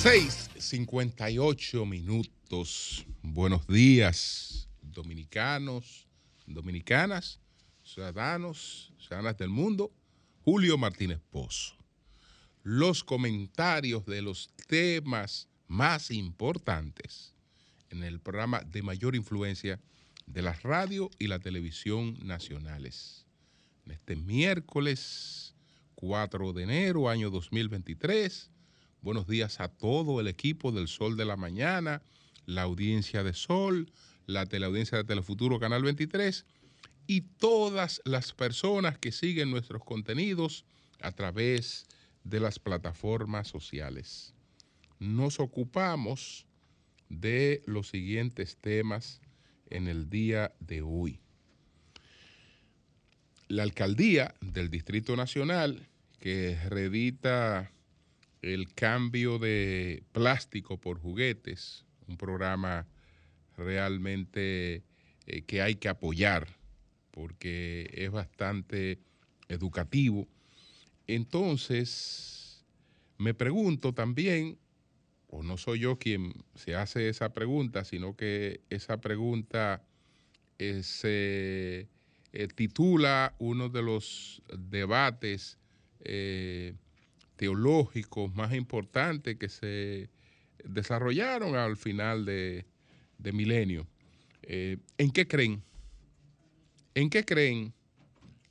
6:58 minutos. Buenos días, dominicanos, dominicanas, ciudadanos, ciudadanas del mundo. Julio Martínez Pozo. Los comentarios de los temas más importantes en el programa de mayor influencia de la radio y la televisión nacionales. En este miércoles 4 de enero, año 2023. Buenos días a todo el equipo del Sol de la Mañana, la audiencia de Sol, la teleaudiencia de Telefuturo Canal 23 y todas las personas que siguen nuestros contenidos a través de las plataformas sociales. Nos ocupamos de los siguientes temas en el día de hoy. La alcaldía del Distrito Nacional, que reedita el cambio de plástico por juguetes, un programa realmente eh, que hay que apoyar porque es bastante educativo. Entonces, me pregunto también, o no soy yo quien se hace esa pregunta, sino que esa pregunta eh, se eh, titula uno de los debates eh, teológicos más importantes que se desarrollaron al final de, de milenio. ¿En qué creen? ¿En qué creen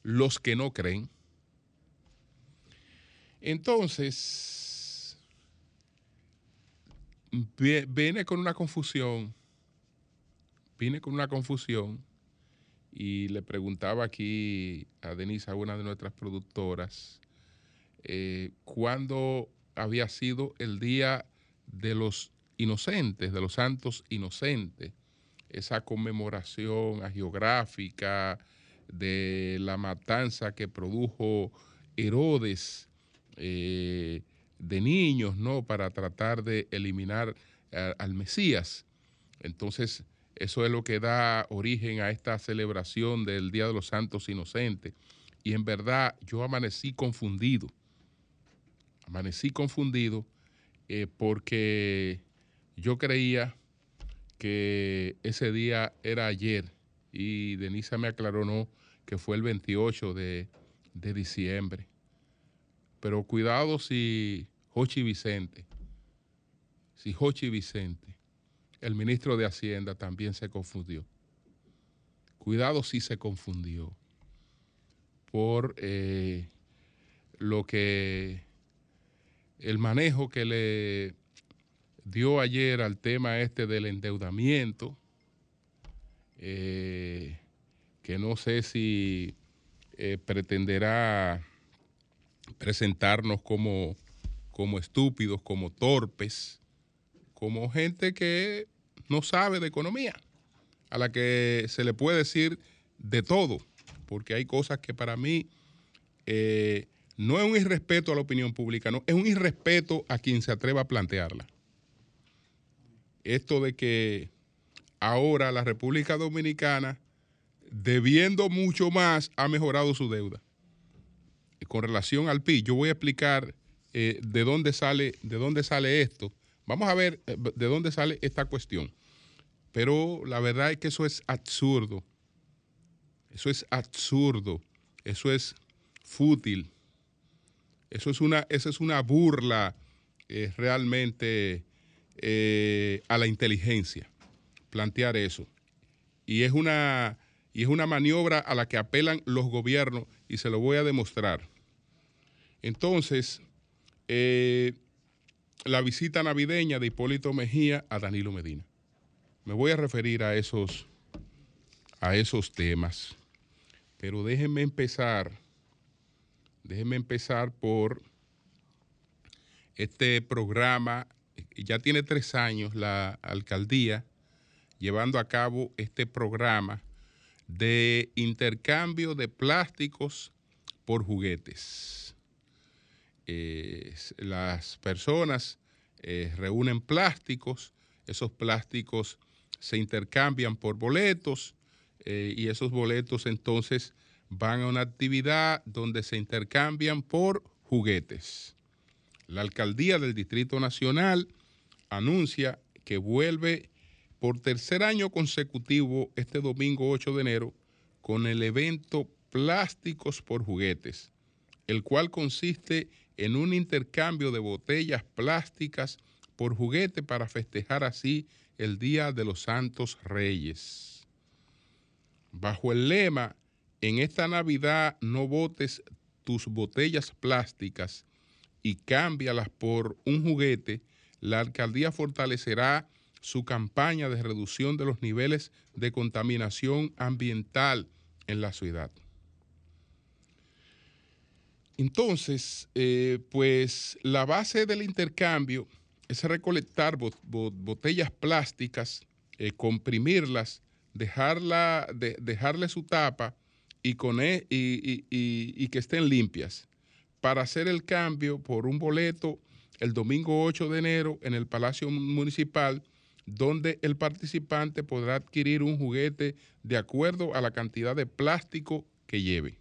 los que no creen? Entonces, vi- viene con una confusión, vine con una confusión y le preguntaba aquí a Denise, a una de nuestras productoras, eh, cuándo había sido el día de los inocentes, de los santos inocentes, esa conmemoración geográfica de la matanza que produjo Herodes eh, de niños, ¿no? Para tratar de eliminar al Mesías. Entonces, eso es lo que da origen a esta celebración del Día de los Santos Inocentes. Y en verdad, yo amanecí confundido. Amanecí confundido eh, porque yo creía que ese día era ayer y Denisa me aclaró no, que fue el 28 de, de diciembre. Pero cuidado si Jochi Vicente, si Jochi Vicente, el ministro de Hacienda, también se confundió. Cuidado si se confundió por eh, lo que el manejo que le dio ayer al tema este del endeudamiento, eh, que no sé si eh, pretenderá presentarnos como, como estúpidos, como torpes, como gente que no sabe de economía, a la que se le puede decir de todo, porque hay cosas que para mí eh, no es un irrespeto a la opinión pública, no, es un irrespeto a quien se atreva a plantearla. Esto de que ahora la República Dominicana, debiendo mucho más, ha mejorado su deuda. Con relación al PIB, yo voy a explicar eh, de dónde sale, de dónde sale esto. Vamos a ver eh, de dónde sale esta cuestión. Pero la verdad es que eso es absurdo. Eso es absurdo. Eso es fútil. Eso es una, eso es una burla eh, realmente a la inteligencia. Plantear eso. Y es una y es una maniobra a la que apelan los gobiernos y se lo voy a demostrar. Entonces, eh, la visita navideña de Hipólito Mejía a Danilo Medina. Me voy a referir a esos, a esos temas, pero déjenme empezar, déjenme empezar por este programa. Ya tiene tres años la alcaldía llevando a cabo este programa de intercambio de plásticos por juguetes. las personas eh, reúnen plásticos, esos plásticos se intercambian por boletos eh, y esos boletos entonces van a una actividad donde se intercambian por juguetes. La alcaldía del Distrito Nacional anuncia que vuelve por tercer año consecutivo este domingo 8 de enero con el evento Plásticos por Juguetes, el cual consiste en un intercambio de botellas plásticas por juguete para festejar así el Día de los Santos Reyes. Bajo el lema, en esta Navidad no botes tus botellas plásticas y cámbialas por un juguete, la alcaldía fortalecerá su campaña de reducción de los niveles de contaminación ambiental en la ciudad. Entonces, eh, pues la base del intercambio es recolectar bot- bot- botellas plásticas, eh, comprimirlas, dejarla, de- dejarle su tapa y, con e- y- y que estén limpias para hacer el cambio por un boleto el domingo 8 de enero en el Palacio Municipal, donde el participante podrá adquirir un juguete de acuerdo a la cantidad de plástico que lleve.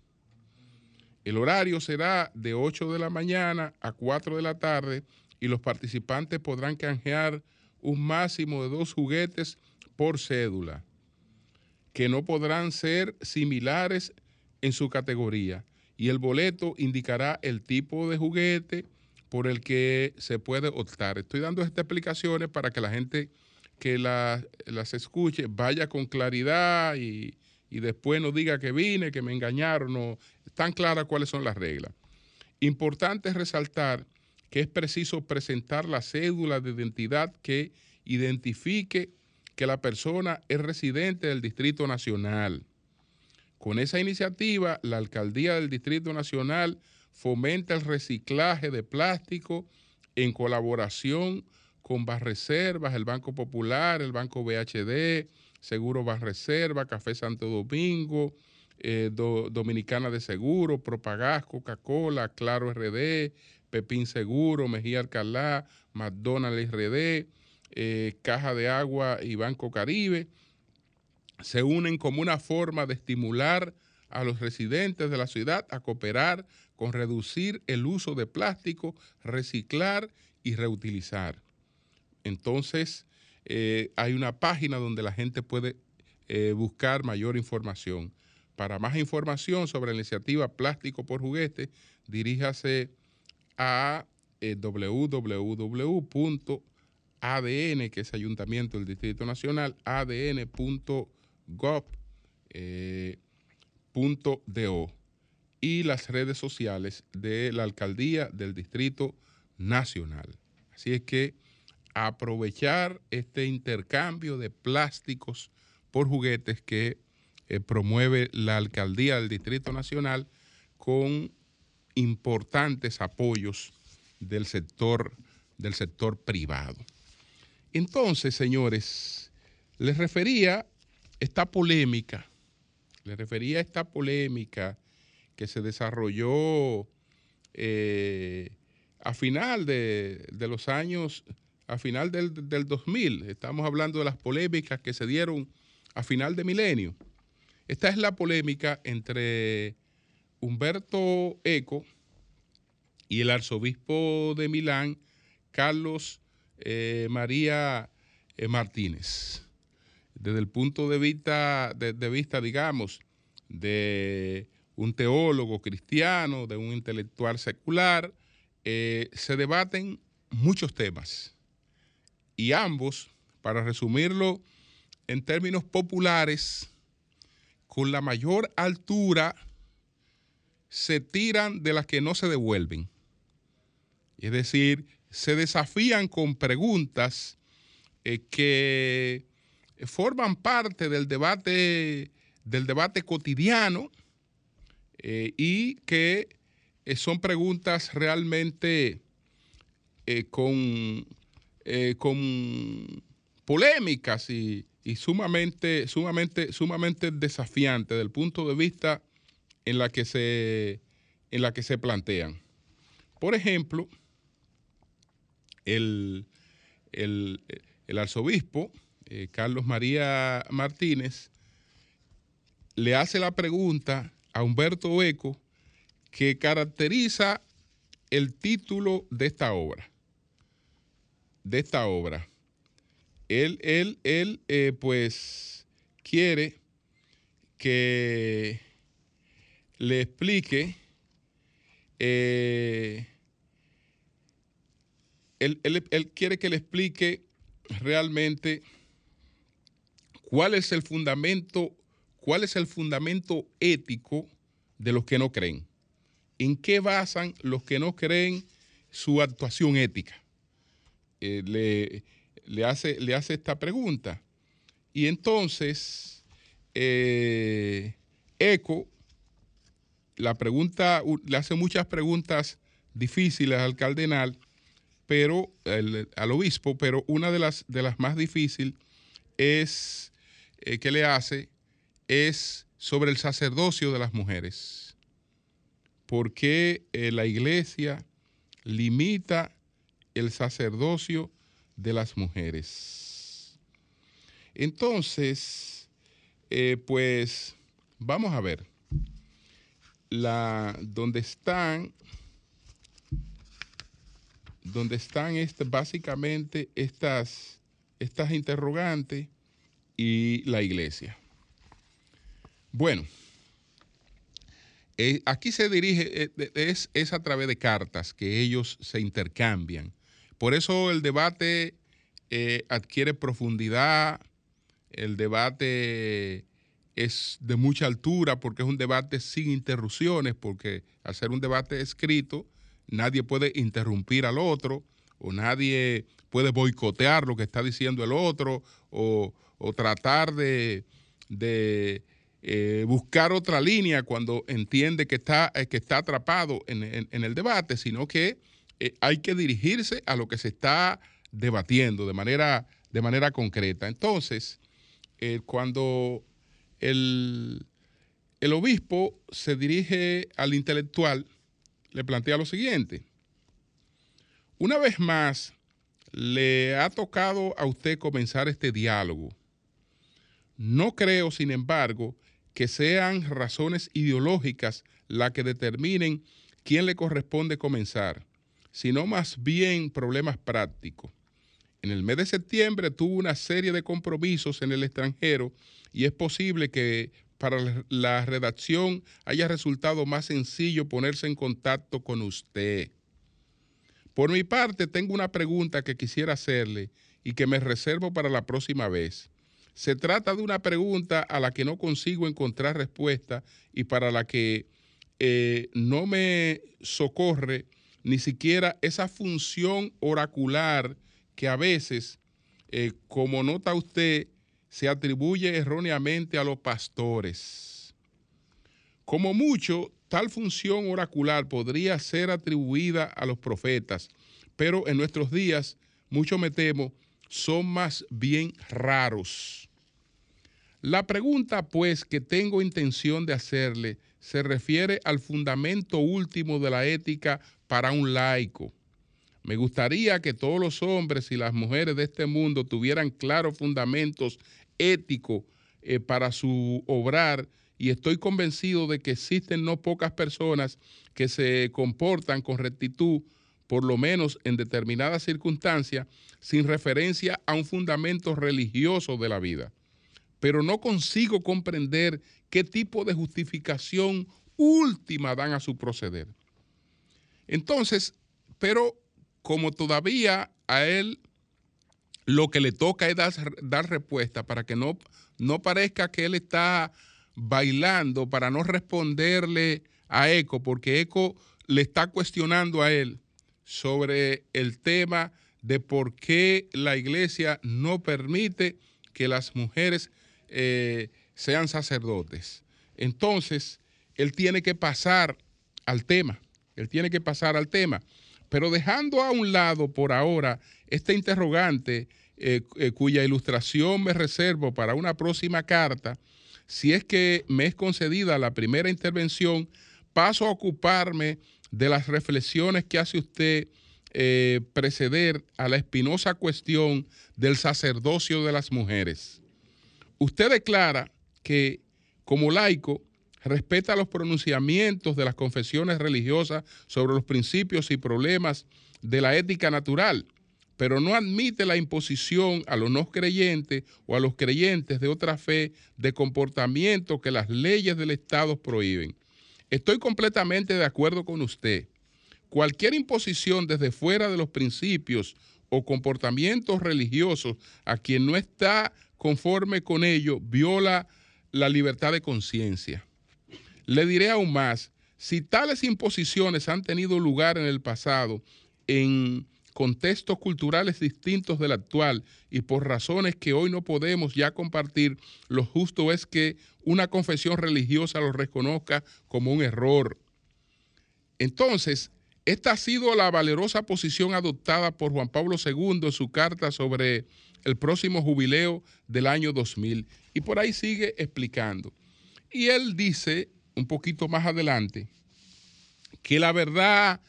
El horario será de 8 de la mañana a 4 de la tarde y los participantes podrán canjear un máximo de dos juguetes por cédula, que no podrán ser similares en su categoría. Y el boleto indicará el tipo de juguete por el que se puede optar. Estoy dando estas explicaciones para que la gente que la- las escuche vaya con claridad y, y después no diga que vine, que me engañaron. No, están claras cuáles son las reglas. Importante resaltar que es preciso presentar la cédula de identidad que identifique que la persona es residente del Distrito Nacional. Con esa iniciativa, la Alcaldía del Distrito Nacional fomenta el reciclaje de plástico en colaboración con Barreservas, el Banco Popular, el Banco BHD, Seguro Barreserva, Café Santo Domingo, eh, Do- Dominicana de Seguro, Propagás, Coca-Cola, Claro RD, Pepín Seguro, Mejía Alcalá, McDonald's RD, eh, Caja de Agua y Banco Caribe se unen como una forma de estimular a los residentes de la ciudad a cooperar con reducir el uso de plástico, reciclar y reutilizar. Entonces, eh, hay una página donde la gente puede eh, buscar mayor información. Para más información sobre la iniciativa Plástico por Juguete, diríjase a eh, www.adn, que es Ayuntamiento del Distrito Nacional, adn.gov. eh, y las redes sociales de la Alcaldía del Distrito Nacional. Así es que aprovechar este intercambio de plásticos por juguetes que eh, promueve la Alcaldía del Distrito Nacional con importantes apoyos del sector, del sector privado. Entonces, señores, les refería esta polémica, les refería esta polémica que se desarrolló eh, a final de, de los años, a final del, del 2000. Estamos hablando de las polémicas que se dieron a final de milenio. Esta es la polémica entre Humberto Eco y el arzobispo de Milán, Carlos eh, María eh, Martínez. Desde el punto de vista, de, vista, digamos, de un teólogo cristiano, de un intelectual secular, eh, se debaten muchos temas. Y ambos, para resumirlo en términos populares, con la mayor altura, se tiran de las que no se devuelven. Es decir, se desafían con preguntas eh, que forman parte del debate, del debate cotidiano eh, y que eh, son preguntas realmente con, eh, con polémicas y, sumamente, sumamente, sumamente desafiantes desde el punto de vista en la que se, en la que se plantean. Por ejemplo, el, el- el arzobispo eh, Carlos María Martínez le hace la pregunta a Humberto Eco que caracteriza el título de esta obra. De esta obra. Él, él, él, eh, pues, quiere que le explique, eh, él, él- él quiere que le explique realmente cuál es el fundamento, cuál es el fundamento ético de los que no creen. ¿En qué basan los que no creen su actuación ética? Eh, le, le hace, le hace esta pregunta. Y entonces, eh, Eco, la pregunta, le hace muchas preguntas difíciles al cardenal, pero al obispo, pero una de las, de las más difíciles es eh, que le hace es sobre el sacerdocio de las mujeres. ¿Por qué la iglesia limita el sacerdocio de las mujeres? Entonces, eh, pues vamos a ver la donde están donde están este, básicamente estas, estas interrogantes y la iglesia. Bueno, eh, aquí se dirige, eh, es, es a través de cartas que ellos se intercambian. Por eso el debate eh, adquiere profundidad, el debate es de mucha altura porque es un debate sin interrupciones, porque ser un debate escrito, nadie puede interrumpir al otro o nadie puede boicotear lo que está diciendo el otro o, tratar de, eh, buscar otra línea cuando entiende que está, que está atrapado en el debate, sino que eh, hay que dirigirse a lo que se está debatiendo de manera, de manera concreta. Entonces, eh, cuando el, el obispo se dirige al intelectual, le plantea lo siguiente. Una vez más, le ha tocado a usted comenzar este diálogo. No creo, sin embargo, que sean razones ideológicas las que determinen quién le corresponde comenzar, sino más bien problemas prácticos. En el mes de septiembre tuvo una serie de compromisos en el extranjero y es posible que para la- redacción haya resultado más sencillo ponerse en contacto con usted. Por mi parte, tengo una pregunta que quisiera hacerle y que me reservo para la próxima vez. Se trata de una pregunta a la que no consigo encontrar respuesta y para la que eh, no me socorre ni siquiera esa función oracular que a veces, eh, como nota usted, se atribuye erróneamente a los pastores. Como mucho, tal función oracular podría ser atribuida a los profetas, pero en nuestros días, mucho me temo, son más bien raros. La pregunta, pues, que tengo intención de hacerle se refiere al fundamento último de la ética para un laico. Me gustaría que todos los hombres y las mujeres de este mundo tuvieran claros fundamentos éticos eh, para su obrar y estoy convencido de que existen no pocas personas que se comportan con rectitud, por lo menos en determinadas circunstancias, sin referencia a un fundamento religioso de la vida. Pero no consigo comprender qué tipo de justificación última dan a su proceder. Entonces, pero como todavía a él lo que le toca es dar, respuesta para que no, no parezca que él está bailando para no responderle a Eco, porque Eco le está cuestionando a él sobre el tema de por qué la iglesia no permite que las mujeres eh, sean sacerdotes. Entonces, él tiene que pasar al tema, él tiene que pasar al tema, pero dejando a un lado por ahora este interrogante eh, eh, cuya ilustración me reservo para una próxima carta, si es que me es concedida la primera intervención, paso a ocuparme de las reflexiones que hace usted eh, preceder a la espinosa cuestión del sacerdocio de las mujeres. Usted declara que como laico respeta los pronunciamientos de las confesiones religiosas sobre los principios y problemas de la ética natural, pero no admite la imposición a los no creyentes o a los creyentes de otra fe de comportamiento que las leyes del Estado prohíben. Estoy completamente de acuerdo con usted. Cualquier imposición desde fuera de los principios o comportamientos religiosos a quien no está conforme con ello viola la libertad de conciencia. Le diré aún más, si tales imposiciones han tenido lugar en el pasado en contextos culturales distintos del actual y por razones que hoy no podemos ya compartir, lo justo es que una confesión religiosa lo reconozca como un error. Entonces, esta ha sido la valerosa posición adoptada por Juan Pablo II en su carta sobre el próximo jubileo del año 2000. Y por ahí sigue explicando. Y él dice, un poquito más adelante, que la verdad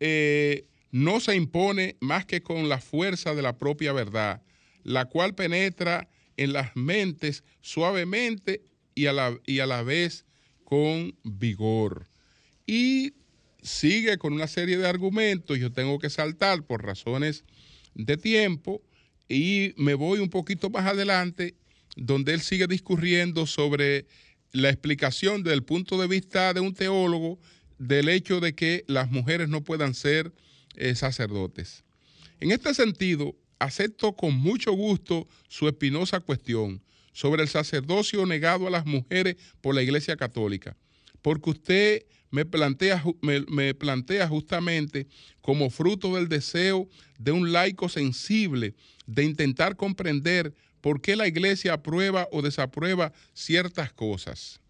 eh, no se impone más que con la fuerza de la propia verdad, la cual penetra en las mentes suavemente y a la, y a la vez con vigor. Y sigue con una serie de argumentos, yo tengo que saltar por razones de tiempo, y me voy un poquito más adelante, donde él sigue discurriendo sobre la explicación desde el punto de vista de un teólogo del hecho de que las mujeres no puedan ser eh, sacerdotes. En este sentido, acepto con mucho gusto su espinosa cuestión sobre el sacerdocio negado a las mujeres por la Iglesia Católica, porque usted me plantea, me, plantea justamente como fruto del deseo de un laico sensible de intentar comprender por qué la iglesia aprueba o desaprueba ciertas cosas.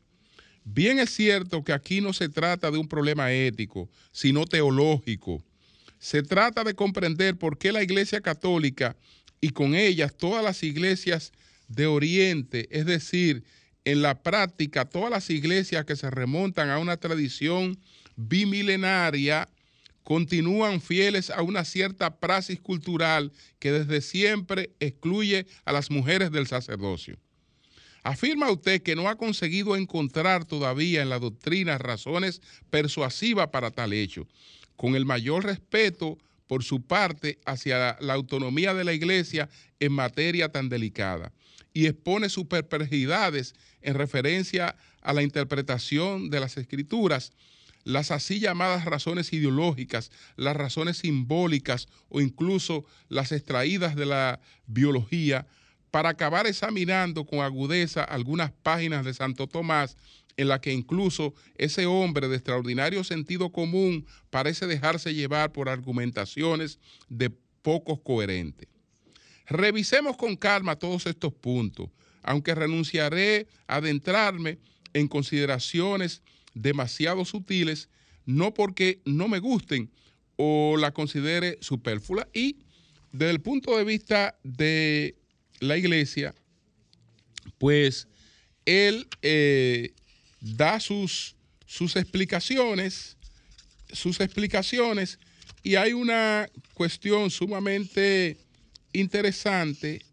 Bien es cierto que aquí no se trata de un problema ético, sino teológico. Se trata de comprender por qué la iglesia católica y con ellas todas las iglesias de Oriente, es decir, en la práctica todas las iglesias que se remontan a una tradición bimilenaria continúan fieles a una cierta praxis cultural que desde siempre excluye a las mujeres del sacerdocio. Afirma usted que no ha conseguido encontrar todavía en la doctrina razones persuasivas para tal hecho, con el mayor respeto por su parte hacia la autonomía de la Iglesia en materia tan delicada y expone sus perplejidades en referencia a la interpretación de las escrituras, las así llamadas razones ideológicas, las razones simbólicas o incluso las extraídas de la biología, para acabar examinando con agudeza algunas páginas de Santo Tomás en la que incluso ese hombre de extraordinario sentido común parece dejarse llevar por argumentaciones de pocos coherentes. Revisemos con calma todos estos puntos, aunque renunciaré a adentrarme en consideraciones demasiado sutiles, no porque no me gusten o la considere superflua. Y desde el punto de vista de la iglesia, pues él eh, da sus, sus explicaciones, sus explicaciones, y hay una cuestión sumamente interesante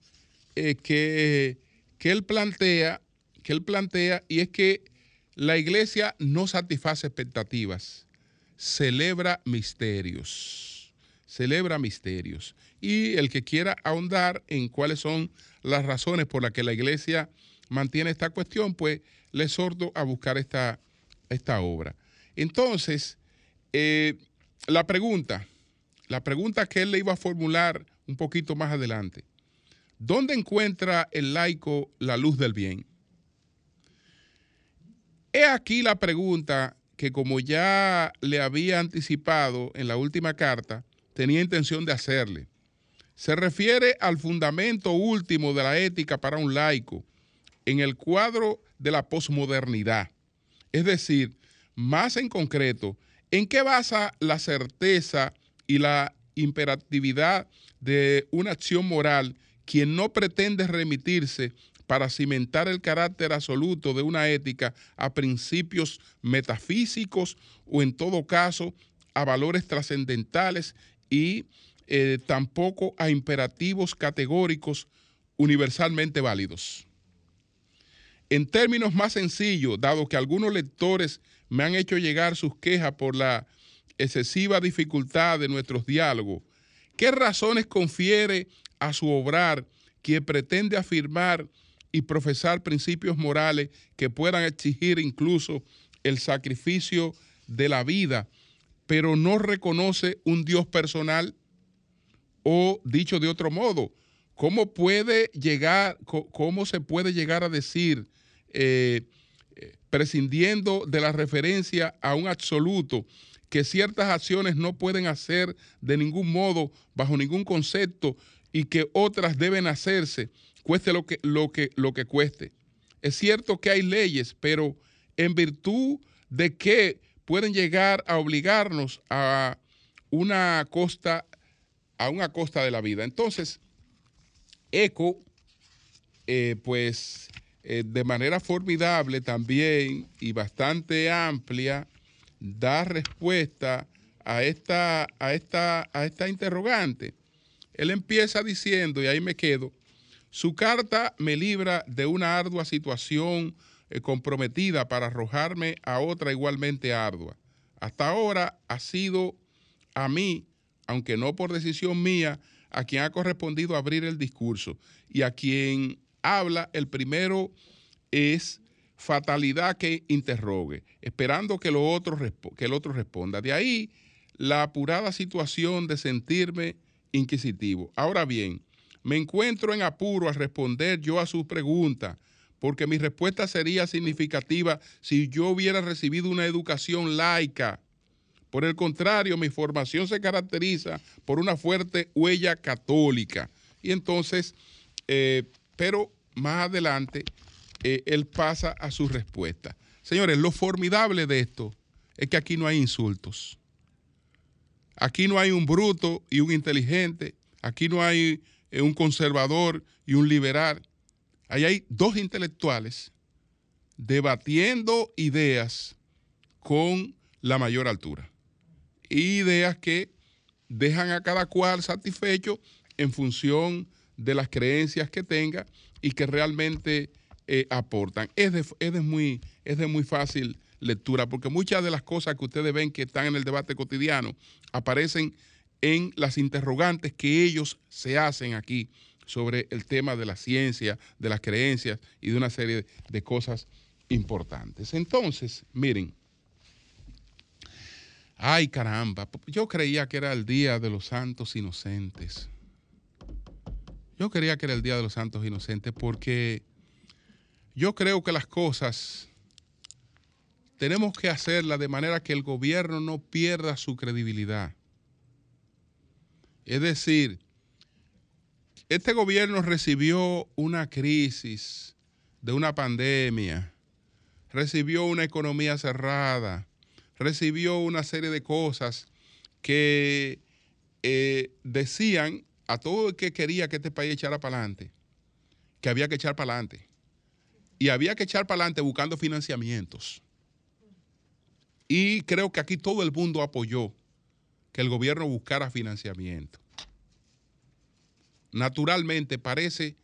eh, que, que, él plantea, que él plantea, y es que la iglesia no satisface expectativas, celebra misterios, celebra misterios. Y el que quiera ahondar en cuáles son las razones por las que la iglesia mantiene esta cuestión, pues le exhorto a buscar esta, esta obra. Entonces, eh, la pregunta, la pregunta que él le iba a formular un poquito más adelante. ¿Dónde encuentra el laico la luz del bien? He aquí la pregunta que como ya le había anticipado en la última carta, tenía intención de hacerle. Se refiere al fundamento último de la ética para un laico en el cuadro de la posmodernidad. Es decir, más en concreto, ¿en qué basa la certeza y la imperatividad de una acción moral quien no pretende remitirse para cimentar el carácter absoluto de una ética a principios metafísicos o en todo caso a valores trascendentales y eh, tampoco a imperativos categóricos universalmente válidos. En términos más sencillos, dado que algunos lectores me han hecho llegar sus quejas por la excesiva dificultad de nuestros diálogos, ¿qué razones confiere a su obrar quien pretende afirmar y profesar principios morales que puedan exigir incluso el sacrificio de la vida, pero no reconoce un Dios personal? O dicho de otro modo, ¿cómo puede llegar, cómo se puede llegar a decir, eh, prescindiendo de la referencia a un absoluto, que ciertas acciones no pueden hacer de ningún modo, bajo ningún concepto, y que otras deben hacerse, cueste lo que, lo que, lo que cueste? Es cierto que hay leyes, pero en virtud de que pueden llegar a obligarnos a una costa, a una costa de la vida. Entonces, ECO, eh, pues eh, de manera formidable también y bastante amplia, da respuesta a esta, a esta, a esta interrogante. Él empieza diciendo, y ahí me quedo, su carta me libra de una ardua situación eh, comprometida para arrojarme a otra igualmente ardua. Hasta ahora ha sido a mí, aunque no por decisión mía, a quien ha correspondido abrir el discurso y a quien habla, el primero es fatalidad que interrogue, esperando que, que el otro responda. De ahí la apurada situación de sentirme inquisitivo. Ahora bien, me encuentro en apuro a responder yo a sus preguntas, porque mi respuesta sería significativa si yo hubiera recibido una educación laica. Por el contrario, mi formación se caracteriza por una fuerte huella católica. Y entonces, eh, pero más adelante, eh, él pasa a su respuesta. Señores, lo formidable de esto es que aquí no hay insultos. Aquí no hay un bruto y un inteligente. Aquí no hay un conservador y un liberal. Ahí hay dos intelectuales debatiendo ideas con la mayor altura. Ideas que dejan a cada cual satisfecho en función de las creencias que tenga y que realmente eh, aportan. Es de, es, de muy, es de muy fácil lectura, porque muchas de las cosas que ustedes ven que están en el debate cotidiano aparecen en las interrogantes que ellos se hacen aquí sobre el tema de la ciencia, de las creencias y de una serie de cosas importantes. Entonces, miren, ay caramba, yo creía que era el Día de los Santos Inocentes. Yo creía que era el Día de los Santos Inocentes porque yo creo que las cosas tenemos que hacerlas de manera que el gobierno no pierda su credibilidad. Es decir, este gobierno recibió una crisis de una pandemia, recibió una economía cerrada, recibió una serie de cosas que eh, decían a todo el que quería que este país echara para adelante, que había que echar para adelante. Y había que echar para adelante buscando financiamientos. Y creo que aquí todo el mundo apoyó que el gobierno buscara financiamiento. Naturalmente parece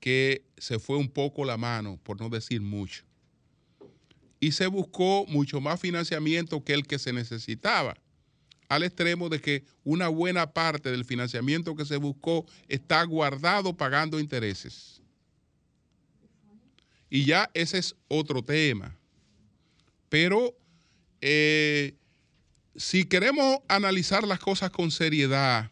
que se fue un poco la mano, por no decir mucho. Y se buscó mucho más financiamiento que el que se necesitaba, al extremo de que una buena parte del financiamiento que se buscó está guardado pagando intereses. Y ya ese es otro tema. Pero eh, si queremos analizar las cosas con seriedad,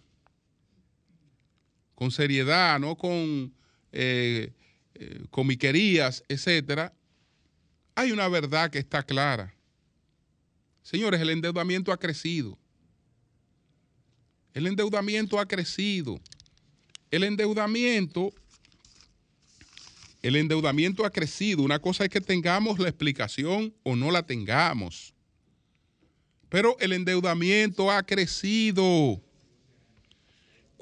con seriedad, no con eh, eh, comiquerías, etcétera, hay una verdad que está clara. Señores, el endeudamiento ha crecido. El endeudamiento ha crecido. El endeudamiento el endeudamiento ha crecido. Una cosa es que tengamos la explicación o no la tengamos. Pero el endeudamiento ha crecido.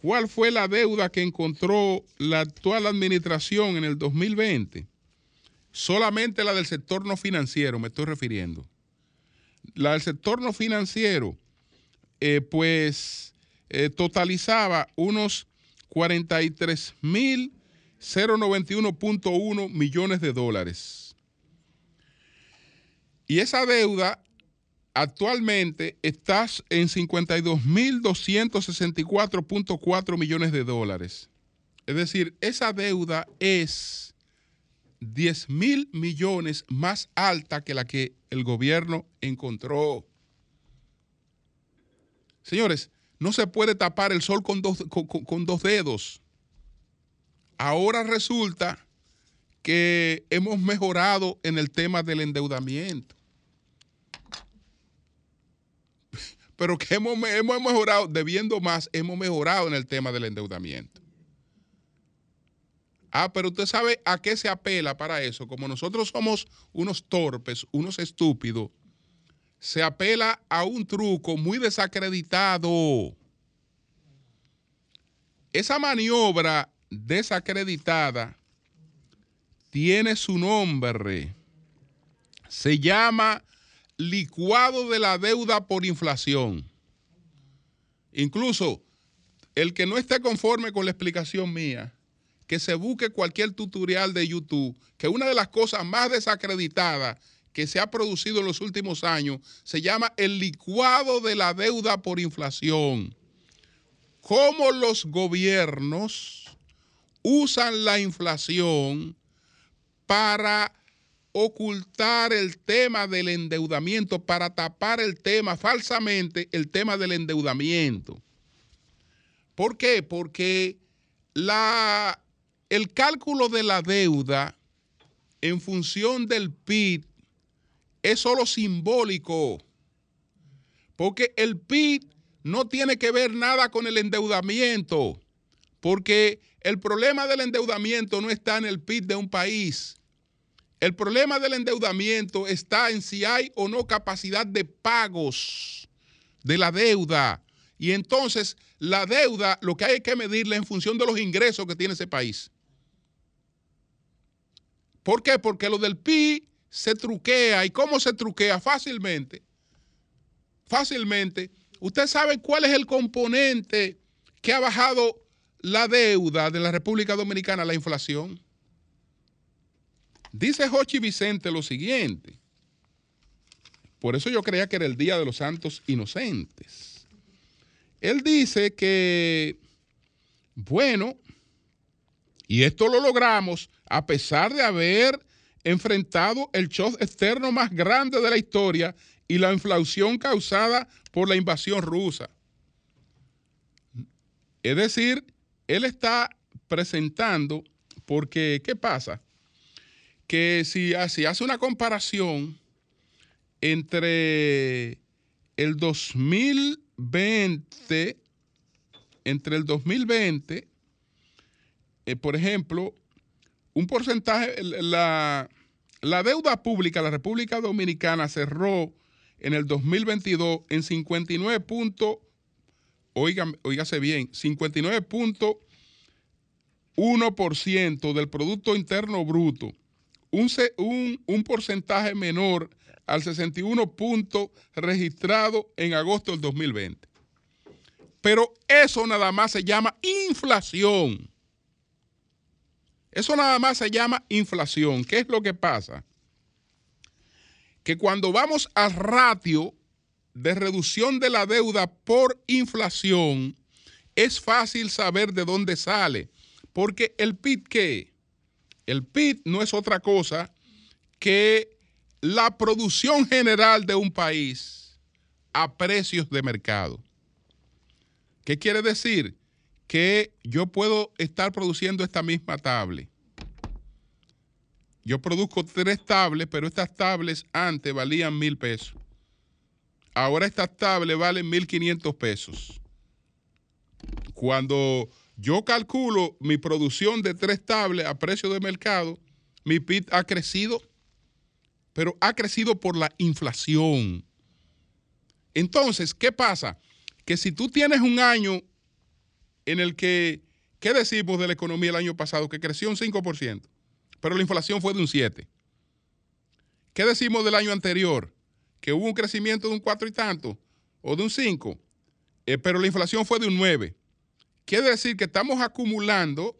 ¿Cuál fue la deuda que encontró la actual administración en el 2020? Solamente la del sector no financiero, me estoy refiriendo. La del sector no financiero eh, pues eh, totalizaba unos 43.091.1 millones de dólares. Y esa deuda actualmente está en 52.264.4 millones de dólares. Es decir, esa deuda es 10 mil millones más alta que la que el gobierno encontró. Señores, no se puede tapar el sol con dos, con dos dedos. Ahora resulta que hemos mejorado en el tema del endeudamiento. Pero que hemos, hemos mejorado, debiendo más, hemos mejorado en el tema del endeudamiento. Ah, pero usted sabe a qué se apela para eso. Como nosotros somos unos torpes, unos estúpidos, se apela a un truco muy desacreditado. Esa maniobra desacreditada tiene su nombre. Se llama licuado de la deuda por inflación. Incluso el que no esté conforme con la explicación mía, que se busque cualquier tutorial de YouTube, que una de las cosas más desacreditadas que se ha producido en los últimos años se llama el licuado de la deuda por inflación. Cómo los gobiernos usan la inflación para ocultar el tema del endeudamiento, para tapar el tema falsamente, el tema del endeudamiento. ¿Por qué? Porque la, el cálculo de la deuda en función del PIB es solo simbólico. Porque el PIB no tiene que ver nada con el endeudamiento. Porque el problema del endeudamiento no está en el PIB de un país. El problema del endeudamiento está en si hay o no capacidad de pagos de la deuda. Y entonces la deuda lo que hay que medirla en función de los ingresos que tiene ese país. ¿Por qué? Porque lo del PIB se truquea. ¿Y cómo se truquea? Fácilmente. Fácilmente. ¿Usted sabe cuál es el componente que ha bajado la deuda de la República Dominicana, la inflación? Dice Jochi Vicente lo siguiente. Por eso yo creía que era el Día de los Santos Inocentes. Él dice que, bueno, y esto lo logramos a pesar de haber enfrentado el shock externo más grande de la historia y la inflación causada por la invasión rusa. Es decir, él está presentando, porque, ¿qué pasa? Que si, si hace una comparación entre el 2020, entre el 2020, eh, por ejemplo, un porcentaje, la, la deuda pública de la República Dominicana cerró en el 2022 en 59 puntos, oígase bien, 59.1% del Producto Interno Bruto, un, porcentaje menor al 61 puntos registrado en agosto del 2020. Pero eso nada más se llama inflación. Eso nada más se llama inflación. ¿Qué es lo que pasa? Que cuando vamos al ratio de reducción de la deuda por inflación, es fácil saber de dónde sale. Porque el PIB, ¿qué? El PIB no es otra cosa que la producción general de un país a precios de mercado. ¿Qué quiere decir? Que yo puedo estar produciendo esta misma tablet. Yo produzco tres tablets, pero estas tablets antes valían mil pesos. Ahora estas tablets valen mil quinientos pesos. Cuando yo calculo mi producción de tres tablets a precio de mercado, mi PIB ha crecido, pero ha crecido por la inflación. Entonces, ¿qué pasa? Que si tú tienes un año en el que, ¿qué decimos de la economía el año pasado? Que creció un 5%, pero la inflación fue de un 7%. ¿Qué decimos del año anterior? Que hubo un crecimiento de un 4 y tanto, o de un 5%, eh, pero la inflación fue de un 9. Quiere decir que estamos acumulando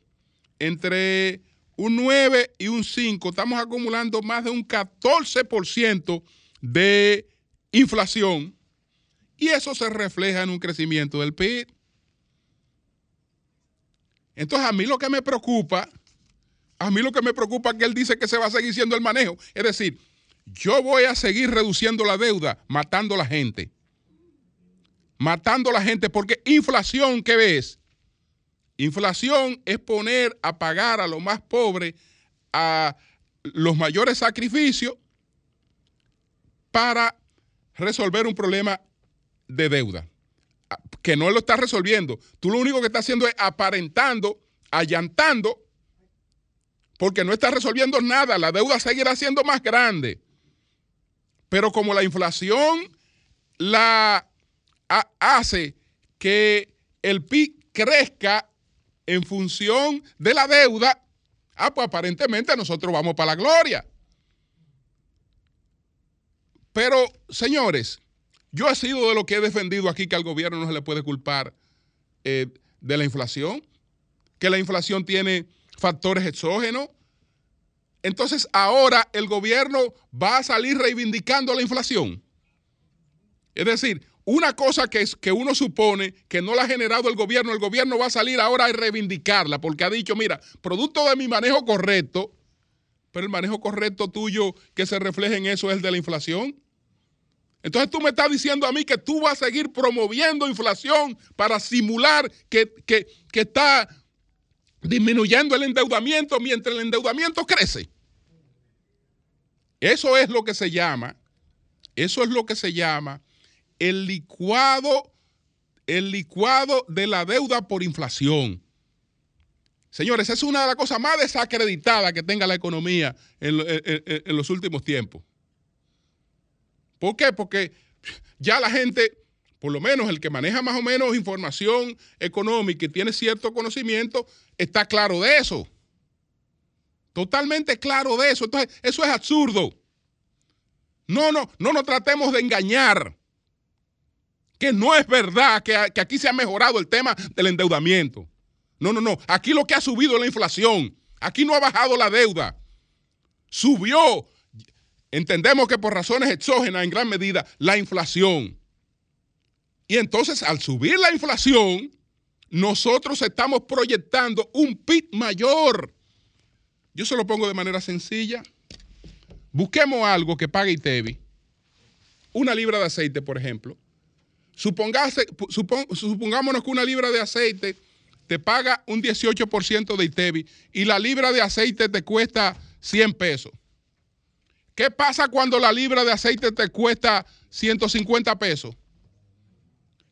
entre un 9 y un 5, estamos acumulando más de un 14% de inflación y eso se refleja en un crecimiento del PIB. Entonces a mí lo que me preocupa, a mí lo que me preocupa es que él dice que se va a seguir siendo el manejo. Es decir, yo voy a seguir reduciendo la deuda, matando a la gente. Matando a la gente porque inflación, ¿qué ves? Inflación es poner a pagar a los más pobres a los mayores sacrificios para resolver un problema de deuda que no lo está resolviendo. Tú lo único que estás haciendo es aparentando, allantando, porque no estás resolviendo nada. La deuda seguirá siendo más grande. Pero como la inflación la hace que el PIB crezca en función de la deuda, ah, pues aparentemente nosotros vamos para la gloria. Pero, señores, yo he sido de lo que he defendido aquí que al gobierno no se le puede culpar eh, de la inflación, que la inflación tiene factores exógenos. Entonces ahora el gobierno va a salir reivindicando la inflación. Es decir, una cosa que, es, que uno supone que no la ha generado el gobierno, el gobierno va a salir ahora a reivindicarla porque ha dicho, mira, producto de mi manejo correcto, pero el manejo correcto tuyo que se refleja en eso es el de la inflación. Entonces tú me estás diciendo a mí que tú vas a seguir promoviendo inflación para simular que, está disminuyendo el endeudamiento mientras el endeudamiento crece. Eso es lo que se llama, eso es lo que se llama el licuado, el licuado de la deuda por inflación. Señores, esa es una de las cosas más desacreditadas que tenga la economía en los últimos tiempos. ¿Por qué? Porque ya la gente, por lo menos el que maneja más o menos información económica y tiene cierto conocimiento, está claro de eso. Totalmente claro de eso. Entonces, eso es absurdo. No, no, no nos tratemos de engañar. Que no es verdad que, que aquí se ha mejorado el tema del endeudamiento. No, no, no. Aquí lo que ha subido es la inflación. Aquí no ha bajado la deuda. Subió Entendemos que por razones exógenas en gran medida la inflación. Y entonces al subir la inflación, nosotros estamos proyectando un PIB mayor. Yo se lo pongo de manera sencilla. Busquemos algo que pague ITEVI. Una libra de aceite, por ejemplo. Supongase, supongámonos que una libra de aceite te paga un 18% de ITEVI y la libra de aceite te cuesta 100 pesos. ¿Qué pasa cuando la libra de aceite te cuesta 150 pesos?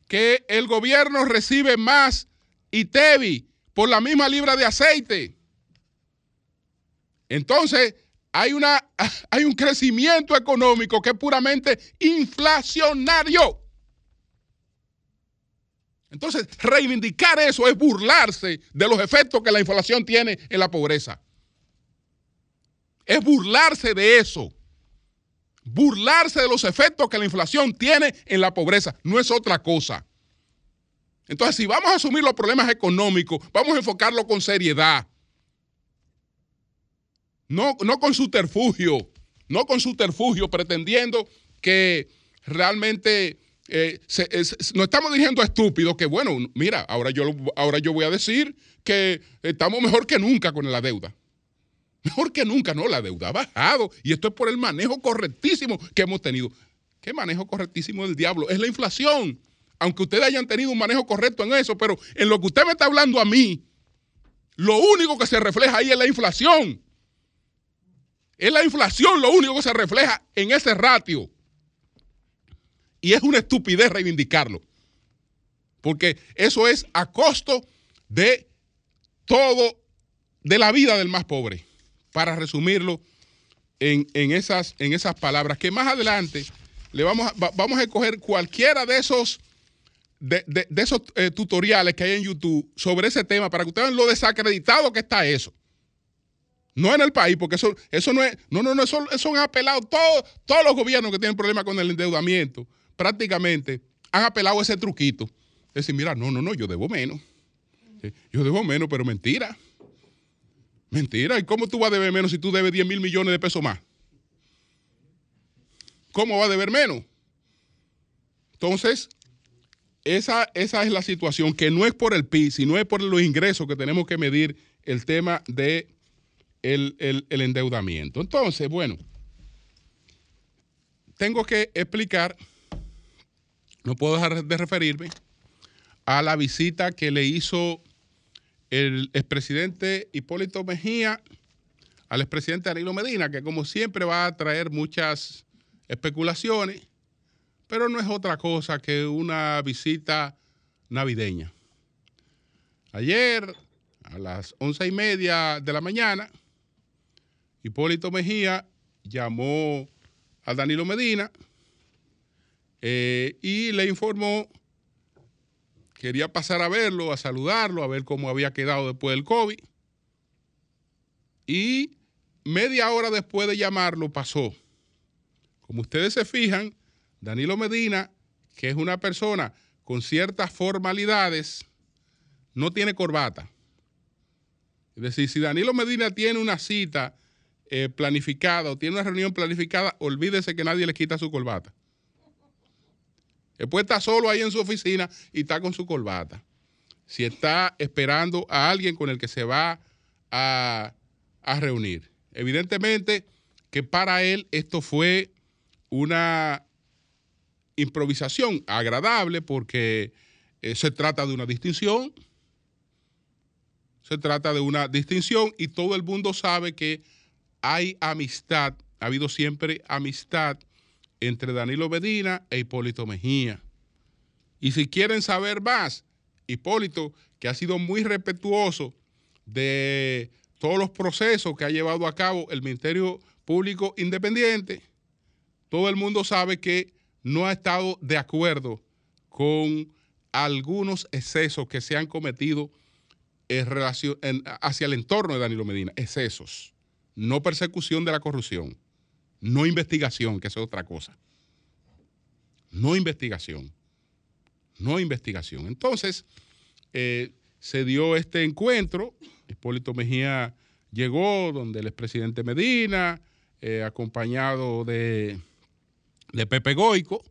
Que el gobierno recibe más ITEVI por la misma libra de aceite. Entonces, hay, una, hay un crecimiento económico que es puramente inflacionario. Entonces, reivindicar eso es burlarse de los efectos que la inflación tiene en la pobreza. Es burlarse de eso. Burlarse de los efectos que la inflación tiene en la pobreza. No es otra cosa. Entonces, si vamos a asumir los problemas económicos, vamos a enfocarlo con seriedad. No, no con subterfugio, no con subterfugio, pretendiendo que realmente eh, nos estamos diciendo estúpidos que, bueno, mira, ahora yo, ahora yo voy a decir que estamos mejor que nunca con la deuda. Mejor que nunca, no, la deuda ha bajado y esto es por el manejo correctísimo que hemos tenido. ¿Qué manejo correctísimo del diablo? Es la inflación. Aunque ustedes hayan tenido un manejo correcto en eso, pero en lo que usted me está hablando a mí, lo único que se refleja ahí es la inflación. Es la inflación lo único que se refleja en ese ratio. Y es una estupidez reivindicarlo. Porque eso es a costo de todo, de la vida del más pobre para resumirlo en, esas, en esas palabras, que más adelante le vamos a, vamos a escoger cualquiera de esos, de, esos eh, tutoriales que hay en YouTube sobre ese tema para que ustedes vean lo desacreditado que está eso. No en el país, porque eso, eso no es, no, no, no, eso, eso han apelado todos, todos los gobiernos que tienen problemas con el endeudamiento, prácticamente han apelado ese truquito decir, mira, no, no, no, yo debo menos. Yo debo menos, pero mentira. Mentira. ¿Y cómo tú vas a deber menos si tú debes 10 mil millones de pesos más? ¿Cómo va a deber menos? Entonces, esa, esa es la situación, que no es por el PIB, sino es por los ingresos que tenemos que medir el tema de el- el endeudamiento. Entonces, bueno, tengo que explicar, no puedo dejar de referirme a la visita que le hizo el expresidente Hipólito Mejía al expresidente Danilo Medina, que como siempre va a traer muchas especulaciones, pero no es otra cosa que una visita navideña. Ayer, a las once y media de la mañana, Hipólito Mejía llamó a Danilo Medina eh, y le informó, quería pasar a verlo, a saludarlo, a ver cómo había quedado después del COVID. Y media hora después de llamarlo pasó. Como ustedes se fijan, Danilo Medina, que es una persona con ciertas formalidades, no tiene corbata. Es decir, si Danilo Medina tiene una cita eh, planificada o tiene una reunión planificada, olvídese que nadie le quita su corbata. Después está solo ahí en su oficina y está con su corbata. Si está esperando a alguien con el que se va a, a reunir. Evidentemente que para él esto fue una improvisación agradable porque eh, se trata de una distinción. Se trata de una distinción y todo el mundo sabe que hay amistad, ha habido siempre amistad entre Danilo Medina e Hipólito Mejía. Y si quieren saber más, Hipólito, que ha sido muy respetuoso de todos los procesos que ha llevado a cabo el Ministerio Público Independiente, todo el mundo sabe que no ha estado de acuerdo con algunos excesos que se han cometido en relación, hacia el entorno de Danilo Medina. Excesos, no persecución de la corrupción, no investigación, que es otra cosa. No investigación, no investigación. Entonces, eh, se dio este encuentro, Hipólito Mejía llegó donde el expresidente Medina, eh, acompañado de, de Pepe Goico,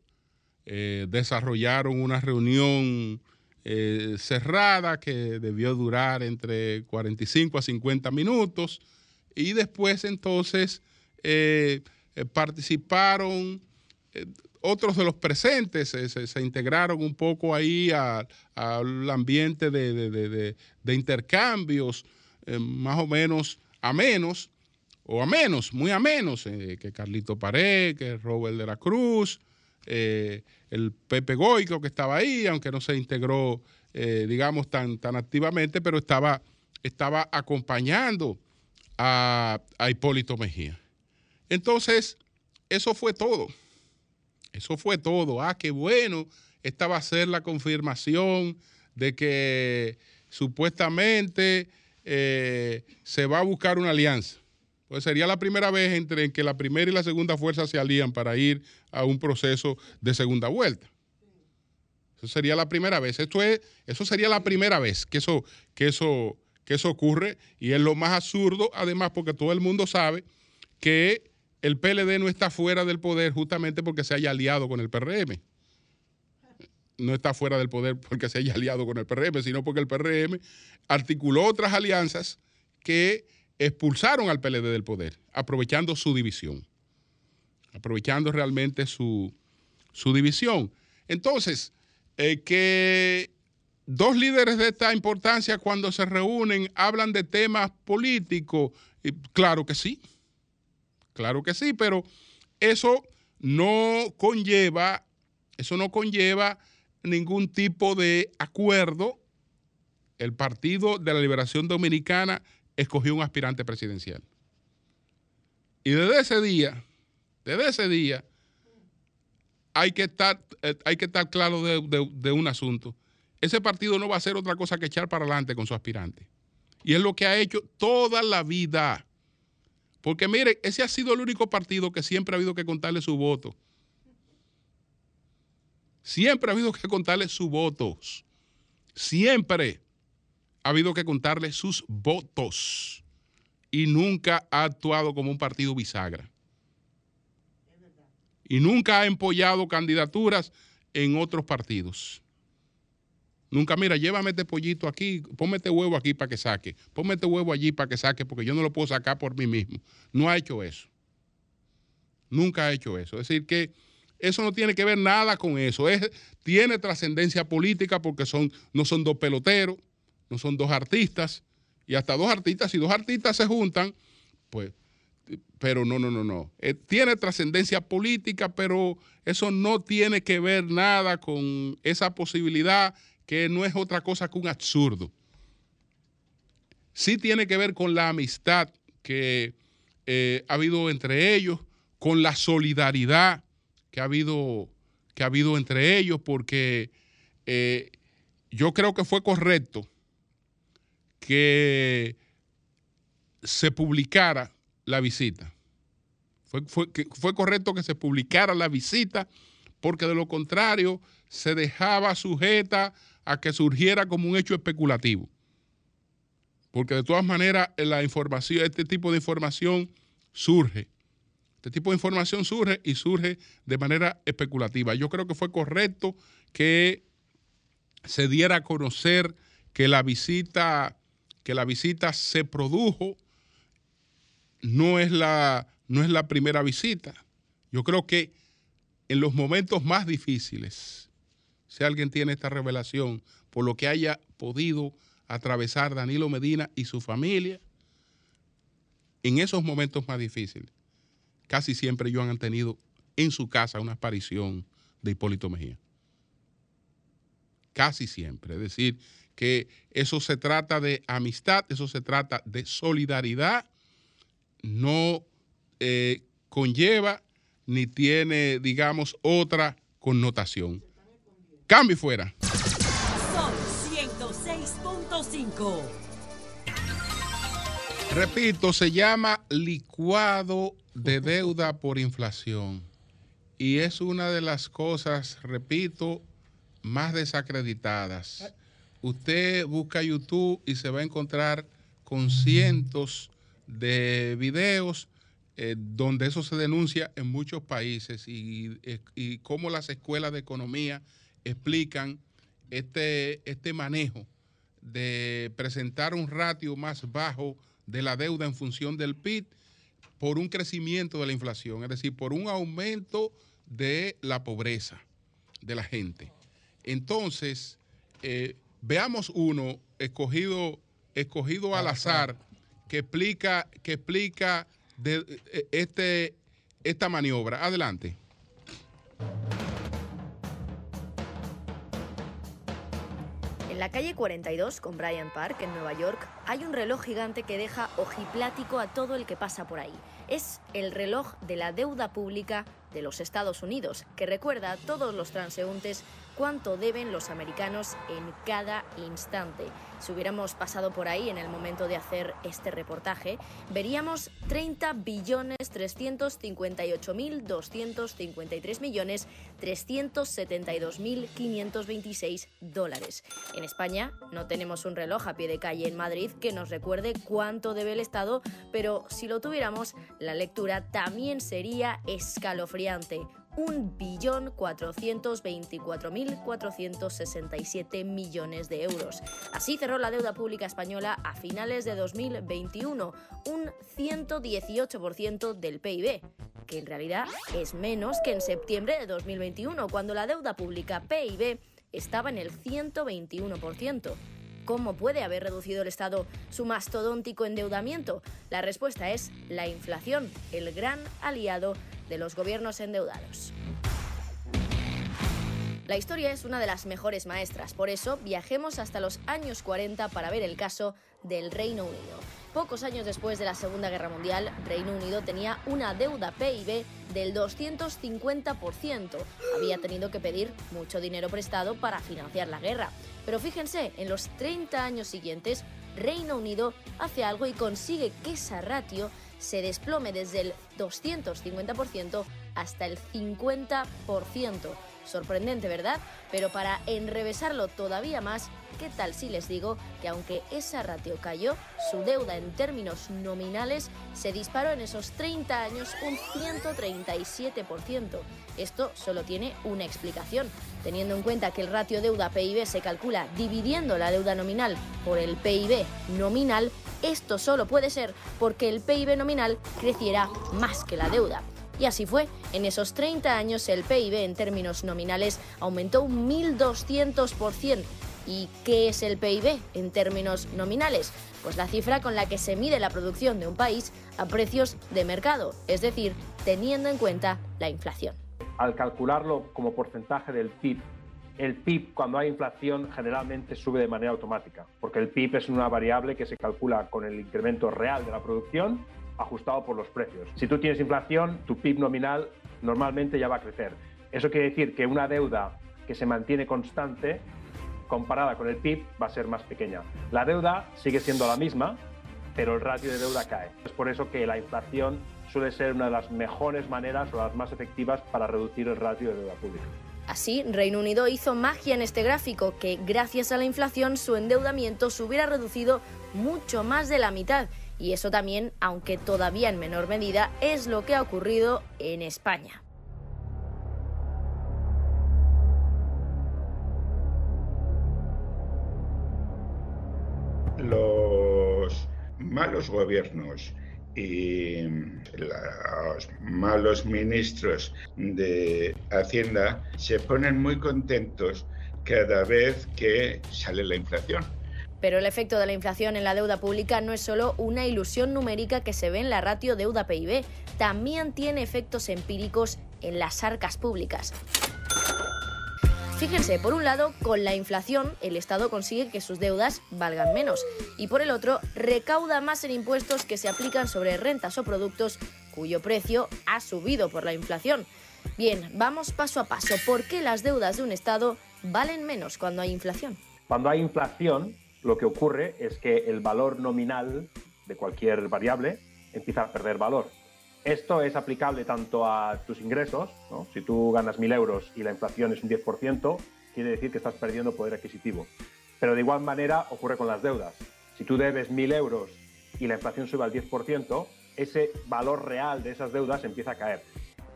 eh, desarrollaron una reunión cerrada que debió durar entre 45 a 50 minutos y después entonces eh, participaron eh, otros de los presentes, se, integraron un poco ahí al ambiente de, de- de- intercambios eh, más o menos a menos o a menos, muy a menos, que Carlito Pared, que Robert de la Cruz, el Pepe Goico que estaba ahí, aunque no se integró, digamos, tan, tan activamente, pero estaba, estaba acompañando a, a Hipólito Mejía. Entonces, eso fue todo. Eso fue todo. Ah, qué bueno. Esta va a ser la confirmación de que supuestamente eh, se va a buscar una alianza. Pues sería la primera vez entre en que la primera y la segunda fuerza se alían para ir a un proceso de segunda vuelta. Eso sería la primera vez. Esto es, eso sería la primera vez que eso, que eso, que eso ocurre y es lo más absurdo, además, porque todo el mundo sabe que el PLD no está fuera del poder justamente porque se haya aliado con el PRM. No está fuera del poder porque se haya aliado con el PRM, sino porque el PRM articuló otras alianzas que expulsaron al PLD del poder, aprovechando su división, aprovechando realmente su, su división. Entonces, eh, que dos líderes de esta importancia cuando se reúnen hablan de temas políticos, claro que sí, claro que sí, pero eso no conlleva, eso no conlleva ningún tipo de acuerdo. El Partido de la Liberación Dominicana escogió un aspirante presidencial. Y desde ese día, desde ese día, hay que estar, eh, hay que estar claro de, de- de un asunto. Ese partido no va a hacer otra cosa que echar para adelante con su aspirante. Y es lo que ha hecho toda la vida. Porque mire, ese ha sido el único partido que siempre ha habido que contarle su voto. Siempre ha habido que contarle sus votos. siempre ha habido que contarle sus votos y nunca ha actuado como un partido bisagra. Y nunca ha empollado candidaturas en otros partidos. Nunca, mira, llévame este pollito aquí, ponme este huevo aquí para que saque, ponme este huevo allí para que saque, porque yo no lo puedo sacar por mí mismo. No ha hecho eso. Nunca ha hecho eso. Es decir, que eso no tiene que ver nada con eso. Es, tiene trascendencia política porque son, no son dos peloteros, no son dos artistas, y hasta dos artistas, si dos artistas se juntan, pues, pero no, no, no, no. Eh, tiene trascendencia política, pero eso no tiene que ver nada con esa posibilidad que no es otra cosa que un absurdo. Sí tiene que ver con la amistad que eh, ha habido entre ellos, con la solidaridad que ha habido, que ha habido entre ellos, porque eh, yo creo que fue correcto que se publicara la visita. Fue, fue, correcto que se publicara la visita, porque de lo contrario se dejaba sujeta a que surgiera como un hecho especulativo. Porque de todas maneras la información, este tipo de información surge. Este tipo de información surge y surge de manera especulativa. Yo creo que fue correcto que se diera a conocer que la visita, que la visita se produjo. No es la, no es la primera visita. Yo creo que en los momentos más difíciles, si alguien tiene esta revelación, por lo que haya podido atravesar Danilo Medina y su familia, en esos momentos más difíciles, casi siempre ellos han tenido en su casa una aparición de Hipólito Mejía. Casi siempre. Es decir, que eso se trata de amistad, eso se trata de solidaridad, no eh, conlleva ni tiene, digamos, otra connotación. Cambio fuera. Sol 106.5. Repito, se llama licuado de deuda por inflación. Y es una de las cosas, repito, más desacreditadas. Usted busca YouTube y se va a encontrar con cientos de videos eh, donde eso se denuncia en muchos países y, eh, y cómo las escuelas de economía explican este, este manejo de presentar un ratio más bajo de la deuda en función del PIB por un crecimiento de la inflación, es decir, por un aumento de la pobreza de la gente. Entonces, eh, veamos uno escogido, escogido al azar que explica, que explica de, eh, este, esta maniobra. Adelante. En la calle 42 con Bryant Park, en Nueva York, hay un reloj gigante que deja ojiplático a todo el que pasa por ahí. Es el reloj de la deuda pública de los Estados Unidos, que recuerda a todos los transeúntes cuánto deben los americanos en cada instante. Si hubiéramos pasado por ahí en el momento de hacer este reportaje, veríamos 30 billones 358 mil 253 millones 372 mil 526 dólares. En España no tenemos un reloj a pie de calle en Madrid que nos recuerde cuánto debe el Estado, pero si lo tuviéramos, la lectura también sería escalofriante. 1.424.467 millones de euros. Así cerró la deuda pública española a finales de 2021, un 118% del PIB, que en realidad es menos que en septiembre de 2021, cuando la deuda pública PIB estaba en el 121%. ¿Cómo puede haber reducido el Estado su mastodóntico endeudamiento? La respuesta es la inflación, el gran aliado de los gobiernos endeudados. La historia es una de las mejores maestras, por eso viajemos hasta los años 40 para ver el caso del Reino Unido. Pocos años después de la Segunda Guerra Mundial, Reino Unido tenía una deuda PIB del 250%. Había tenido que pedir mucho dinero prestado para financiar la guerra. Pero fíjense, en los 30 años siguientes, Reino Unido hace algo y consigue que esa ratio se desplome desde el 250% hasta el 50%. Sorprendente, ¿verdad? Pero para enrevesarlo todavía más, ¿qué tal si les digo que aunque esa ratio cayó, su deuda en términos nominales se disparó en esos 30 años un 137%? Esto solo tiene una explicación. Teniendo en cuenta que el ratio deuda-PIB se calcula dividiendo la deuda nominal por el PIB nominal, esto solo puede ser porque el PIB nominal creciera más que la deuda. Y así fue. En esos 30 años el PIB en términos nominales aumentó un 1.200%. ¿Y qué es el PIB en términos nominales? Pues la cifra con la que se mide la producción de un país a precios de mercado, es decir, teniendo en cuenta la inflación. Al calcularlo como porcentaje del PIB, el PIB cuando hay inflación generalmente sube de manera automática, porque el PIB es una variable que se calcula con el incremento real de la producción ajustado por los precios. Si tú tienes inflación, tu PIB nominal normalmente ya va a crecer. Eso quiere decir que una deuda que se mantiene constante comparada con el PIB va a ser más pequeña. La deuda sigue siendo la misma, pero el ratio de deuda cae. Es por eso que la inflación suele ser una de las mejores maneras o las más efectivas para reducir el ratio de deuda pública. Así, Reino Unido hizo magia en este gráfico, que gracias a la inflación su endeudamiento se hubiera reducido mucho más de la mitad. Y eso también, aunque todavía en menor medida, es lo que ha ocurrido en España. los malos gobiernos y los malos ministros de Hacienda se ponen muy contentos cada vez que sale la inflación. Pero el efecto de la inflación en la deuda pública no es solo una ilusión numérica que se ve en la ratio deuda-PIB, también tiene efectos empíricos en las arcas públicas. Fíjense, por un lado, con la inflación el Estado consigue que sus deudas valgan menos y por el otro, recauda más en impuestos que se aplican sobre rentas o productos cuyo precio ha subido por la inflación. Bien, vamos paso a paso. ¿Por qué las deudas de un Estado valen menos cuando hay inflación? Cuando hay inflación, lo que ocurre es que el valor nominal de cualquier variable empieza a perder valor. Esto es aplicable tanto a tus ingresos, ¿no? si tú ganas 1.000 euros y la inflación es un 10%, quiere decir que estás perdiendo poder adquisitivo. Pero de igual manera ocurre con las deudas. Si tú debes 1.000 euros y la inflación sube al 10%, ese valor real de esas deudas empieza a caer.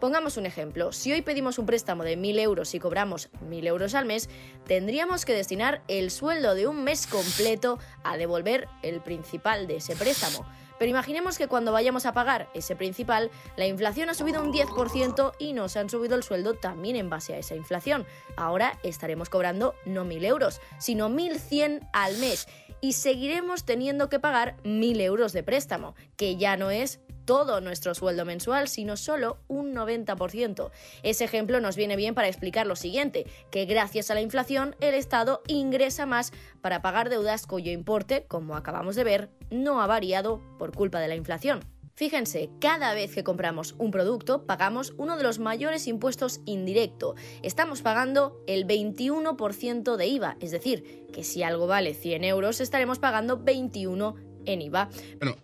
Pongamos un ejemplo. Si hoy pedimos un préstamo de 1.000 euros y cobramos 1.000 euros al mes, tendríamos que destinar el sueldo de un mes completo a devolver el principal de ese préstamo. Pero imaginemos que cuando vayamos a pagar ese principal, la inflación ha subido un 10% y nos han subido el sueldo también en base a esa inflación. Ahora estaremos cobrando no 1.000 euros, sino 1.100 al mes y seguiremos teniendo que pagar 1.000 euros de préstamo, que ya no es todo nuestro sueldo mensual, sino solo un 90%. Ese ejemplo nos viene bien para explicar lo siguiente, que gracias a la inflación el Estado ingresa más para pagar deudas cuyo importe, como acabamos de ver, no ha variado por culpa de la inflación. Fíjense, cada vez que compramos un producto pagamos uno de los mayores impuestos indirecto. Estamos pagando el 21% de IVA, es decir, que si algo vale 100 euros estaremos pagando 21 en IVA. Bueno,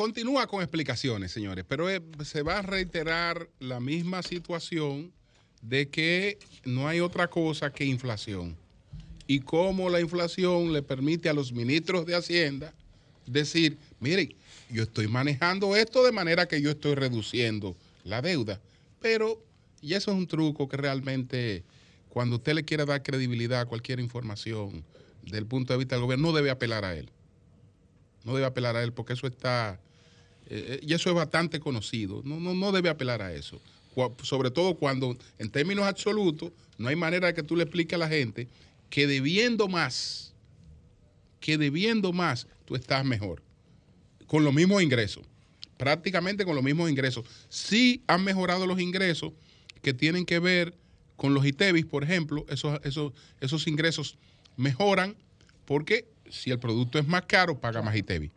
continúa con explicaciones, señores, pero eh, se va a reiterar la misma situación de que no hay otra cosa que inflación. Y cómo la inflación le permite a los ministros de Hacienda decir, miren, yo estoy manejando esto de manera que yo estoy reduciendo la deuda. Pero, y eso es un truco que realmente, cuando usted le quiera dar credibilidad a cualquier información del punto de vista del gobierno, no debe apelar a él. No debe apelar a él porque eso está, eh, y eso es bastante conocido. No, no, no debe apelar a eso. Sobre todo cuando, en términos absolutos, no hay manera de que tú le expliques a la gente que debiendo más, que debiendo más, tú estás mejor con los mismos ingresos, prácticamente con los mismos ingresos. Sí han mejorado los ingresos que tienen que ver con los ITEVIS, por ejemplo, esos, esos, esos ingresos mejoran porque si el producto es más caro, paga más ITEVIS.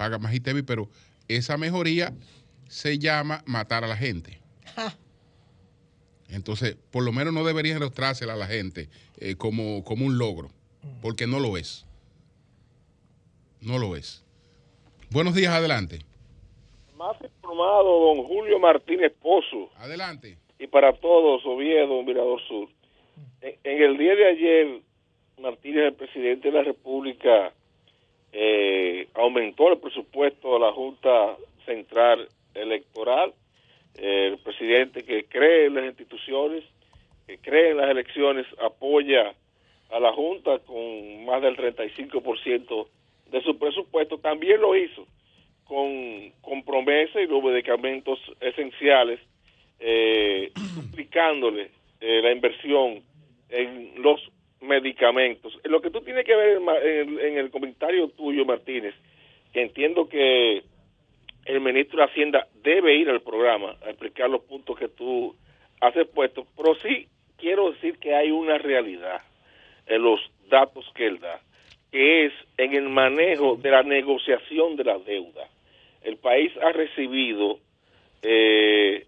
Paga más ITEVIS, pero esa mejoría se llama matar a la gente. Entonces, por lo menos no debería ilustrársela a la gente eh, como, como un logro, porque no lo es. No lo es. Buenos días, adelante. más informado, don Julio Martínez Pozo. Adelante. Y para todos, Oviedo, Mirador Sur. En, en el día de ayer, Martínez, el presidente de la República, eh, aumentó el presupuesto de la Junta Central Electoral. Eh, el presidente que cree en las instituciones, que cree en las elecciones, apoya a la Junta con más del 35% de su presupuesto. También lo hizo con, con promesas y los medicamentos esenciales, eh, eh, la inversión en los medicamentos. Lo que tú tienes que ver en, el comentario tuyo, Martínez, que entiendo que el ministro de Hacienda debe ir al programa a explicar los puntos que tú has expuesto, pero sí quiero decir que hay una realidad en los datos que él da, que es en el manejo de la negociación de la deuda. El país ha recibido eh,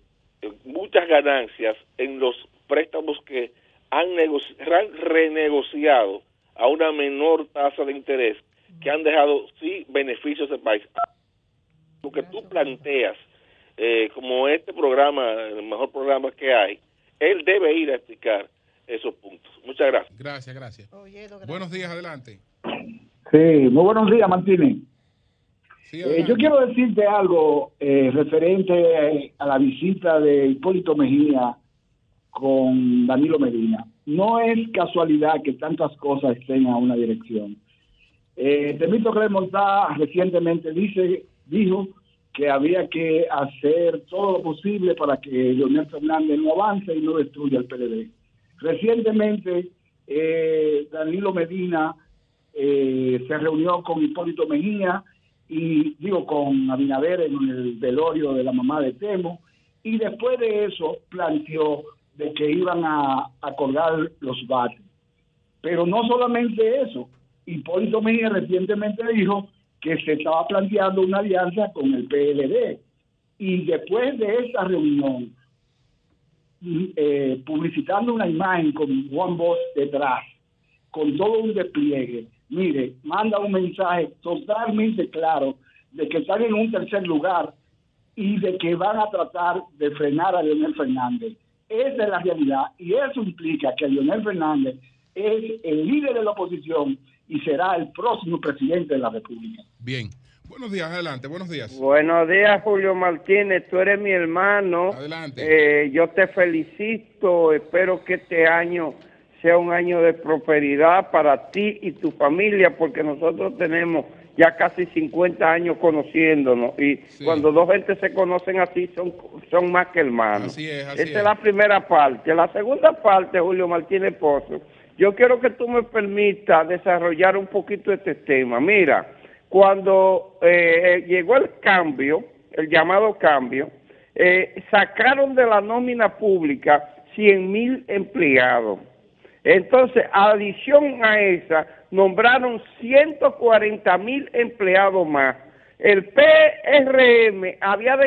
muchas ganancias en los préstamos que han, negoci- han renegociado a una menor tasa de interés que han dejado sí beneficios al país. Lo que tú planteas eh, como este programa, el mejor programa que hay, él debe ir a explicar esos puntos. Muchas gracias. Gracias, gracias. Buenos días, adelante. Sí, muy buenos días, Martínez. Sí, Eh, yo quiero decirte algo eh, referente a la visita de Hipólito Mejía con Danilo Medina. No es casualidad que tantas cosas estén a una dirección. Eh, Temito recientemente dice, dijo que había que hacer todo lo posible para que Leonel Fernández no avance y no destruya el PLD. Recientemente, eh, Danilo Medina eh, se reunió con Hipólito Mejía y digo con Abinader en el velorio de la mamá de Temo y después de eso planteó de que iban a acordar los bates. Pero no solamente eso, Hipólito Mejía recientemente dijo que se estaba planteando una alianza con el PLD y después de esa reunión eh, publicitando una imagen con Juan Bosch detrás con todo un despliegue, mire, manda un mensaje totalmente claro de que están en un tercer lugar y de que van a tratar de frenar a Leonel Fernández. Esa es la realidad y eso implica que Leonel Fernández es el líder de la oposición y será el próximo presidente de la República. Bien. Buenos días, adelante. Buenos días. Buenos días, Julio Martínez. Tú eres mi hermano. Adelante. Eh, yo te felicito. Espero que este año sea un año de prosperidad para ti y tu familia, porque nosotros tenemos ya casi 50 años conociéndonos y cuando dos gentes se conocen así son, son más que hermanos. Así es, así Esta es. es la primera parte. La segunda parte, Julio Martínez Pozo, yo quiero que tú me permitas desarrollar un poquito este tema. Mira, cuando eh, llegó el cambio, el llamado cambio, eh, sacaron de la nómina pública 100 mil empleados. Entonces, adición a esa, nombraron 140 mil empleados más. El PRM había,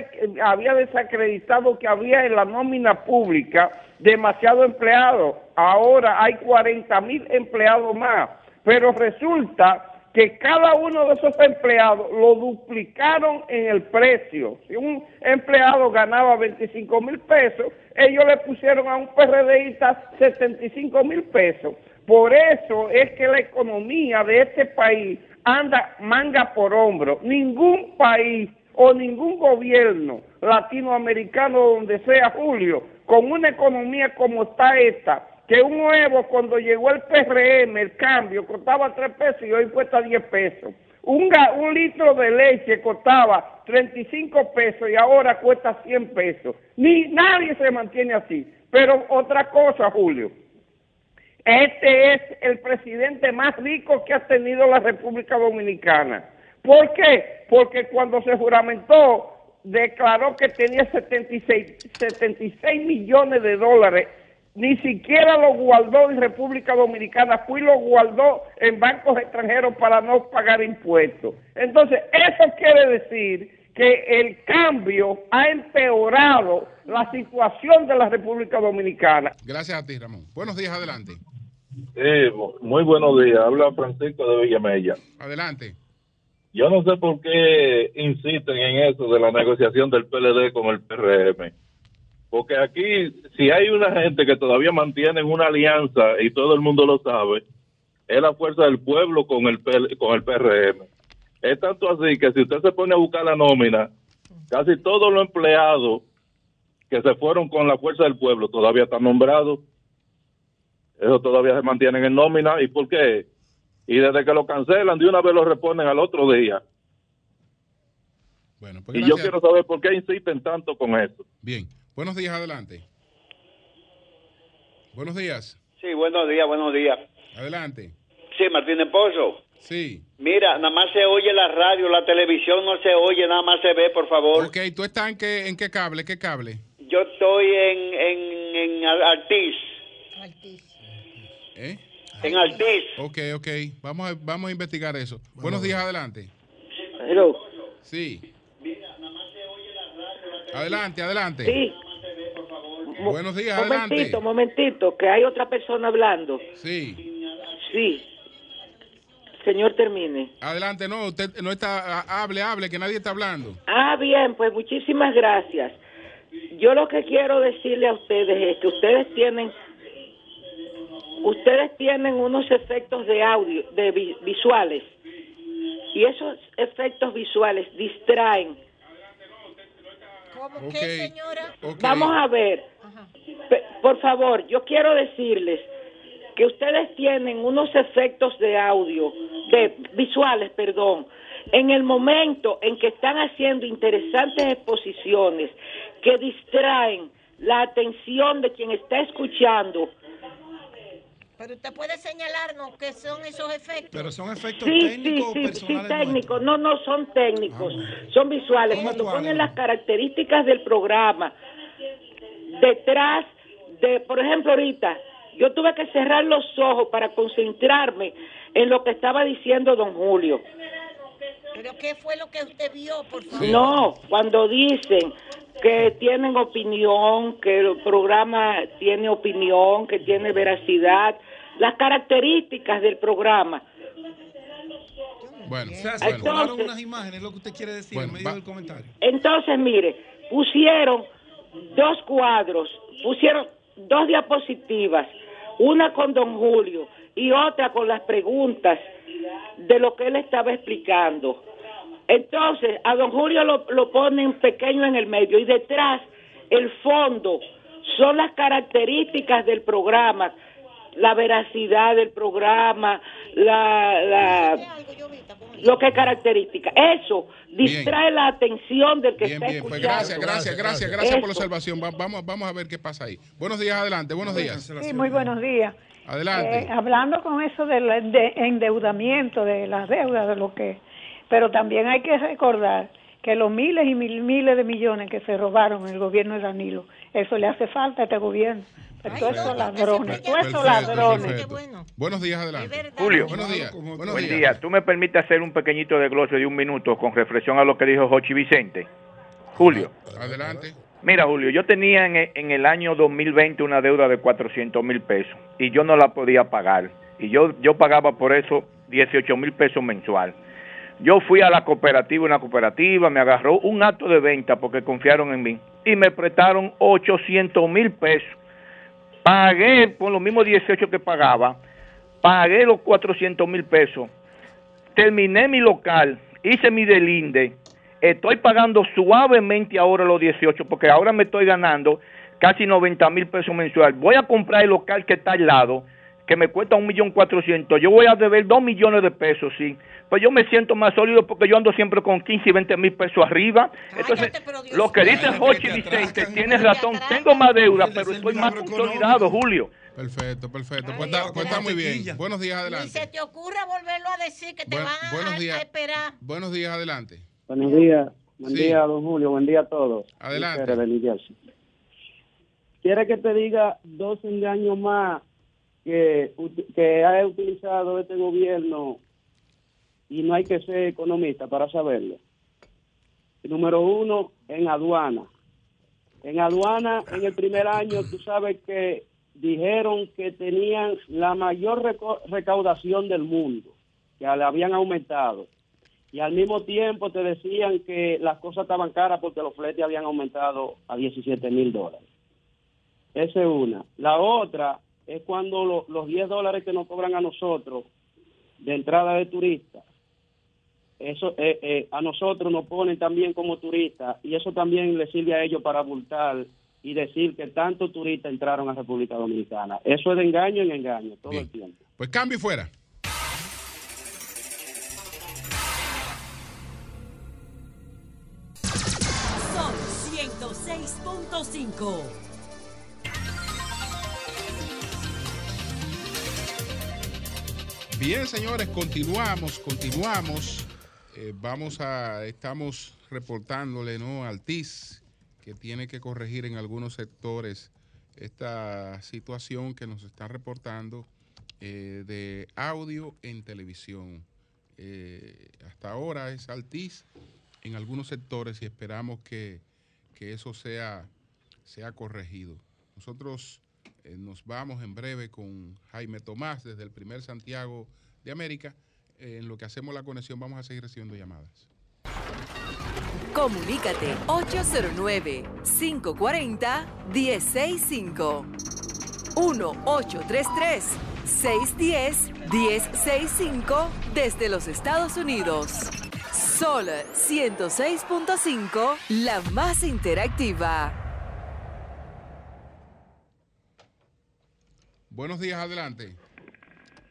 había desacreditado que había en la nómina pública demasiado empleado. Ahora hay 40 mil empleados más. Pero resulta que cada uno de esos empleados lo duplicaron en el precio. Si un empleado ganaba 25 mil pesos, ellos le pusieron a un PRDista 75 mil pesos. Por eso es que la economía de este país anda manga por hombro. Ningún país o ningún gobierno latinoamericano donde sea Julio, con una economía como está esta, que un huevo cuando llegó el PRM, el cambio, costaba 3 pesos y hoy cuesta 10 pesos. Un, litro de leche costaba 35 pesos y ahora cuesta 100 pesos. Ni nadie se mantiene así. Pero otra cosa, Julio, este es el presidente más rico que ha tenido la República Dominicana. ¿Por qué? Porque cuando se juramentó, declaró que tenía 76, 76 millones de dólares. Ni siquiera lo guardó en República Dominicana, fue y lo guardó en bancos extranjeros para no pagar impuestos. Entonces, eso quiere decir que el cambio ha empeorado la situación de la República Dominicana. Gracias a ti, Ramón. Buenos días, adelante. Sí, muy buenos días. Habla Francisco de Villamella. Adelante. Yo no sé por qué insisten en eso de la negociación del PLD con el PRM. Porque aquí, si hay una gente que todavía mantiene una alianza y todo el mundo lo sabe, es la fuerza del pueblo con el, PL con el PRM. Es tanto así que si usted se pone a buscar la nómina, casi todos los empleados que se fueron con la fuerza del pueblo todavía están nombrados. Eso todavía se mantienen en nómina. ¿Y por qué? Y desde que lo cancelan, de una vez lo reponen al otro día. Bueno, pues y yo quiero saber por qué insisten tanto con eso. Bien. Buenos días, adelante. Buenos días. Sí, buenos días, buenos días. Adelante. Sí, Martínez Pozo. Sí. Mira, nada más se oye la radio, la televisión no se oye, nada más se ve, por favor. Ok, ¿tú estás en qué, en qué cable? ¿Qué cable? Yo estoy en, en, en Altiz, ¿Eh? en Altiz. Ok, ok. Vamos a, vamos a investigar eso. Buenos días, adelante. Hello. Sí. Adelante, adelante. Sí. Buenos días, adelante. Momentito, momentito, que hay otra persona hablando. Sí. Sí. Señor, termine. Adelante, no, usted no está, ha- hable, hable, que nadie está hablando. Ah, bien, pues muchísimas gracias. Yo lo que quiero decirle a ustedes es que ustedes tienen ustedes tienen unos efectos de audio, de vi- visuales. Y esos efectos visuales distraen. Ok, ok. Vamos a ver. Por favor, yo quiero decirles que ustedes tienen unos efectos de audio, de visuales, perdón, en el momento en que están haciendo interesantes exposiciones que distraen la atención de quien está escuchando. Pero usted puede señalarnos qué son esos efectos. Pero son efectos Sí, sí, técnicos sí, o sí, técnicos. No, no son técnicos, son visuales. ¿Cómo Cuando ponen las características del programa detrás de, por ejemplo, ahorita, yo tuve que cerrar los ojos para concentrarme en lo que estaba diciendo don Julio. ¿Pero qué fue lo que usted vio, por favor? No, cuando dicen que tienen opinión, que el programa tiene opinión, que tiene veracidad, las características del programa. Bueno, se Entonces- colaron unas imágenes, es lo que usted quiere decir en medio del comentario. Entonces, mire, pusieron dos cuadros, pusieron dos diapositivas, una con don Julio y otra con las preguntas de lo que él estaba explicando. Entonces, a don Julio lo, lo ponen pequeño en el medio y detrás, el fondo, son las características del programa, la veracidad del programa, la, la lo que es característica. Eso distrae la atención del que Bien, está bien, pues gracias, gracias, gracias, gracias por la observación. Va- vamos, vamos a ver qué pasa ahí. Buenos días, adelante, buenos días. Sí, muy buenos días. Adelante. Eh, hablando con eso del ende- endeudamiento, de las deudas, de lo que... Pero también hay que recordar que los miles y mil, miles de millones que se robaron en el gobierno de Danilo, eso le hace falta a este gobierno. Pero todos esos ladrones, todos esos Perfecto, ladrones. perfecto. Buenos días, adelante. Julio, Buenos días. Buenos buen días. día. ¿Tú me permites hacer un pequeñito desglose de un minuto con reflexión a lo que dijo Jochi Vicente? Julio. Adelante. Mira, Julio, yo tenía en, en el año 2020 una deuda de 400 mil pesos y yo no la podía pagar. Y yo, yo pagaba por eso 18 mil pesos mensual. Yo fui a la cooperativa, una cooperativa, me agarró un acto de venta porque confiaron en mí y me prestaron 800 mil pesos. Pagué por los mismos 18 que pagaba, pagué los 400 mil pesos, terminé mi local, hice mi delinde, estoy pagando suavemente ahora los 18 porque ahora me estoy ganando casi 90 mil pesos mensual. Voy a comprar el local que está al lado, que me cuesta un millón cuatrocientos. Yo voy a deber dos millones de pesos, sí. Pues yo me siento más sólido porque yo ando siempre con 15 y 20 mil pesos arriba. Entonces, lo que dice Jochi Vicente, tiene razón. Tengo más deuda, pero estoy más consolidado, Julio. Perfecto, perfecto. Pues está, pues está muy bien. Buenos días, Ni adelante. se te ocurra volverlo a decir que te Buen- van a, esperar. Buenos días, adelante. Buenos días, buen Sí. día, don Julio, buen día a todos. Adelante. ¿Quiere que te diga dos engaños más que, ha utilizado este gobierno y no hay que ser economista para saberlo? Número uno, en aduana. En aduana, en el primer año, tú sabes que dijeron que tenían la mayor recaudación del mundo, que la habían aumentado. y al mismo tiempo te decían que las cosas estaban caras porque los fletes habían aumentado a 17 mil dólares. Esa es una. La otra es cuando lo- los 10 dólares que nos cobran a nosotros de entrada de turistas, eso eh, eh, a nosotros nos ponen también como turistas y eso también le sirve a ellos para abultar y decir que tantos turistas entraron a República Dominicana. Eso es de engaño en engaño todo el tiempo. Pues cambio y fuera. Son 106.5. Bien, señores, continuamos, continuamos. Eh, vamos a, estamos reportándole, ¿no? Al TIS, que tiene que corregir en algunos sectores esta situación que nos está reportando eh, de audio en televisión. Eh, hasta ahora es Altis en algunos sectores y esperamos que, que eso sea, sea corregido. Nosotros eh, nos vamos en breve con Jaime Tomás desde el primer Santiago de América. Eh, en lo que hacemos la conexión vamos a seguir recibiendo llamadas. Comunícate 809-540-1065. 1-833-610-1065 desde los Estados Unidos. Sol 106.5, la más interactiva. Buenos días, adelante.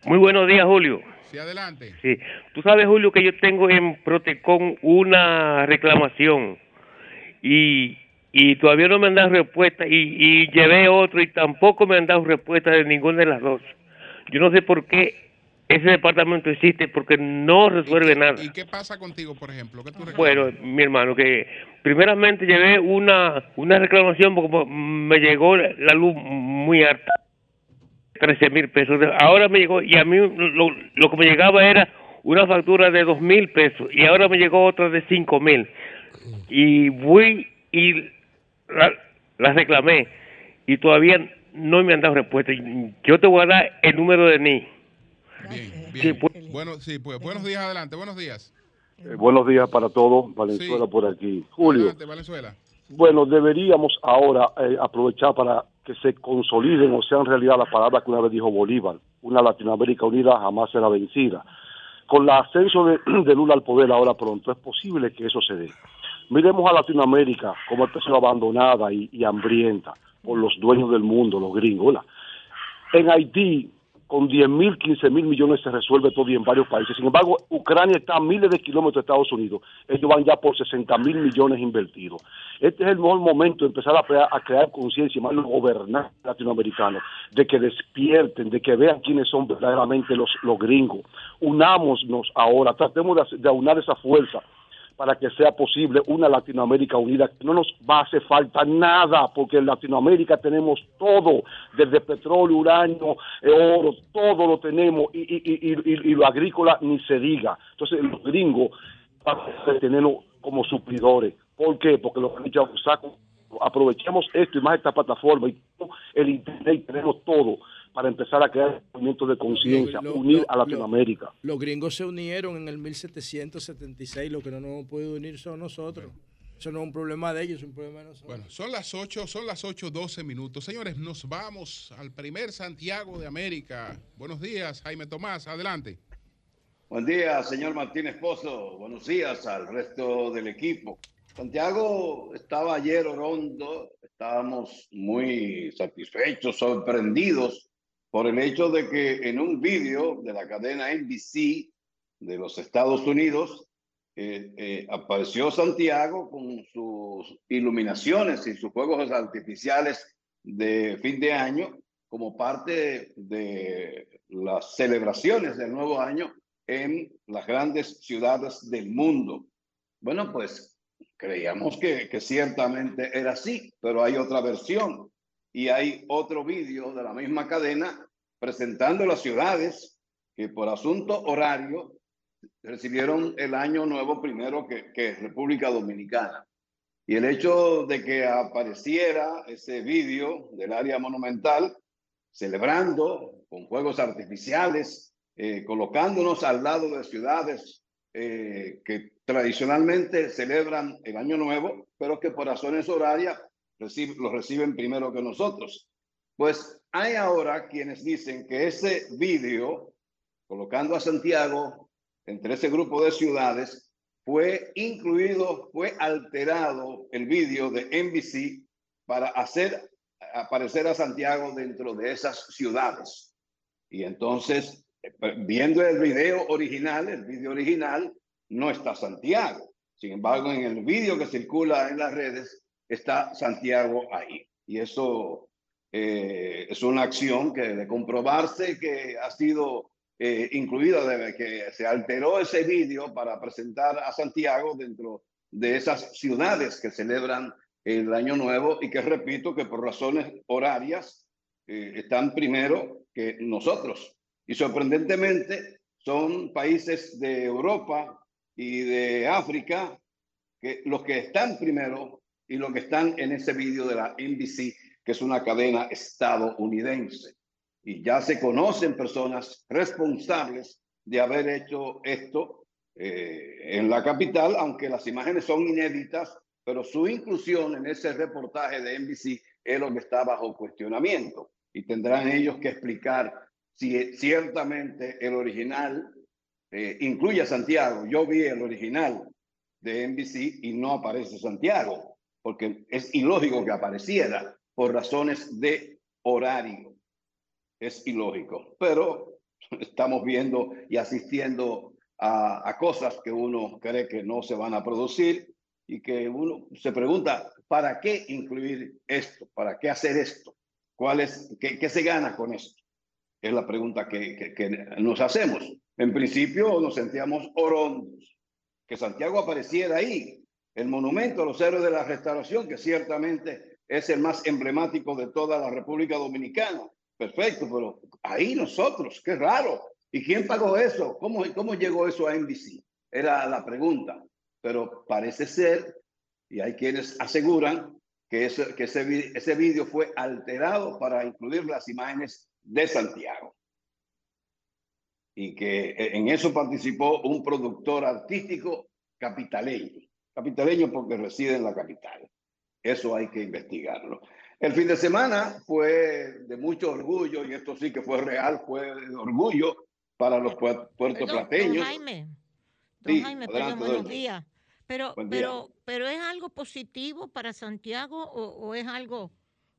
Muy buenos días, Julio. Sí, adelante. Sí. Tú sabes, Julio, que yo tengo en Protecon una reclamación y, y todavía no me han dado respuesta y, y llevé otro y tampoco me han dado respuesta de ninguna de las dos. Yo no sé por qué ese departamento existe porque no resuelve nada. ¿Y qué pasa contigo, por ejemplo? ¿Qué tú reclamas? Bueno, mi hermano, que primeramente llevé una, una reclamación porque me llegó la luz muy alta, 13 mil pesos. Ahora me llegó, y a mí lo, lo que me llegaba era una factura de dos mil pesos, y ahora me llegó otra de cinco mil. Y fui y la, la reclamé, y todavía no me han dado respuesta. Yo te voy a dar el número de NI. Bien. Bueno, sí, pues buenos días, adelante, buenos días. Eh, buenos días para todos, Valenzuela por aquí. Julio, Adelante, Valenzuela. bueno, deberíamos ahora eh, aprovechar para que se consoliden o sean realidad las palabras que una vez dijo Bolívar, una Latinoamérica unida jamás será vencida. Con el ascenso de, Lula al poder ahora pronto, es posible que eso se dé. Miremos a Latinoamérica como está abandonada y, y hambrienta por los dueños del mundo, los gringos. En Haití, con 10 mil, 15 mil millones se resuelve todo y en varios países. Sin embargo, Ucrania está a miles de kilómetros de Estados Unidos. Ellos van ya por 60 mil millones invertidos. Este es el mejor momento de empezar a, crear- crear conciencia, más los gobernantes latinoamericanos, de que despierten, de que vean quiénes son verdaderamente los, gringos. Unámonos ahora, tratemos de, de aunar esa fuerza para que sea posible una Latinoamérica unida. No nos va a hacer falta nada, porque en Latinoamérica tenemos todo, desde petróleo, uranio, eh, oro, todo lo tenemos, y, y, y, y- lo agrícola ni se diga. Entonces los gringos van a tenerlo como suplidores. ¿Por qué? Porque los han dicho. Aprovechemos esto y más esta plataforma y el internet tenemos todo para empezar a crear movimientos de conciencia, unir lo- a Latinoamérica. Los gringos se unieron en el 1776, lo que no nos hemos podido unir son nosotros. Eso no es un problema de ellos, es un problema de nosotros. Bueno, son las 8, son las 8, 12 minutos. Señores, nos vamos al primer Santiago de América. Buenos días, Jaime Tomás, adelante. Buen día, señor Martínez Pozo. Buenos días al resto del equipo. Santiago estaba ayer orondo, estábamos muy satisfechos, sorprendidos por el hecho de que en un vídeo de la cadena NBC de los Estados Unidos eh, eh, apareció Santiago con sus iluminaciones y sus juegos artificiales de fin de año como parte de las celebraciones del nuevo año en las grandes ciudades del mundo. Bueno, pues creíamos que, que ciertamente era así, pero hay otra versión y hay otro vídeo de la misma cadena presentando las ciudades que por asunto horario recibieron el año nuevo primero que, República Dominicana. Y el hecho de que apareciera ese vídeo del área monumental celebrando con fuegos artificiales, eh, colocándonos al lado de ciudades eh, que tradicionalmente celebran el Año Nuevo, pero que por razones horarias reciben, lo reciben primero que nosotros. Pues hay ahora quienes dicen que ese vídeo, colocando a Santiago entre ese grupo de ciudades, fue incluido, fue alterado el vídeo de NBC para hacer aparecer a Santiago dentro de esas ciudades. Y entonces, viendo el video original, el vídeo original, no está Santiago. Sin embargo, en el vídeo que circula en las redes, está Santiago ahí. Y eso eh, es una acción que de comprobarse que ha sido eh, incluida, que se alteró ese vídeo para presentar a Santiago dentro de esas ciudades que celebran el Año Nuevo y que repito que por razones horarias eh, están primero que nosotros. Y sorprendentemente son países de Europa y de África que los que están primero y los que están en ese vídeo de la NBC, que es una cadena estadounidense. Y ya se conocen personas responsables de haber hecho esto eh, en la capital, aunque las imágenes son inéditas pero su inclusión en ese reportaje de NBC es lo que está bajo cuestionamiento y tendrán ellos que explicar si ciertamente el original eh, incluye a Santiago. Yo vi el original de NBC y no aparece Santiago, porque es ilógico que apareciera por razones de horario. Es ilógico, pero estamos viendo y asistiendo a, cosas que uno cree que no se van a producir y que uno se pregunta, ¿para qué incluir esto? ¿Para qué hacer esto? ¿Cuál es, qué, qué se gana con esto? Es la pregunta que, que, nos hacemos. En principio nos sentíamos orondos, que Santiago apareciera ahí, el monumento a los héroes de la restauración, que ciertamente es el más emblemático de toda la República Dominicana. Perfecto, pero ahí nosotros, qué raro. ¿Y quién pagó eso? ¿Cómo, cómo llegó eso a NBC? Era la pregunta pero parece ser, y hay quienes aseguran, que, ese, que ese, ese vídeo fue alterado para incluir las imágenes de Santiago. Y que eh, en eso participó un productor artístico capitaleño. Capitaleño porque reside en la capital. Eso hay que investigarlo. El fin de semana fue de mucho orgullo, y esto sí que fue real, fue de orgullo para los puertoplateños. Jaime, don Jaime, buenos días. Pero, pero, pero ¿es algo positivo para Santiago o, es algo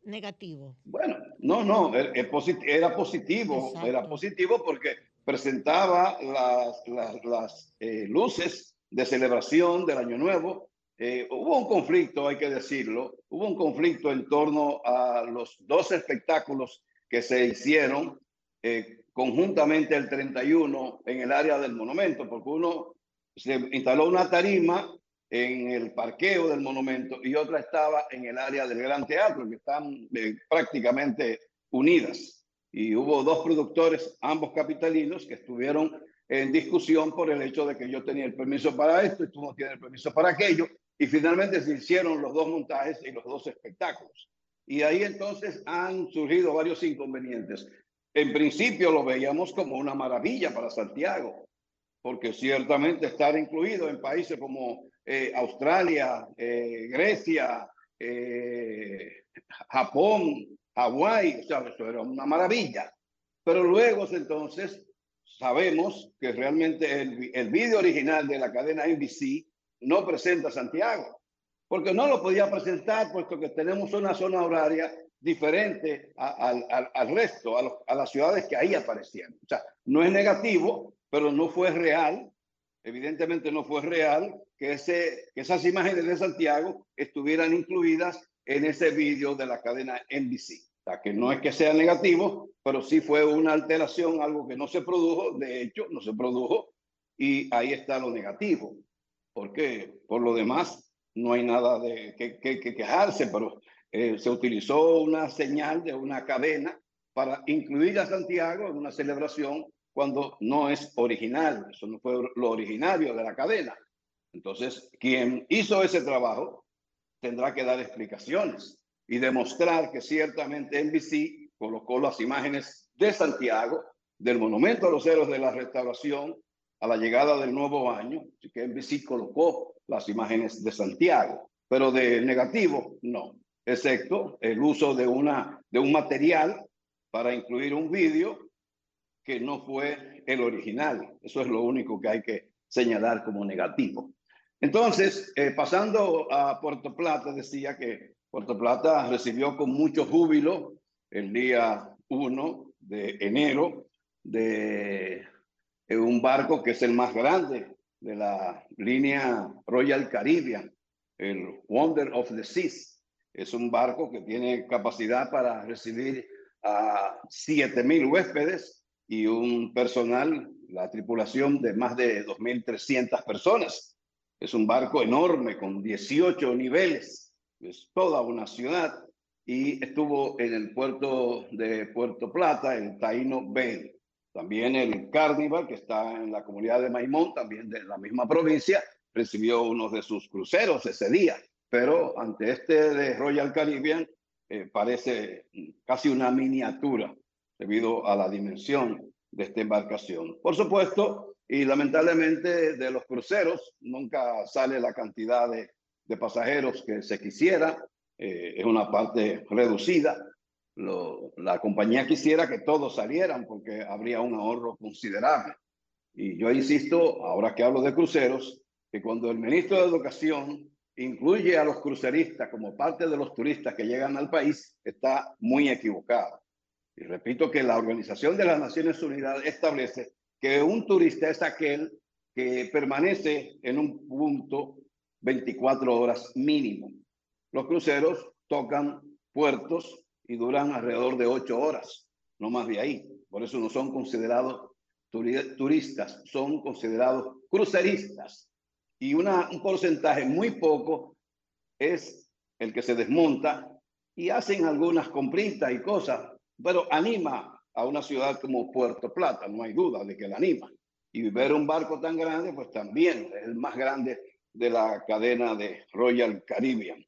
negativo? Bueno, no, no, er, era positivo, era positivo porque presentaba las, las, eh, luces de celebración del Año Nuevo. Eh, hubo un conflicto, hay que decirlo, hubo un conflicto en torno a los dos espectáculos que se hicieron eh, conjuntamente el 31 en el área del monumento, porque uno se instaló una tarima en el parqueo del monumento y otra estaba en el área del Gran Teatro, que están eh, prácticamente unidas. Y hubo dos productores, ambos capitalinos, que estuvieron en discusión por el hecho de que yo tenía el permiso para esto y tú no tienes el permiso para aquello. Y finalmente se hicieron los dos montajes y los dos espectáculos. Y ahí entonces han surgido varios inconvenientes. En principio lo veíamos como una maravilla para Santiago, porque ciertamente estar incluido en países como eh, Australia, eh, Grecia, eh, Japón, Hawái, o sea, eso era una maravilla. Pero luego entonces sabemos que realmente el, el vídeo original de la cadena NBC no presenta Santiago, porque no lo podía presentar puesto que tenemos una zona horaria diferente al, al, resto, a, a, las ciudades que ahí aparecían. O sea, no es negativo, pero no fue real, evidentemente no fue real que, ese, que esas imágenes de Santiago estuvieran incluidas en ese vídeo de la cadena NBC. O sea, que no es que sea negativo, pero sí fue una alteración, algo que no se produjo, de hecho, no se produjo, y ahí está lo negativo. Porque por lo demás no hay nada de que, que, que quejarse, pero eh, se utilizó una señal de una cadena para incluir a Santiago en una celebración cuando no es original, eso no fue lo originario de la cadena. Entonces, quien hizo ese trabajo tendrá que dar explicaciones y demostrar que ciertamente NBC colocó las imágenes de Santiago, del Monumento a los Héroes de la Restauración, a la llegada del nuevo año, que sí colocó las imágenes de Santiago, pero de negativo no, excepto el uso de, una, de un material para incluir un vídeo que no fue el original. Eso es lo único que hay que señalar como negativo. Entonces, eh, pasando a Puerto Plata, decía que Puerto Plata recibió con mucho júbilo el día 1 de enero de eh, un barco que es el más grande de la línea Royal Caribbean, el Wonder of the Seas. Es un barco que tiene capacidad para recibir a 7.000 huéspedes y un personal, la tripulación de más de 2.300 personas. Es un barco enorme con 18 niveles, es toda una ciudad y estuvo en el puerto de Puerto Plata, el Taino Bay. También el Carnival, que está en la comunidad de Maimón, también de la misma provincia, recibió uno de sus cruceros ese día. Pero ante este de Royal Caribbean, eh, parece casi una miniatura debido a la dimensión de esta embarcación. Por supuesto, y lamentablemente de los cruceros nunca sale la cantidad de, pasajeros que se quisiera, eh, es una parte reducida. La compañía quisiera que todos salieran porque habría un ahorro considerable. Y yo insisto, ahora que hablo de cruceros, que cuando el ministro de Educación incluye a los cruceristas como parte de los turistas que llegan al país, está muy equivocado. Y repito que la Organización de las Naciones Unidas establece que un turista es aquel que permanece en un punto 24 horas mínimo. Los cruceros tocan puertos y duran alrededor de 8 horas, no más de ahí. Por eso no son considerados turistas, son considerados cruceristas. Y una, un porcentaje muy poco es el que se desmonta y hacen algunas compritas y cosas, pero anima a una ciudad como Puerto Plata, no hay duda de que la anima. Y ver un barco tan grande, pues también es el más grande de la cadena de Royal Caribbean.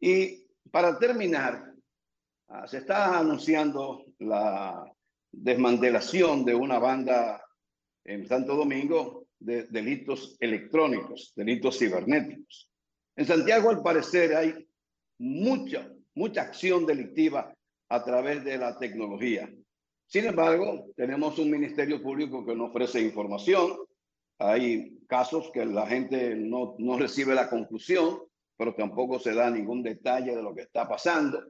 Y para terminar, ah, se está anunciando la desmantelación de una banda en Santo Domingo de delitos electrónicos, delitos cibernéticos. En Santiago, al parecer, hay mucha, mucha acción delictiva a través de la tecnología. Sin embargo, tenemos un ministerio público que no ofrece información. Hay casos que la gente no, no recibe la conclusión, pero tampoco se da ningún detalle de lo que está pasando.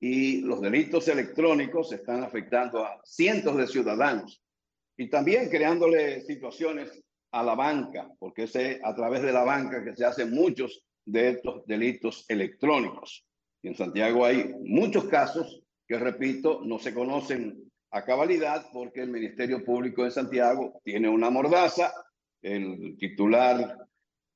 Y los delitos electrónicos están afectando a cientos de ciudadanos y también creándole situaciones a la banca, porque es a través de la banca que se hacen muchos de estos delitos electrónicos. Y en Santiago hay muchos casos que repito, no se conocen a cabalidad porque el Ministerio Público de Santiago tiene una mordaza, el titular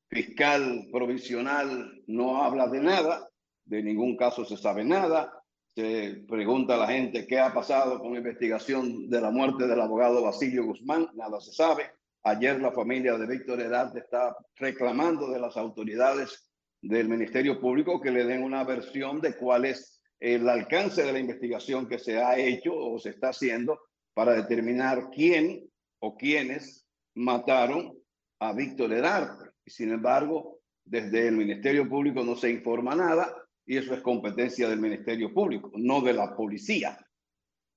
fiscal provisional no habla de nada, de ningún caso se sabe nada, se pregunta a la gente qué ha pasado con la investigación de la muerte del abogado Basilio Guzmán, nada se sabe. Ayer la familia de Víctor Herarte está reclamando de las autoridades del Ministerio Público que le den una versión de cuál es el alcance de la investigación que se ha hecho o se está haciendo para determinar quién o quiénes mataron a Víctor Herarte. Sin embargo, desde el Ministerio Público no se informa nada y eso es competencia del Ministerio Público, no de la policía.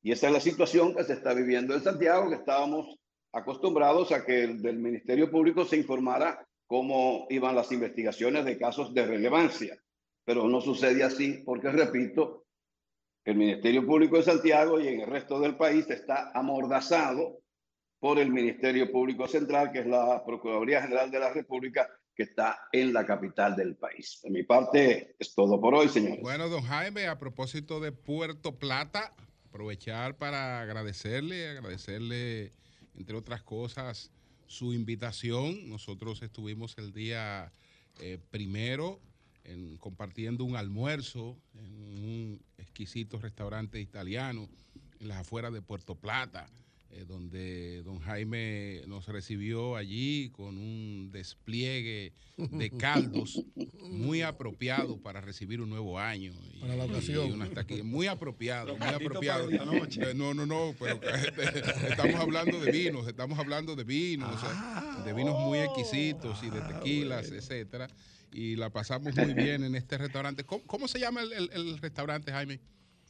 Y esa es la situación que se está viviendo en Santiago, que estábamos acostumbrados a que del Ministerio Público se informara cómo iban las investigaciones de casos de relevancia pero no sucede así porque, repito, el Ministerio Público de Santiago y en el resto del país está amordazado por el Ministerio Público Central, que es la Procuraduría General de la República, que está en la capital del país. De mi parte, es todo por hoy, señores. Bueno, don Jaime, a propósito de Puerto Plata, aprovechar para agradecerle, agradecerle, entre otras cosas, su invitación. Nosotros estuvimos el día eh, primero compartiendo un almuerzo en un exquisito restaurante italiano en las afueras de Puerto Plata. Eh, donde don Jaime nos recibió allí con un despliegue de caldos muy apropiado para recibir un nuevo año. Y, Para la ocasión. y muy apropiado, muy apropiado. noche. Eh, No, no, no, pero estamos hablando de vinos, estamos hablando de vinos, o sea, de vinos muy exquisitos y de tequilas, etcétera. Y la pasamos muy bien en este restaurante. ¿Cómo, cómo se llama el, el- el restaurante, Jaime?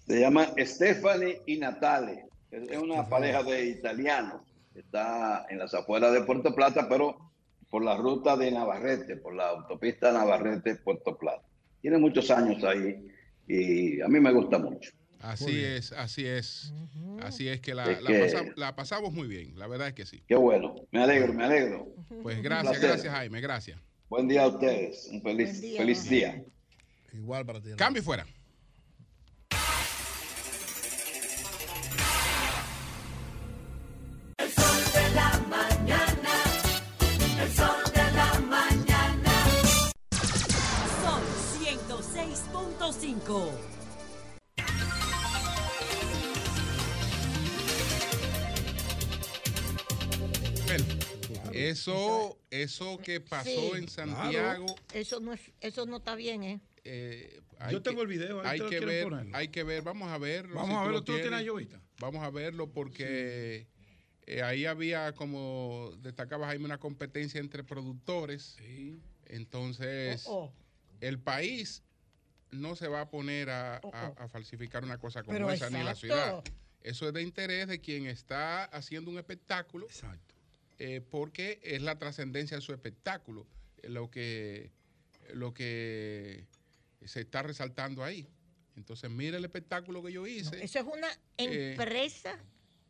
Se llama Stephanie y Natale. Es una pareja de italianos. Está en las afueras de Puerto Plata, pero por la ruta de Navarrete, por la autopista Navarrete-Puerto Plata. Tiene muchos años ahí y a mí me gusta mucho. Así es, así es. Así es que la, Es la que- pasam- la pasamos muy bien, la verdad es que sí. Qué bueno, me alegro, me alegro. Pues gracias, gracias Jaime, gracias. Buen día a ustedes, un feliz día, feliz día. Igual para ti. Cambio fuera. 106.5. Bueno, eso, eso que pasó Sí. en Santiago. Eso no, es, eso no está bien, ¿eh? eh, Yo tengo que- el video, ahí Hay te lo que ver, ponerlo. hay que ver, vamos a verlo. Vamos si a verlo, lo ¿tú lo tienes tienes. ahí ahorita? Vamos a verlo porque eh, ahí había, como destacaba Jaime, una competencia entre productores. Entonces, Oh, oh. el país no se va a poner a, a- a falsificar una cosa como Pero esa, ni la exacto. ciudad. Eso es de interés de quien está haciendo un espectáculo. eh, porque es la trascendencia de su espectáculo eh, lo que, lo que se está resaltando ahí. Entonces, mire el espectáculo que yo hice. Eso es una Eh, empresa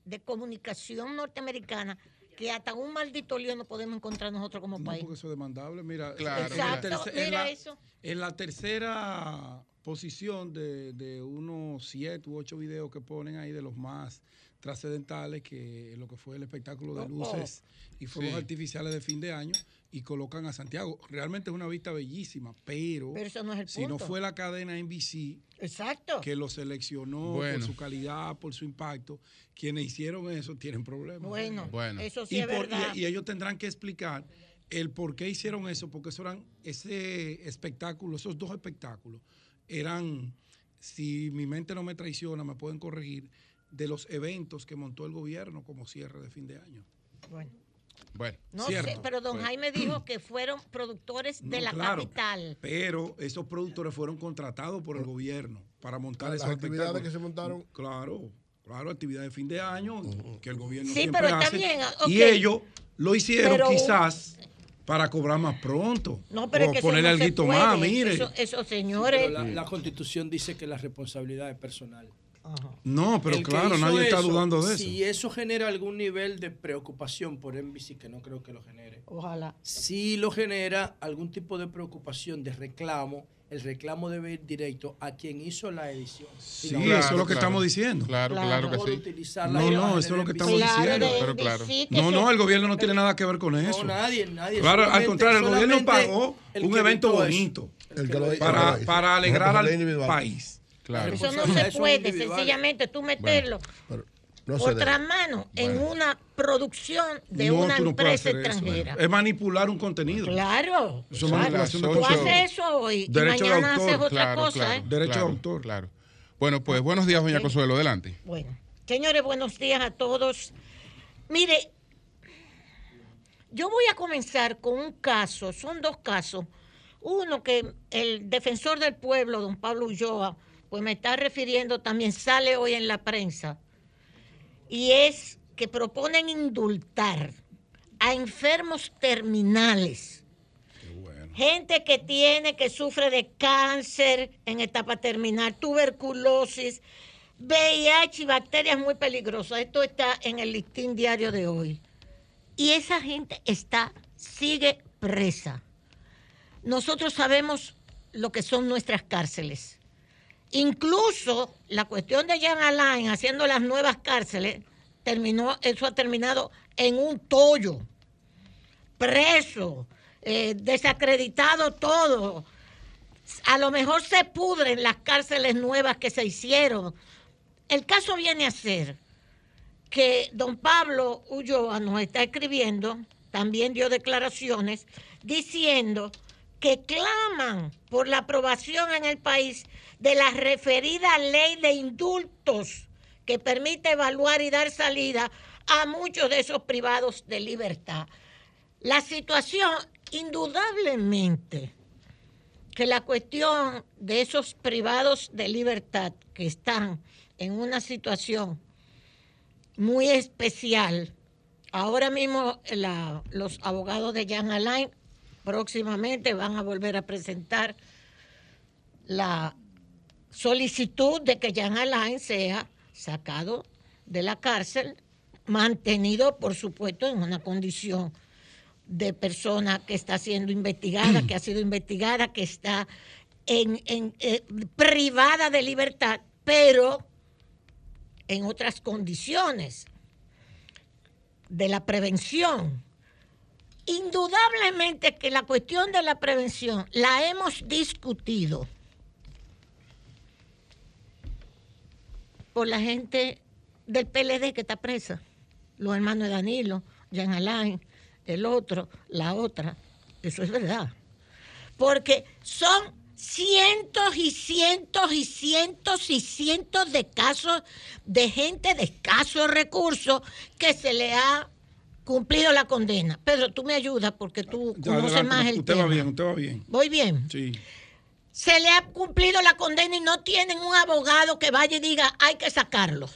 de comunicación norteamericana que hasta un maldito lío no podemos encontrar nosotros como No, país. porque eso es demandable. Mira, Claro, en la Exacto, en mira la- eso. En la tercera posición de, de unos siete u ocho videos que ponen ahí de los más trascendentales, que lo que fue el espectáculo de Oh, luces y fuegos Sí. artificiales de fin de año, y colocan a Santiago. Realmente es una vista bellísima, pero, Pero eso no es el si no fue la cadena NBC Exacto. que lo seleccionó Bueno. por su calidad, por su impacto, quienes hicieron eso tienen problemas. Bueno, Bueno. eso sí y, es por- y- verdad. y ellos tendrán que explicar el por qué hicieron eso, porque eso eran, ese espectáculo, esos dos espectáculos, eran, si mi mente no me traiciona, me pueden corregir, de los eventos que montó el gobierno como cierre de fin de año. Bueno. Bueno, No Cierto. sé, pero don Jaime dijo que fueron productores de No, la claro, capital. Pero esos productores fueron contratados por el gobierno para montar Las esos actividades que se montaron. Claro, claro, actividades de fin de año que el gobierno Sí, siempre pero está hace. bien, Y ellos lo hicieron Pero- quizás para cobrar más pronto. No, pero o es que eso ponerle no se algo puede. más, mire. Eso, eso, Pero señores. la, la constitución dice que la responsabilidad es personal. No, pero El claro, nadie está dudando de eso. Si eso genera algún nivel de preocupación por NBC, que no creo que lo genere. Ojalá. Si lo genera algún tipo de preocupación, de reclamo, el reclamo debe ir directo a quien hizo la edición. Sí, eso es lo que estamos diciendo. Claro, claro, que Por sí. utilizar la No, no, eso es lo que estamos diciendo. Pero claro. No, no, el gobierno no tiene nada que ver con eso. nadie, nadie. Claro, al contrario, el gobierno pagó el un evento bonito para, alegrar al país. Claro. Eso no se puede, sencillamente tú meterlo no otra debe. mano en una producción de No, una no empresa eso. extranjera. Es manipular un contenido. Claro. Eso es claro. manipulación de Tú haces eso hoy y Derecho mañana autor, haces otra Claro, cosa. claro, ¿eh? Derecho de autor. Claro. Bueno, pues buenos días, doña Consuelo, adelante. Bueno, señores, buenos días a todos. Mire, yo voy a comenzar con un caso, son dos casos. Uno que el defensor del pueblo, don Pablo Ulloa, pues me está refiriendo también, sale hoy en la prensa, y es que proponen indultar a enfermos terminales. Gente que tiene, que sufre de cáncer en etapa terminal, tuberculosis, VIH y bacterias muy peligrosas. Esto está en el listín diario de hoy. Y esa gente está, sigue presa. Nosotros sabemos lo que son nuestras cárceles. Incluso la cuestión de Jean Alain haciendo las nuevas cárceles, terminó, eso ha terminado en un tollo. Preso, eh, desacreditado todo. A lo mejor se pudren las cárceles nuevas que se hicieron. El caso viene a ser que don Pablo Ulloa nos está escribiendo, también dio declaraciones, diciendo que claman por la aprobación en el país de la referida ley de indultos que permite evaluar y dar salida a muchos de esos privados de libertad. La situación, indudablemente, que la cuestión de esos privados de libertad que están en una situación muy especial, ahora mismo la- los abogados de Jan Alain próximamente van a volver a presentar la solicitud de que Jan Alain sea sacado de la cárcel, mantenido, por supuesto, en una condición de persona que está siendo investigada, que ha sido investigada, que está en, eh, privada de libertad, pero en otras condiciones de la prevención. Indudablemente que la cuestión de la prevención la hemos discutido por la gente del PLD que está presa, los hermanos de Danilo, Jean Alain, el otro, la otra. Eso es verdad. Porque son cientos y cientos y cientos y cientos de casos de gente de escasos recursos que se le ha cumplido la condena. Pedro, tú me ayudas porque tú conoces Adelante, más el usted tema. va bien, usted va bien. Voy bien. Sí. Se le ha cumplido la condena y no tienen un abogado que vaya y diga hay que sacarlo.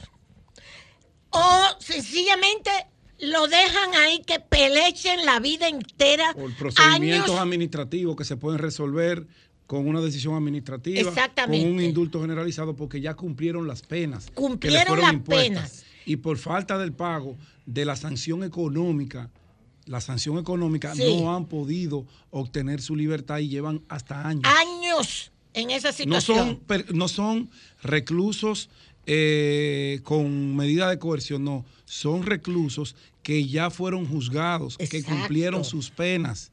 O sencillamente lo dejan ahí que pelechen la vida entera. Por procedimientos años. administrativos que se pueden resolver con una decisión administrativa, Exactamente. con un indulto generalizado, porque ya cumplieron las penas. que Cumplieron fueron las impuestas. penas. Y por falta del pago de la sanción económica, la sanción económica Sí. no han podido obtener su libertad y llevan hasta años. años en esa No situación. son, per- no son reclusos eh, con medida de coerción, no. Son reclusos que ya fueron juzgados, que cumplieron sus penas,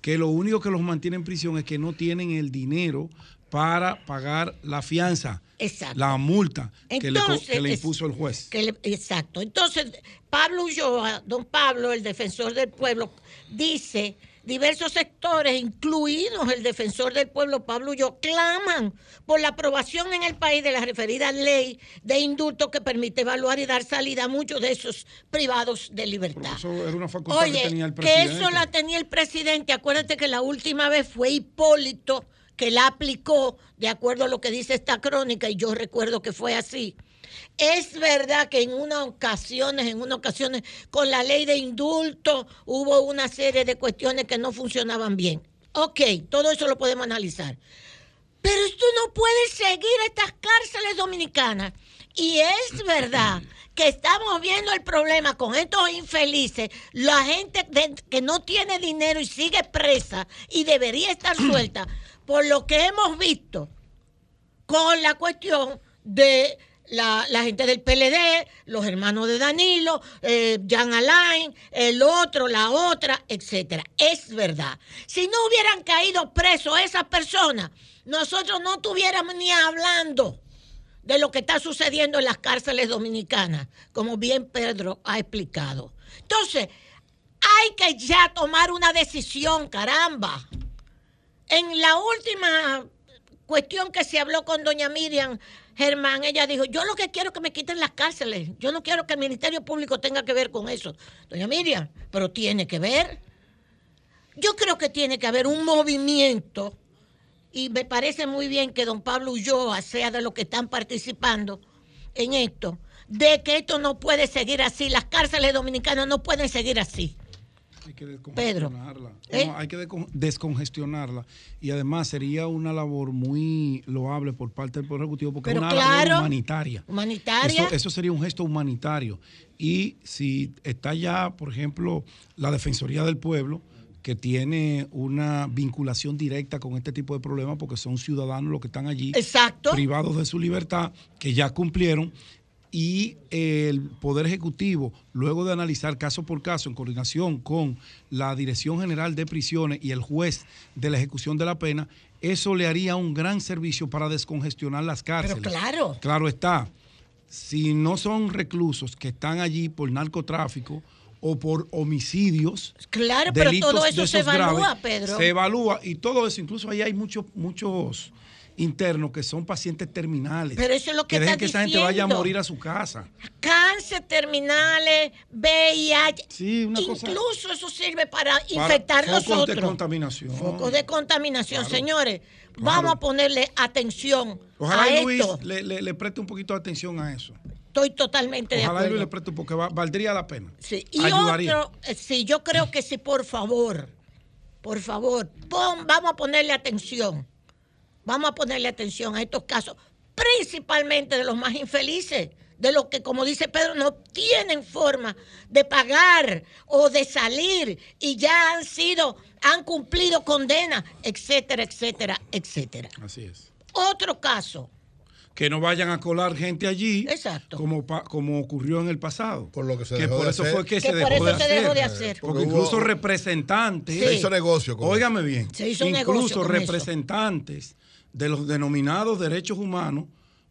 que lo único que los mantiene en prisión es que no tienen el dinero para pagar la fianza, Exacto. la multa que, le, que le impuso el juez. Que le- exacto. Entonces, Pablo Ulloa, don Pablo, el defensor del pueblo, dice, diversos sectores, incluidos el defensor del pueblo, Pablo Ulloa, claman por la aprobación en el país de la referida ley de indulto que permite evaluar y dar salida a muchos de esos privados de libertad. Eso era una facultad Oye, que tenía el que presidente. eso la tenía el presidente. Acuérdate que la última vez fue Hipólito que la aplicó de acuerdo a lo que dice esta crónica y yo recuerdo que fue así. Es verdad que en unas ocasiones, en unas ocasiones, con la ley de indulto hubo una serie de cuestiones que no funcionaban bien. Ok, todo eso lo podemos analizar. Pero esto no puede seguir estas cárceles dominicanas. Y es verdad que estamos viendo el problema con estos infelices, la gente que no tiene dinero y sigue presa y debería estar suelta, por lo que hemos visto con la cuestión de la, gente del PLD, los hermanos de Danilo, eh, Alain, el otro, la otra, etcétera. Es verdad. Si no hubieran caído presos esas personas, nosotros no estuviéramos ni hablando de lo que está sucediendo en las cárceles dominicanas, como bien Pedro ha explicado. Entonces, hay que ya tomar una decisión, caramba. En la última cuestión que se habló con doña Miriam Germán, ella dijo, yo lo que quiero es que me quiten las cárceles, yo no quiero que el Ministerio Público tenga que ver con eso. Doña Miriam, pero tiene que ver. Yo creo que tiene que haber un movimiento y me parece muy bien que don Pablo Ulloa sea de los que están participando en esto, de que esto no puede seguir así, las cárceles dominicanas no pueden seguir así. Hay que Pedro. descongestionarla. ¿Eh? No, hay que descon- descongestionarla. Y además sería una labor muy loable por parte del Poder Ejecutivo porque Pero es una claro, labor humanitaria. Humanitaria. Eso, eso sería un gesto humanitario. Y si está ya, por ejemplo, la Defensoría del Pueblo, que tiene una vinculación directa con este tipo de problemas, porque son ciudadanos los que están allí, Exacto. privados de su libertad, que ya cumplieron, y el Poder Ejecutivo, luego de analizar caso por caso en coordinación con la Dirección General de Prisiones y el juez de la ejecución de la pena, eso le haría un gran servicio para descongestionar las cárceles. claro. Claro está. si no son reclusos que están allí por narcotráfico o por homicidios. Claro, pero todo eso se evalúa, graves, Pedro. Se evalúa y todo eso, incluso ahí hay muchos, muchos internos que son pacientes terminales. Pero eso es lo que dejen está que esa gente vaya a morir a su casa. Cáncer terminales, VIH. Sí, una cosa- Incluso eso sirve para Para infectar focos nosotros. de contaminación. Focos de contaminación, Claro, señores. Vamos a ponerle atención Ojalá a Luis esto. le, le- le preste un poquito de atención a eso. Estoy totalmente de Ojalá y acuerdo. Luis le preste porque va- valdría la pena. Sí, Y Ayudaría. otro, eh, sí, yo creo que sí, por favor, por favor, pon- vamos a ponerle atención. Vamos a ponerle atención a estos casos, principalmente de los más infelices, de los que, como dice Pedro, no tienen forma de pagar o de salir y ya han sido, han cumplido condena, etcétera, etcétera, etcétera. Así es. Otro caso, Que no vayan a colar gente allí. Exacto. Como, pa- como ocurrió en el pasado. Por lo que se que dejó por de eso hacer. fue que, Que se, por dejó, eso de se hacer. dejó de hacer. Porque Porque incluso hubo- representantes. Se hizo negocio con Óigame bien. Se hizo incluso negocio con eso. De los denominados derechos humanos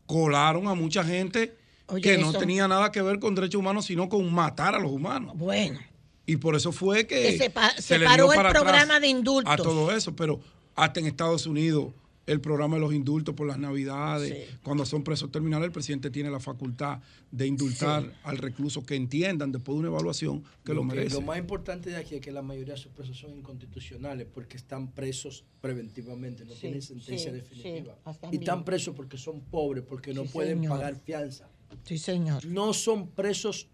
colaron a mucha gente Oye, que no eso- tenía nada que ver con derechos humanos, sino con matar a los humanos. Bueno. Y por eso fue que, Que se pa- se paró el programa de indultos. A todo eso, pero hasta en Estados Unidos el programa de los indultos por las navidades, cuando son presos terminales, el presidente tiene la facultad de indultar Sí. al recluso que entiendan después de una evaluación que lo, que- merece. Lo más importante de aquí es que la mayoría de sus presos son inconstitucionales porque están presos preventivamente, no Sí, tienen sentencia sí, definitiva. y están presos porque son pobres, porque no Sí, pueden señor. pagar fianza. Sí, señor. No son presos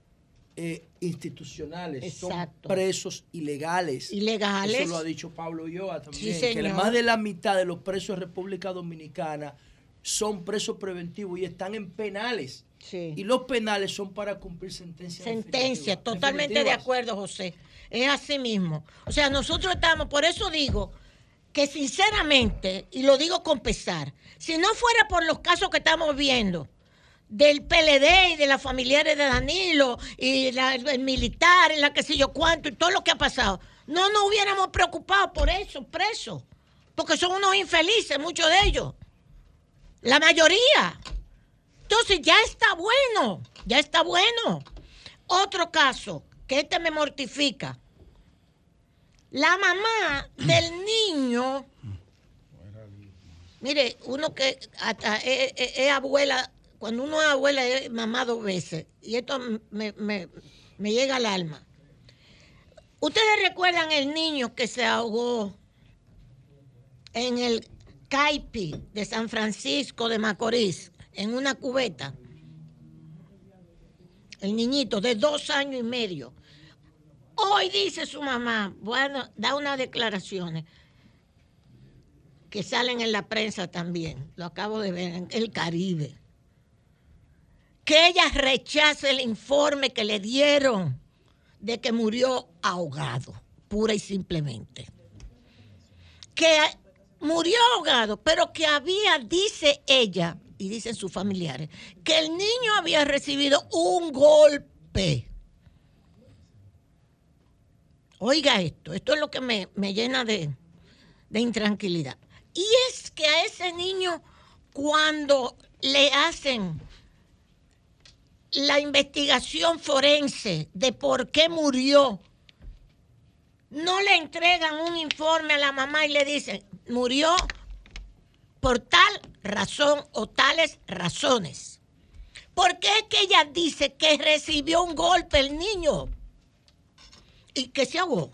eh, institucionales, Exacto. son presos ilegales. Ilegales. Eso lo ha dicho Pablo Ulloa también. Sí, que más de la mitad de los presos de República Dominicana son presos preventivos y están en penales. Y los penales son para cumplir sentencias. Sentencia, definitivas. totalmente de acuerdo, José. Es así mismo. O sea, nosotros estamos, por eso digo que sinceramente, y lo digo con pesar, si no fuera por los casos que estamos viendo del PLD y de las familiares de Danilo y la- el militar y la que sé yo cuánto y todo lo que ha pasado, no nos hubiéramos preocupado por eso, presos, porque son unos infelices, muchos de ellos, la mayoría. Entonces ya está bueno, ya está bueno. Otro caso, que este me mortifica. La mamá del niño, mire, uno que hasta es, es- es abuela, cuando uno abuela es mamá dos veces, y esto me, me- me llega al alma. ¿Ustedes recuerdan el niño que se ahogó en el Caipi de San Francisco de Macorís, en una cubeta? El niñito de dos años y medio. Hoy dice su mamá, bueno, da unas declaraciones que salen en la prensa también, lo acabo de ver en el Caribe, que ella rechaza el informe que le dieron de que murió ahogado, pura y simplemente. Que murió ahogado, pero que había, dice ella, y dicen sus familiares, que el niño había recibido un golpe. Oiga esto, esto es lo que me, me llena de, de intranquilidad. Y es que a ese niño, cuando le hacen la investigación forense de por qué murió, no le entregan un informe a la mamá y le dicen, murió por tal razón o tales razones. ¿Por qué es que ella dice que recibió un golpe el niño y que se ahogó?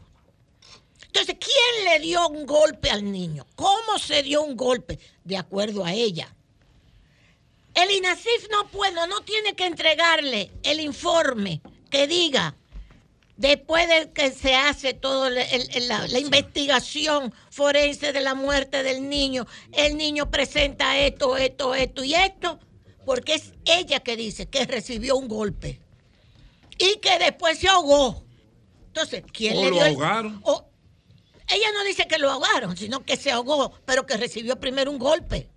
Entonces, ¿quién le dio un golpe al niño? ¿Cómo se dio un golpe? De acuerdo a ella. El INASIF no puede, no tiene que entregarle el informe que diga, después de que se hace toda la, la investigación forense de la muerte del niño, el niño presenta esto, esto, esto y esto, porque es ella que dice que recibió un golpe y que después se ahogó. Entonces, ¿quién O le lo dio el- ahogaron. o- ella no dice que lo ahogaron, sino que se ahogó, pero que recibió primero un golpe.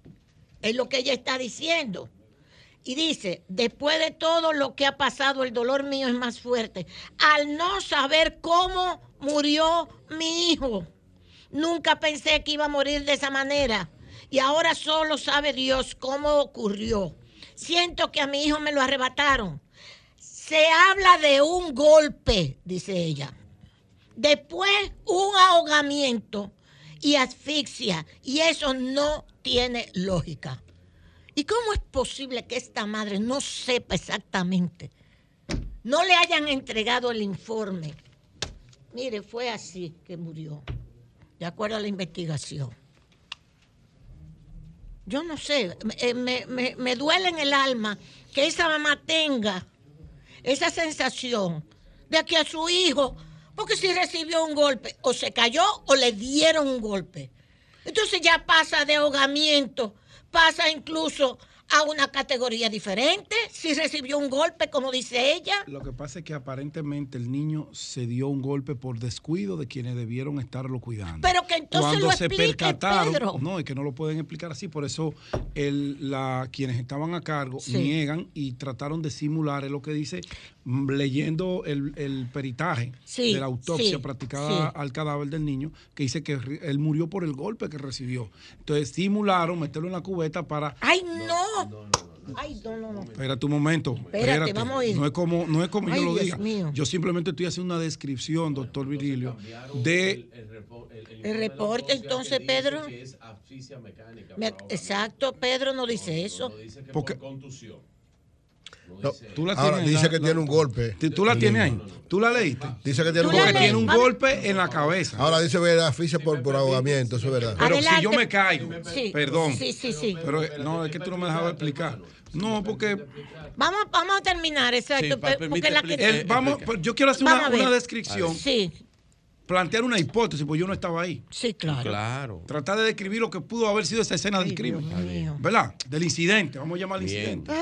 Es lo que ella está diciendo. Y dice, después de todo lo que ha pasado, el dolor mío es más fuerte. Al no saber cómo murió mi hijo, nunca pensé que iba a morir de esa manera. Y ahora solo sabe Dios cómo ocurrió. Siento que a mi hijo me lo arrebataron. Se habla de un golpe, dice ella. Después un ahogamiento y asfixia. Y eso no tiene lógica. ¿Y cómo es posible que esta madre no sepa exactamente? No le hayan entregado el informe. Mire, fue así que murió, de acuerdo a la investigación. Yo no sé, me, me duele en el alma que esa mamá tenga esa sensación de que a su hijo, porque si recibió un golpe, o se cayó o le dieron un golpe. Entonces ya pasa de ahogamiento, pasa incluso a una categoría diferente, si recibió un golpe, como dice ella. Lo que pasa es que aparentemente el niño se dio un golpe por descuido de quienes debieron estarlo cuidando. Pero que entonces Cuando lo se explique, percataron, Pedro. no, es que no lo pueden explicar así, por eso el, la, quienes estaban a cargo Sí. niegan y trataron de simular, es lo que dice, leyendo el, el peritaje Sí, de la autopsia sí, practicada sí. al cadáver del niño, que dice que él murió por el golpe que recibió. Entonces simularon meterlo en la cubeta para ¡Ay, no! Ay, no, no, no. Espérate un momento. Espérate, vamos a ir. No es como, no es como Ay, yo lo Dios diga. mío. Yo simplemente estoy haciendo una descripción, doctor Virilio, de El reporte entonces, Pedro. Me- exacto, Pedro no dice eso. Porque- No, Tú la ahora tienes, dice la- que la- tiene un golpe. ¿Tú- la tienes ahí? ¿Tú la leíste? Dice que tiene un golpe. tiene un golpe en la cabeza. Ahora dice ver asfixia por, por ahogamiento, eso es verdad. Pero Adelante. si yo me caigo, Sí, perdón. sí, sí, sí. Pero eh, no, es que tú no me dejabas explicar. No, porque Vamos, vamos a terminar, exacto. porque la que- el- vamos, pues, yo quiero hacer una, una descripción. Sí, Plantear una hipótesis, pues yo no estaba ahí. sí, claro. Claro. Tratar de describir lo que pudo haber sido esa escena del crimen. ¿Verdad? Del incidente, vamos a llamarlo incidente.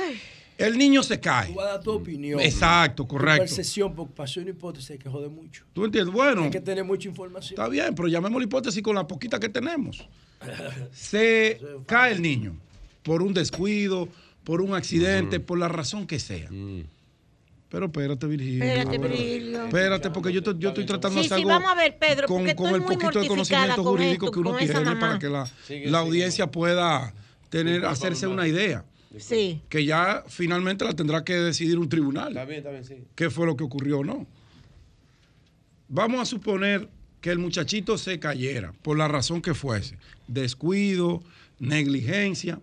El niño se cae. Tú vas a dar tu opinión. Exacto, Tu correcto. percepción, porque pasó una hipótesis hay que jode mucho. ¿Tú entiendes? Bueno, Hay que tener mucha información. está bien, pero llamemos la hipótesis con la poquita que tenemos. Se cae el niño por un descuido, por un accidente, por la razón que sea. Pero espérate, Virgilio. Espérate, Virgilio. Espérate, porque yo, estoy- yo estoy tratando Sí, de hacer sí, algo vamos a ver, Pedro, con, con estoy el muy poquito de conocimiento con jurídico esto, que uno tiene para que la, Sigue, la sigue. audiencia pueda tener, hacerse una idea. Sí. Que ya finalmente la tendrá que decidir un tribunal. Está bien, está bien, sí. qué fue lo que ocurrió o no. Vamos a suponer que el muchachito se cayera, por la razón que fuese, descuido, negligencia,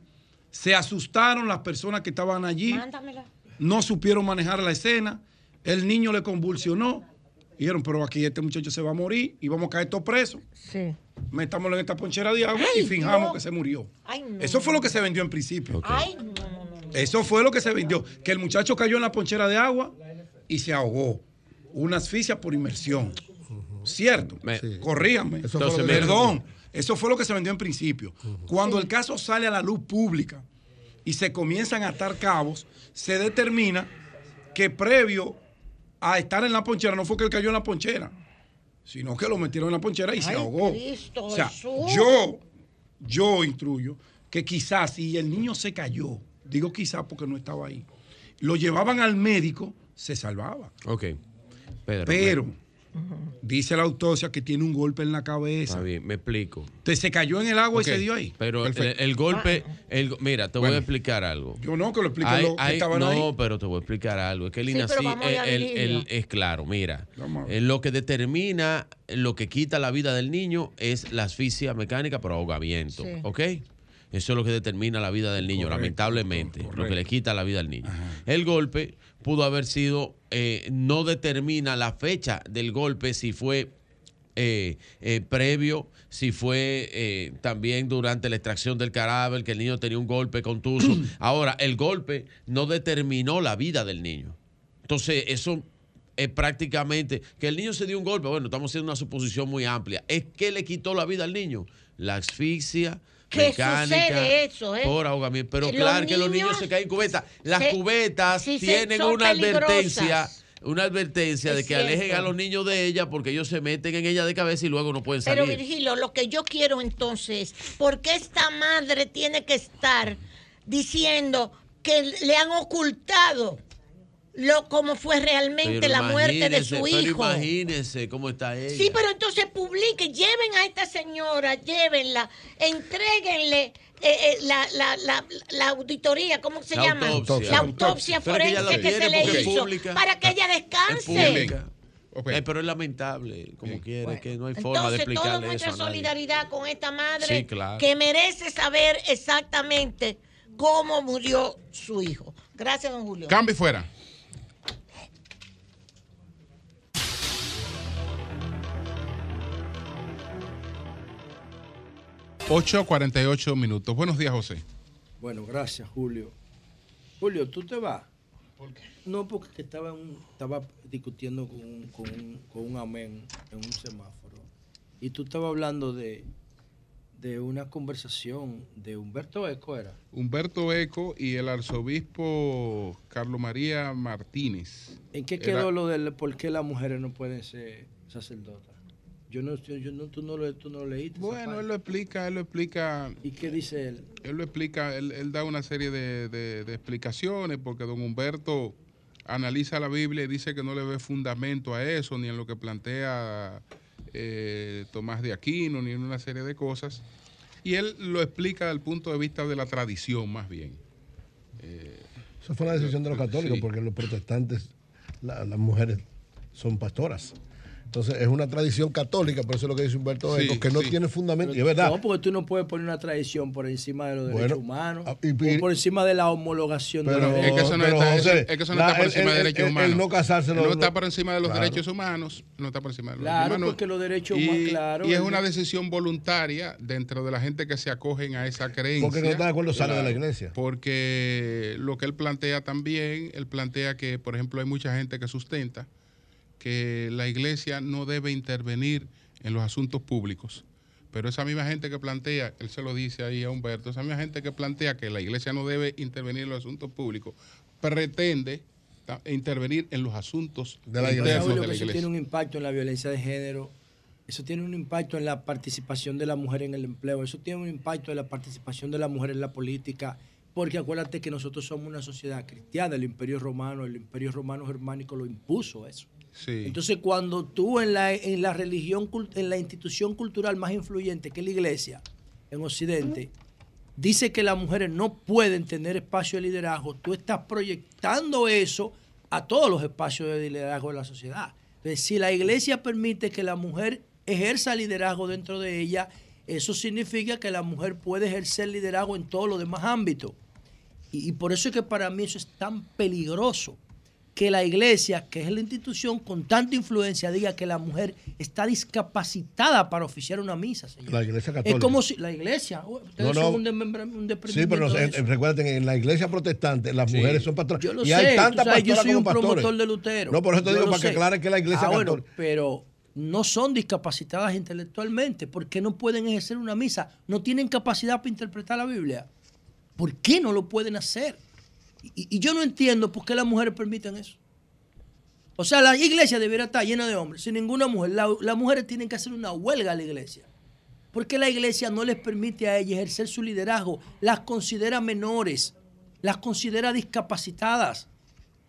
se asustaron las personas que estaban allí, Mándamela. no supieron manejar la escena, el niño le convulsionó, dijeron, pero aquí este muchacho se va a morir y vamos a caer todos presos. Sí. Metámoslo en esta ponchera de agua Ay, y fijamos Dios. que se murió. Ay, no. Eso fue lo que se vendió en principio. Ay, no, no, no. Eso fue lo que se vendió. Que el muchacho cayó en la ponchera de agua y se ahogó. Una asfixia por inmersión. ¿Cierto? Corríganme. Eso fue lo que- Perdón. Eso fue lo que se vendió en principio. Cuando el caso sale a la luz pública y se comienzan a atar cabos, se determina que previo a estar en la ponchera, no fue que él cayó en la ponchera, sino que lo metieron en la ponchera y se ahogó. Cristo o sea, Jesús. yo, yo instruyo que quizás si el niño se cayó, digo quizás porque no estaba ahí, lo llevaban al médico, se salvaba. Ok. Pedro. Pero dice la autopsia que tiene un golpe en la cabeza. Está bien, me explico. Entonces se cayó en el agua y se dio ahí. Pero el, golpe, el, mira, te voy a explicar algo. Yo no, que lo expliquen Hay- que hay- estaban no, ahí. pero te voy a explicar algo. Es que el Sí, INACI, es claro. Mira, eh, lo que determina lo que quita la vida del niño es la asfixia mecánica por ahogamiento. Sí. ¿Ok? Eso es lo que determina la vida del niño, Correcto, lamentablemente. Lo que le quita la vida al niño. El golpe pudo haber sido, eh, no determina la fecha del golpe si fue eh, eh, previo, si fue eh, también durante la extracción del cadáver, que el niño tenía un golpe contuso. Ahora, el golpe no determinó la vida del niño. Entonces, eso es prácticamente que el niño se dio un golpe. Bueno, estamos haciendo una suposición muy amplia. ¿Es que le quitó la vida al niño? La asfixia. Que mecánica sucede eso, ¿eh? por ahogamiento. Pero Los claro que los niños se caen en cubetas. Las se- cubetas tienen una advertencia una advertencia Es de que alejen a los niños de ella porque ellos se meten en ella de cabeza y luego no pueden salir. Pero Virgilio, lo que yo quiero entonces, ¿por qué esta madre tiene que estar diciendo que le han ocultado lo cómo fue realmente Pero la muerte de su hijo. Pero imagínese cómo está ella. Sí, pero entonces publiquen, lleven a esta señora, llévenla, entréguenle eh, eh, la, la, la, la auditoría, ¿cómo se La llama? autopsia. La autopsia que forense que se le hizo pública. para que ella Es descanse. pública. Eh, pero es lamentable, como quiere, que no hay forma de Entonces, toda explicarle nuestra eso a nadie. solidaridad con esta madre Sí, claro. que merece saber exactamente cómo murió su hijo. Gracias, don Julio. Cambio fuera. Ocho cuarenta y ocho minutos. Buenos días, José. Bueno, gracias, Julio. Julio, ¿tú te vas? No, porque que estaba, en un- estaba discutiendo con un, con, un, con un amén en un semáforo. Y tú estabas hablando de, de una conversación de Humberto Eco, ¿era? Humberto Eco y el arzobispo Carlos María Martínez. ¿En qué Era- quedó lo de por qué las mujeres no pueden ser sacerdotas? Yo no, yo, no, tú no lo, tú no lo leíste. Bueno, él lo explica, él lo explica. ¿Y qué dice él? Él lo explica, él, él da una serie de, de- de explicaciones porque don Humberto analiza la Biblia y dice que no le ve fundamento a eso, ni en lo que plantea eh, Tomás de Aquino, ni en una serie de cosas. Y él lo explica desde el punto de vista de la tradición, más bien. Eso fue una decisión de los católicos, Sí. porque los protestantes, la- las mujeres son pastoras. Entonces es una tradición católica, por eso es lo que dice Humberto Sí, Eco, que no sí. tiene fundamento. Y es verdad. No, porque tú no puedes poner una tradición por encima de los Bueno, derechos humanos. ah, y- y- o por encima de la homologación de los está, José, es- que eso no está por encima de el- derechos humanos. no casarse está por encima de los Claro. derechos humanos. No está por encima de los Claro, derechos humanos. porque los derechos y, humanos, claro. y es una decisión voluntaria dentro de la gente que se acogen a esa creencia. Porque no está de acuerdo, sale de la iglesia. Porque lo que él plantea también, él plantea que, por ejemplo, hay mucha gente que sustenta que la iglesia no debe intervenir en los asuntos públicos. Pero esa misma gente que plantea, él se lo dice ahí a Humberto, esa misma gente que plantea que la iglesia no debe intervenir en los asuntos públicos, pretende intervenir en los asuntos De la iglesia. De que la eso iglesia. tiene un impacto en la violencia de género, eso tiene un impacto en la participación de la mujer en el empleo, eso tiene un impacto en la participación de la mujer en la política, porque acuérdate que nosotros somos una sociedad cristiana, el imperio romano, el imperio romano germánico lo impuso eso. Entonces, cuando tú en la, en la religión, en la institución cultural más influyente que es la iglesia en Occidente, dice que las mujeres no pueden tener espacio de liderazgo, tú estás proyectando eso a todos los espacios de liderazgo de la sociedad. Entonces, si la iglesia permite que la mujer ejerza liderazgo dentro de ella, eso significa que la mujer puede ejercer liderazgo en todos los demás ámbitos. Y por eso es que para mí eso es tan peligroso que la iglesia, que es la institución con tanta influencia, diga que la mujer está discapacitada para oficiar una misa, señor. La iglesia católica. Es como si la iglesia, oh, ustedes No, no. son un, desmembra- un Sí, pero no, de en- eso. en- recuerden que en la iglesia protestante las Sí. mujeres son pastoras. Yo lo y sé, hay sabes, yo soy como un pastores. promotor de Lutero. No, por eso te Yo digo, para que sé. aclare que la iglesia Ah, bueno, católica. pero no son discapacitadas intelectualmente. ¿Por qué no pueden ejercer una misa? ¿No tienen capacidad para interpretar la Biblia? ¿Por qué no lo pueden hacer? Y, yo no entiendo por qué las mujeres permiten eso. O sea, la iglesia debería estar llena de hombres, sin ninguna mujer. La- las mujeres tienen que hacer una huelga a la iglesia. Porque la iglesia no les permite a ellas ejercer su liderazgo. Las considera menores, las considera discapacitadas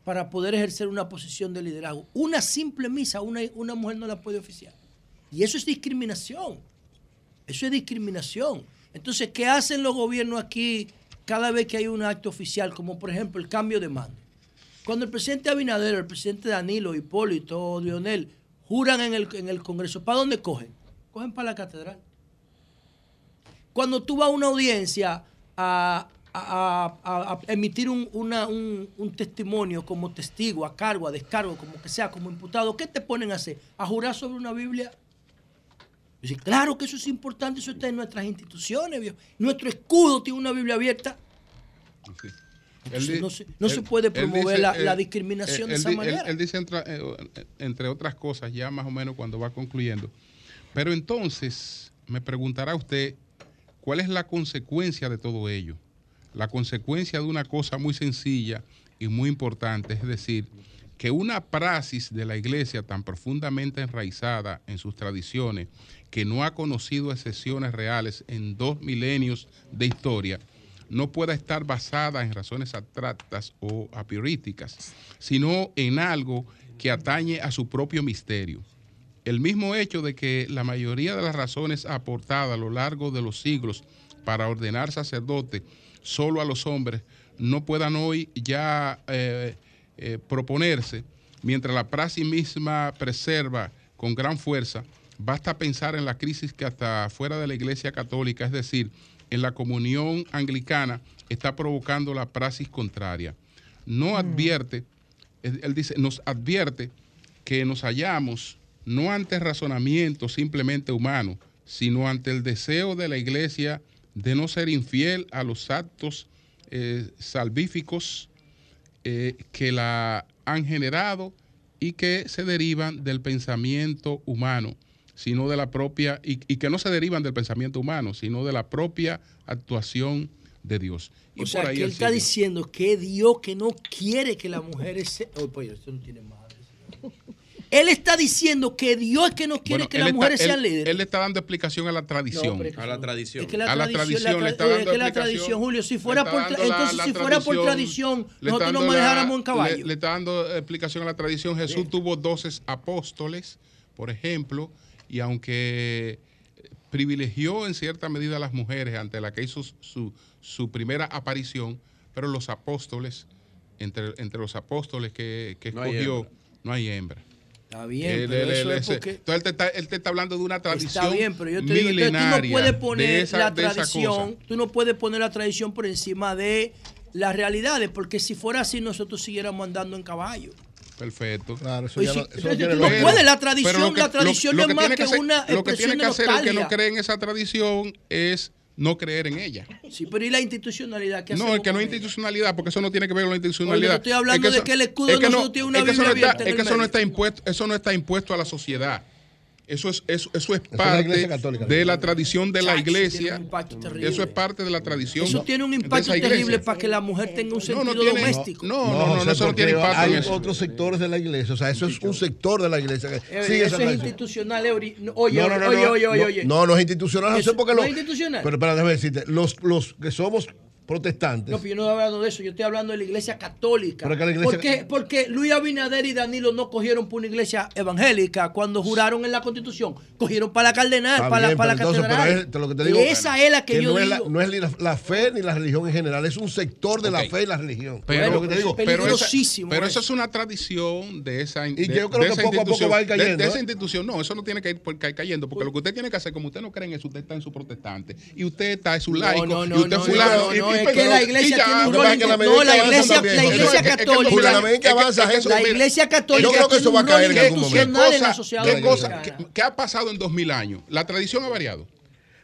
para poder ejercer una posición de liderazgo. Una simple misa, una, una mujer no la puede oficiar. Y eso es discriminación. Eso es discriminación. Entonces, ¿qué hacen los gobiernos aquí cada vez que hay un acto oficial, como por ejemplo el cambio de mando? Cuando el presidente Abinader, el presidente Danilo, Hipólito, Lionel, juran en el, en el Congreso, ¿para dónde cogen? Cogen para la catedral. Cuando tú vas a una audiencia a, a- a- emitir un, un- un testimonio como testigo, a cargo, a descargo, como que sea, como imputado, ¿qué te ponen a hacer? ¿A jurar sobre una Biblia? Dice, claro que eso es importante, eso está en nuestras instituciones, viejo. Nuestro escudo tiene una Biblia abierta. Entonces, no se, no se él- puede promover dice, la, eh, la discriminación de esa manera. Él, dice, entre, eh, entre otras cosas, ya más o menos cuando va concluyendo. Pero entonces, me preguntará usted, ¿cuál es la consecuencia de todo ello? La consecuencia de una cosa muy sencilla y muy importante, es decir, que una praxis de la iglesia tan profundamente enraizada en sus tradiciones, que no ha conocido excepciones reales en dos milenios de historia, no pueda estar basada en razones abstractas o apiorísticas, sino en algo que atañe a su propio misterio. El mismo hecho de que la mayoría de las razones aportadas a lo largo de los siglos para ordenar sacerdote solo a los hombres no puedan hoy ya eh, eh, proponerse, mientras la praxis misma preserva con gran fuerza, basta pensar en la crisis que hasta fuera de la Iglesia Católica, es decir, en la comunión anglicana, está provocando la praxis contraria. No advierte, él dice, nos advierte que nos hallamos no ante razonamientos simplemente humanos, sino ante el deseo de la iglesia de no ser infiel a los actos eh, salvíficos eh, que la han generado y que se derivan del pensamiento humano, sino de la propia, y, y que no se derivan del pensamiento humano, sino de la propia actuación de Dios. Y O sea, por ahí que él está sigue. diciendo que Dios que no quiere que las mujeres se... Oh, pues, esto no tiene madre. señor. Él está diciendo que Dios es que no quiere Bueno, que las mujeres él- sean líderes. Él le está dando explicación a la tradición. No, pero es que A la tradición. Es que la a la tradición, le está dando es que la tradición, Julio, si fuera por la- entonces la si fuera por tradición, nosotros nos manejáramos en caballo. Le, le está dando explicación a la tradición. Jesús tuvo doce apóstoles, por ejemplo, y aunque privilegió en cierta medida a las mujeres ante la que hizo su, su primera aparición, pero los apóstoles, entre, entre los apóstoles que, que No hay escogió, hembra. no hay hembra. Está bien, Él- pero él- eso él- es porque... Entonces él te, está, él te está hablando de una tradición Está bien, pero yo te digo, tú no puedes de poner esa- la tradición, tú no puedes poner la tradición por encima de las realidades, porque si fuera así nosotros siguiéramos andando en caballo. Perfecto. Claro, Pues sí, pero tú no puedes, la tradición, la tradición no es más que, hacer- una Lo que expresión tiene que hacer el que no cree en esa tradición es no creer en ella. Sí, pero ¿y la institucionalidad? ¿Qué No, es que no es institucionalidad, porque eso no tiene que ver con la Oye, institucionalidad. yo estoy hablando Es de eso- que el escudo es que nosotros tiene una es que eso no está- Es que eso no está impuesto, eso no está impuesto a la sociedad. Eso es, eso, eso es parte de la tradición de la iglesia. un impacto terrible. Eso es parte de la tradición. Eso tiene un impacto terrible para que la mujer tenga un No, sentido no tiene- doméstico. No, no, no, José, eso no tiene impacto Hay en eso. otros sectores de la iglesia. O sea, eso es un sector de la iglesia que Eh, sigue eso esa es institucional. Eury. No, Oye, no, no, no, oye, no, oye, oye, no, oye. no, no es institucional, José, Eso porque no lo- es institucional. Pero espera, déjame decirte, los, los que somos protestantes, No, pero yo no estoy hablando de eso, yo estoy hablando de la iglesia católica. La iglesia- ¿Por qué? Porque Luis Abinader y Danilo no cogieron por una iglesia evangélica cuando juraron en la constitución. Cogieron para la cardenal, Está para, bien, la- para la entonces, catedral. pero es- lo que te digo, Esa es la que, yo no, es digo. la, no es ni la, la fe ni la religión en general, es un sector de la fe y la religión. Pero, Es lo que te digo. pero, esa, pero eso. es una tradición de esa, Y de, yo creo de que esa poco a poco institución. va a ir cayendo, de, esa ¿eh? institución, no, eso no tiene que ir por, caer cayendo, porque lo que usted tiene que hacer, como usted no cree en eso, usted está en su protestante. Y usted está en su laico. no, no, y usted no, fulano. Es que la iglesia tiene un no, rol No, la iglesia, la iglesia católica. eso, La iglesia católica Yo creo que eso va a caer en algún momento. la ¿Qué, cosa, qué- ha pasado en dos mil años? La tradición ha variado.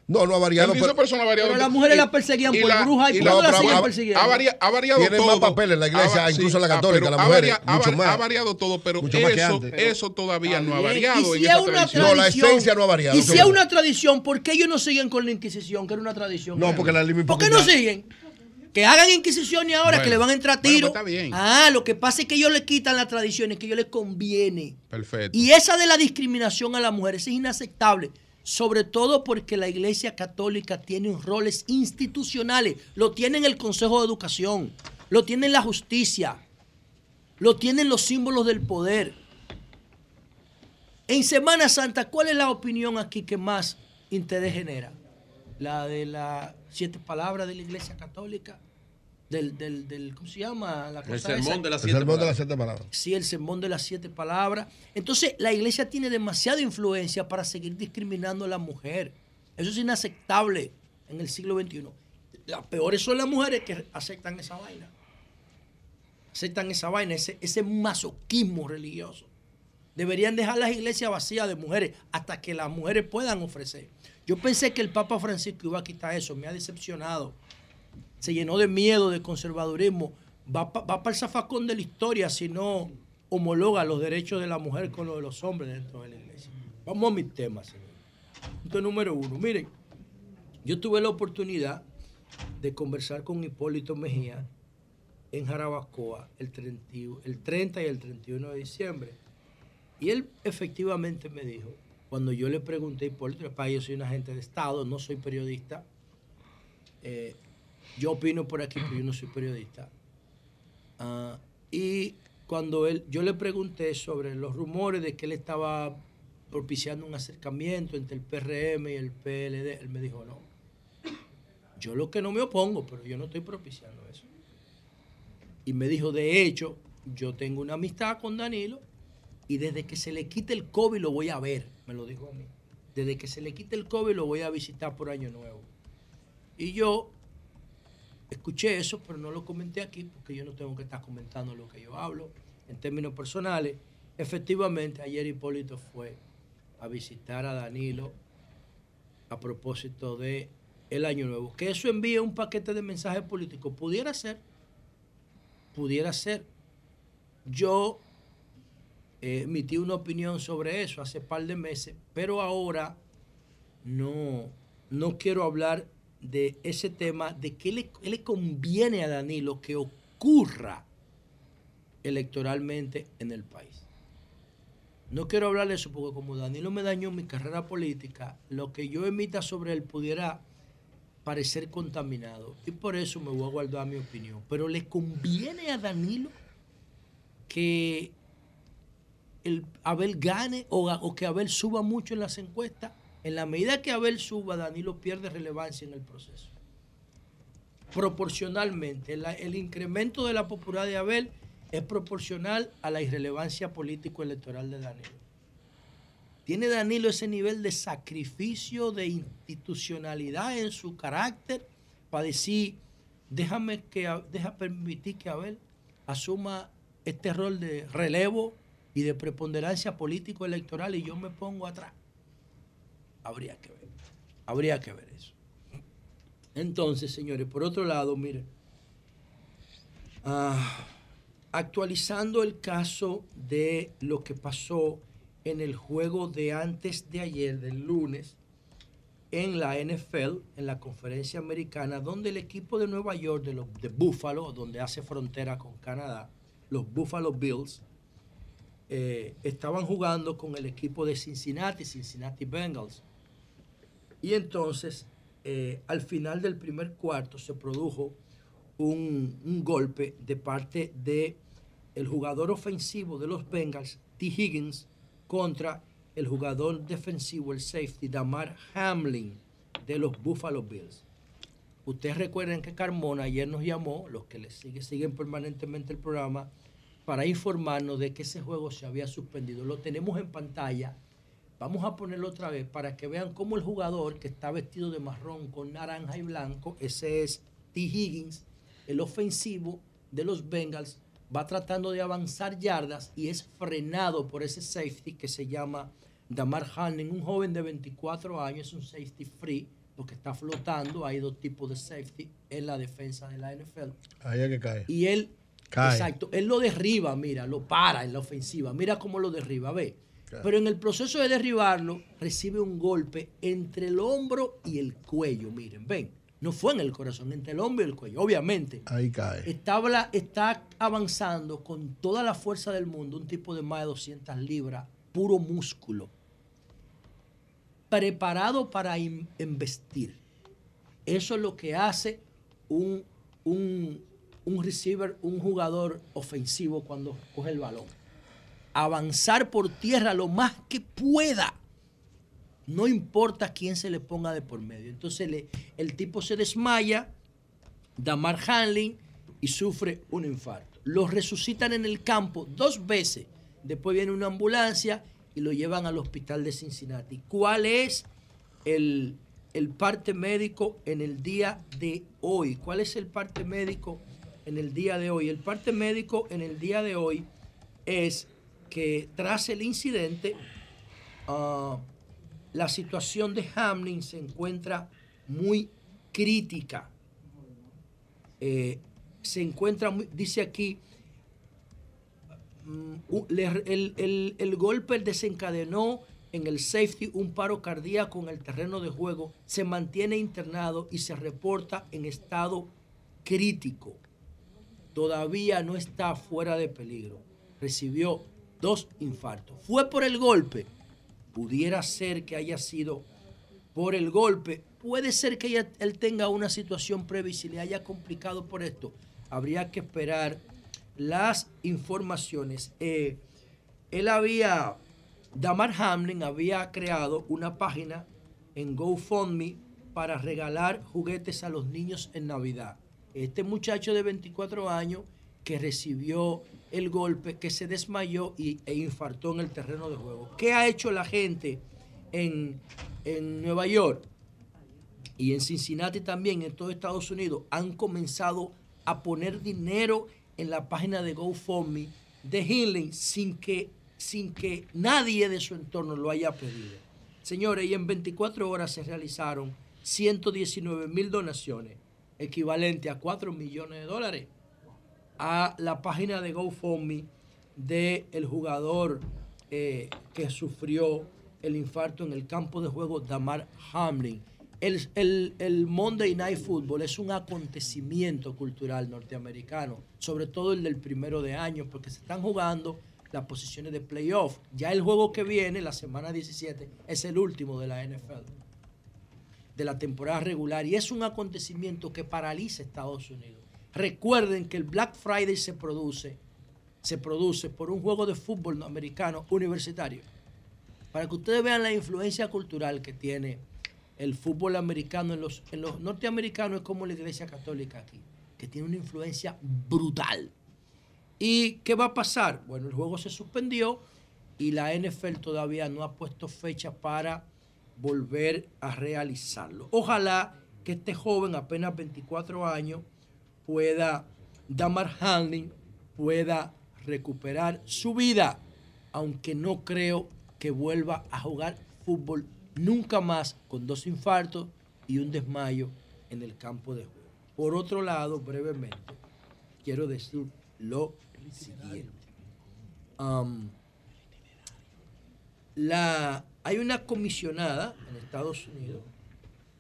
No, no ha variado. Pero-. Pero las mujeres las perseguían por la- brujas y por la- pero siguen persiguiendo. ha, varia- ha variado Tienen todo. más papeles en la iglesia, Ha- incluso la ah, católica, las mujeres, ha mucho más. Ha variado todo, pero Mucho más que eso, antes. eso todavía no ha variado Y en si esa es una tradición. No, la esencia no ha variado, Y eso si es una tradición, ¿por qué ellos no siguen con la Inquisición, que era una tradición? No, porque la ¿Por qué no siguen? Que hagan Inquisición y ahora Bueno, que le van a entrar bueno, tiros. pues está bien. Ah, lo que pasa es que ellos le quitan las tradiciones que a ellos les conviene. Perfecto. Y esa de la discriminación a las mujeres es inaceptable. Sobre todo porque la Iglesia Católica tiene roles institucionales. Lo tiene en el Consejo de Educación, lo tiene en la justicia, lo tienen los símbolos del poder. En Semana Santa, ¿cuál es la opinión aquí que más interés genera? La de las siete palabras de la Iglesia Católica, del, del, del ¿cómo se llama? La El sermón esa. de las El siete sermón de las palabras. siete palabras. Sí, el sermón de las siete palabras. Entonces, la iglesia tiene demasiada influencia para seguir discriminando a la mujer. Eso es inaceptable en el siglo XXI. Las peores son las mujeres que aceptan esa vaina. Aceptan esa vaina, ese, ese masoquismo religioso. Deberían dejar las iglesias vacías de mujeres hasta que las mujeres puedan ofrecer. Yo pensé que el Papa Francisco iba a quitar eso, me ha decepcionado se llenó de miedo, de conservadurismo, va, pa- va para el zafacón de la historia si no homologa los derechos de la mujer con los de los hombres dentro de la iglesia. Vamos a mis temas, señor. Punto número uno. Miren, yo tuve la oportunidad de conversar con Hipólito Mejía en Jarabacoa el 30, y- el 30 y el 31 de diciembre. Y él efectivamente me dijo, cuando yo le pregunté a Hipólito, "Papá, yo soy un agente de Estado, no soy periodista, eh, Yo opino por aquí, pero yo no soy periodista. Ah, y cuando él, yo le pregunté sobre los rumores de que él estaba propiciando un acercamiento entre el PRM y el PLD, él me dijo, no, yo lo que no me opongo, pero yo no estoy propiciando eso. Y me dijo, de hecho, yo tengo una amistad con Danilo y desde que se le quite el COVID lo voy a ver, me lo dijo a mí. Desde que se le quite el COVID lo voy a visitar por Año Nuevo. Y yo escuché eso, pero no lo comenté aquí porque yo no tengo que estar comentando lo que yo hablo en términos personales. Efectivamente, ayer Hipólito fue a visitar a Danilo a propósito de el Año Nuevo. Que eso envíe un paquete de mensajes políticos. Pudiera ser, pudiera ser. Yo eh, emití una opinión sobre eso hace par de meses, pero ahora no, no quiero hablar de ese tema, de qué le, qué le conviene a Danilo que ocurra electoralmente en el país. No quiero hablar de eso porque como Danilo me dañó mi carrera política, lo que yo emita sobre él pudiera parecer contaminado. Y por eso me voy a guardar mi opinión. Pero le conviene a Danilo que el Abel gane o, o que Abel suba mucho en las encuestas. En la medida que Abel suba, Danilo pierde relevancia en el proceso. Proporcionalmente, el incremento de la popularidad de Abel es proporcional a la irrelevancia político-electoral de Danilo. ¿Tiene Danilo ese nivel de sacrificio, de institucionalidad en su carácter para decir, déjame que, deja permitir que Abel asuma este rol de relevo y de preponderancia político-electoral y yo me pongo atrás? Habría que ver, habría que ver eso. Entonces, señores, por otro lado, miren, ah, actualizando el caso de lo que pasó en el juego de antes de ayer, del lunes, en la NFL, en la conferencia americana, donde el equipo de Nueva York, de, los, de Buffalo, donde hace frontera con Canadá, los Buffalo Bills, eh, estaban jugando con el equipo de Cincinnati, Cincinnati Bengals. Y entonces, eh, al final del primer cuarto, se produjo un, golpe de parte de el jugador ofensivo de los Bengals, T. Higgins, contra el jugador defensivo, el safety, Damar Hamlin, de los Buffalo Bills. Ustedes recuerden que Carmona ayer nos llamó, los que le sigue- siguen permanentemente el programa, para informarnos de que ese juego se había suspendido. Lo tenemos en pantalla. Vamos a ponerlo otra vez para que vean cómo el jugador que está vestido de marrón con naranja y blanco, ese es T. Higgins, el ofensivo de los Bengals, va tratando de avanzar yardas y es frenado por ese safety que se llama Damar Hamlin, un joven de 24 años, es un safety free, porque está flotando. Hay dos tipos de safety en la defensa de la NFL. Ahí es que cae. Y él, Cae. exacto, él lo derriba, mira, lo para en la ofensiva, mira cómo lo derriba, ve. Pero en el proceso de derribarlo, recibe un golpe entre el hombro y el cuello, miren, ven. No fue en el corazón, entre el hombro y el cuello, obviamente. Ahí cae. Está, está avanzando con toda la fuerza del mundo, un tipo de más de 200 libras, puro músculo, preparado para in- embestir. Eso es lo que hace un, un, un receiver, un jugador ofensivo cuando coge el balón. Avanzar por tierra lo más que pueda. No importa quién se le ponga de por medio. Entonces el tipo se desmaya, Damar Hanlin, y sufre un infarto. Lo resucitan en el campo dos veces. Después viene una ambulancia y lo llevan al hospital de Cincinnati. ¿Cuál es el, el parte médico en el día de hoy? ¿Cuál es el parte médico en el día de hoy? El parte médico en el día de hoy es que tras el incidente, ah, la situación de Hamlin se encuentra muy crítica. Eh, se encuentra, muy- dice aquí, mm, el golpe desencadenó en el safety un paro cardíaco en el terreno de juego, se mantiene internado y se reporta en estado crítico. Todavía no está fuera de peligro. Recibió dos infartos. Fue por el golpe. Pudiera ser que haya sido por el golpe, puede ser que él tenga una situación previa y se le haya complicado por esto. Habría que esperar las informaciones. Eh, él había, Damar Hamlin había creado una página en GoFundMe para regalar juguetes a los niños en Navidad. Este muchacho de 24 años que recibió el golpe, que se desmayó y, e infartó en el terreno de juego. ¿Qué ha hecho la gente en, en Nueva York y en Cincinnati también, en todo Estados Unidos? Han comenzado a poner dinero en la página de GoFundMe de Healing sin que, sin que nadie de su entorno lo haya pedido. Señores, y en 24 horas se realizaron 119 mil donaciones, equivalente a 4 millones de dólares, a la página de GoFundMe del el jugador eh, que sufrió el infarto en el campo de juego Damar Hamlin. El, el- el Monday Night Football es un acontecimiento cultural norteamericano, sobre todo el del primero de año, porque se están jugando las posiciones de playoff. Ya el juego que viene, la semana 17, es el último de la NFL, de la temporada regular, y es un acontecimiento que paraliza Estados Unidos. Recuerden que el Black Friday se produce, se produce por un juego de fútbol americano universitario. Para que ustedes vean la influencia cultural que tiene el fútbol americano en los, en los norteamericanos, es como la iglesia católica aquí, que tiene una influencia brutal. ¿Y qué va a pasar? Bueno, el juego se suspendió y la NFL todavía no ha puesto fecha para volver a realizarlo. Ojalá que este joven, apenas 24 años, pueda, Damar Hamlin, pueda recuperar su vida, aunque no creo que vuelva a jugar fútbol nunca más con dos infartos y un desmayo en el campo de juego. Por otro lado, brevemente, quiero decir lo siguiente. La, hay una comisionada en Estados Unidos,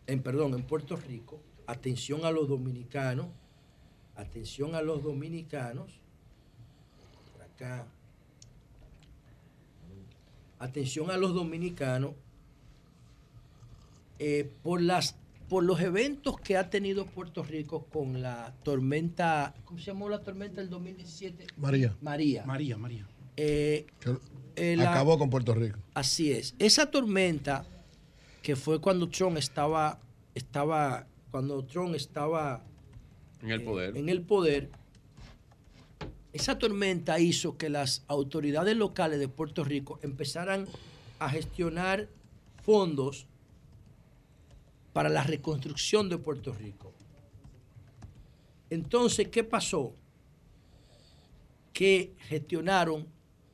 en perdón, en Puerto Rico, atención a los dominicanos, atención a los dominicanos, por acá, atención a los dominicanos, eh, por las por los eventos que ha tenido Puerto Rico con la tormenta, ¿cómo se llamó la tormenta del 2017? María. María. María, María. Eh, eh, la- Acabó con Puerto Rico. Así es. Esa tormenta que fue cuando Trump estaba, estaba, cuando Trump estaba En el poder. en el poder, esa tormenta hizo que las autoridades locales de Puerto Rico empezaran a gestionar fondos para la reconstrucción de Puerto Rico. Entonces, ¿qué pasó? Que gestionaron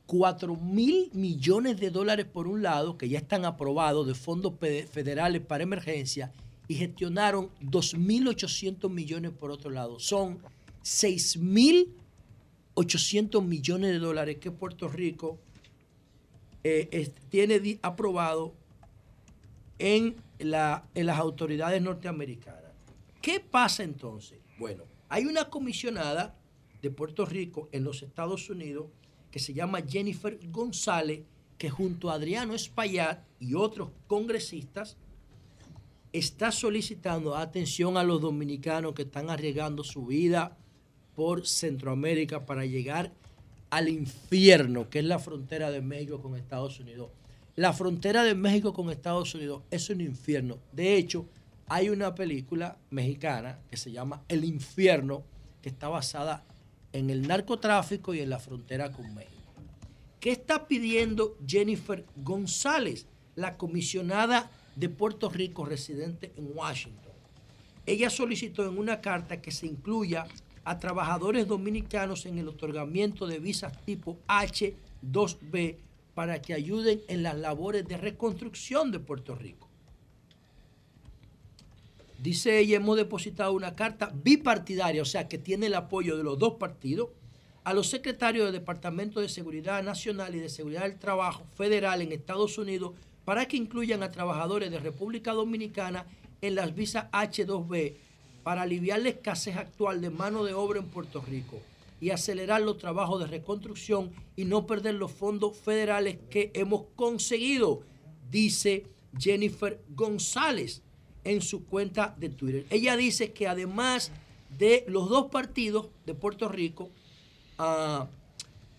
4 mil millones de dólares por un lado, que ya están aprobados de fondos federales para emergencia, y gestionaron 2.800 millones por otro lado. Son 6.800 millones de dólares que Puerto Rico eh, tiene aprobado en, la, en las autoridades norteamericanas. ¿Qué pasa entonces? Bueno, hay una comisionada de Puerto Rico en los Estados Unidos que se llama Jennifer González, que junto a Adriano Espaillat y otros congresistas está solicitando atención a los dominicanos que están arriesgando su vida por Centroamérica para llegar al infierno, que es la frontera de México con Estados Unidos. La frontera de México con Estados Unidos es un infierno. De hecho, hay una película mexicana que se llama El infierno, que está basada en el narcotráfico y en la frontera con México. ¿Qué está pidiendo Jennifer González, la comisionada de Puerto Rico residente en Washington? Ella solicitó en una carta que se incluya a trabajadores dominicanos en el otorgamiento de visas tipo H2B para que ayuden en las labores de reconstrucción de Puerto Rico. Dice ella, hemos depositado una carta bipartidaria, o sea, que tiene el apoyo de los dos partidos, a los secretarios del Departamento de Seguridad Nacional y de Seguridad del Trabajo Federal en Estados Unidos para que incluyan a trabajadores de República Dominicana en las visas H2B para aliviar la escasez actual de mano de obra en Puerto Rico y acelerar los trabajos de reconstrucción y no perder los fondos federales que hemos conseguido, dice Jennifer González. En su cuenta de Twitter. Ella dice que además de los dos partidos de Puerto Rico, ah,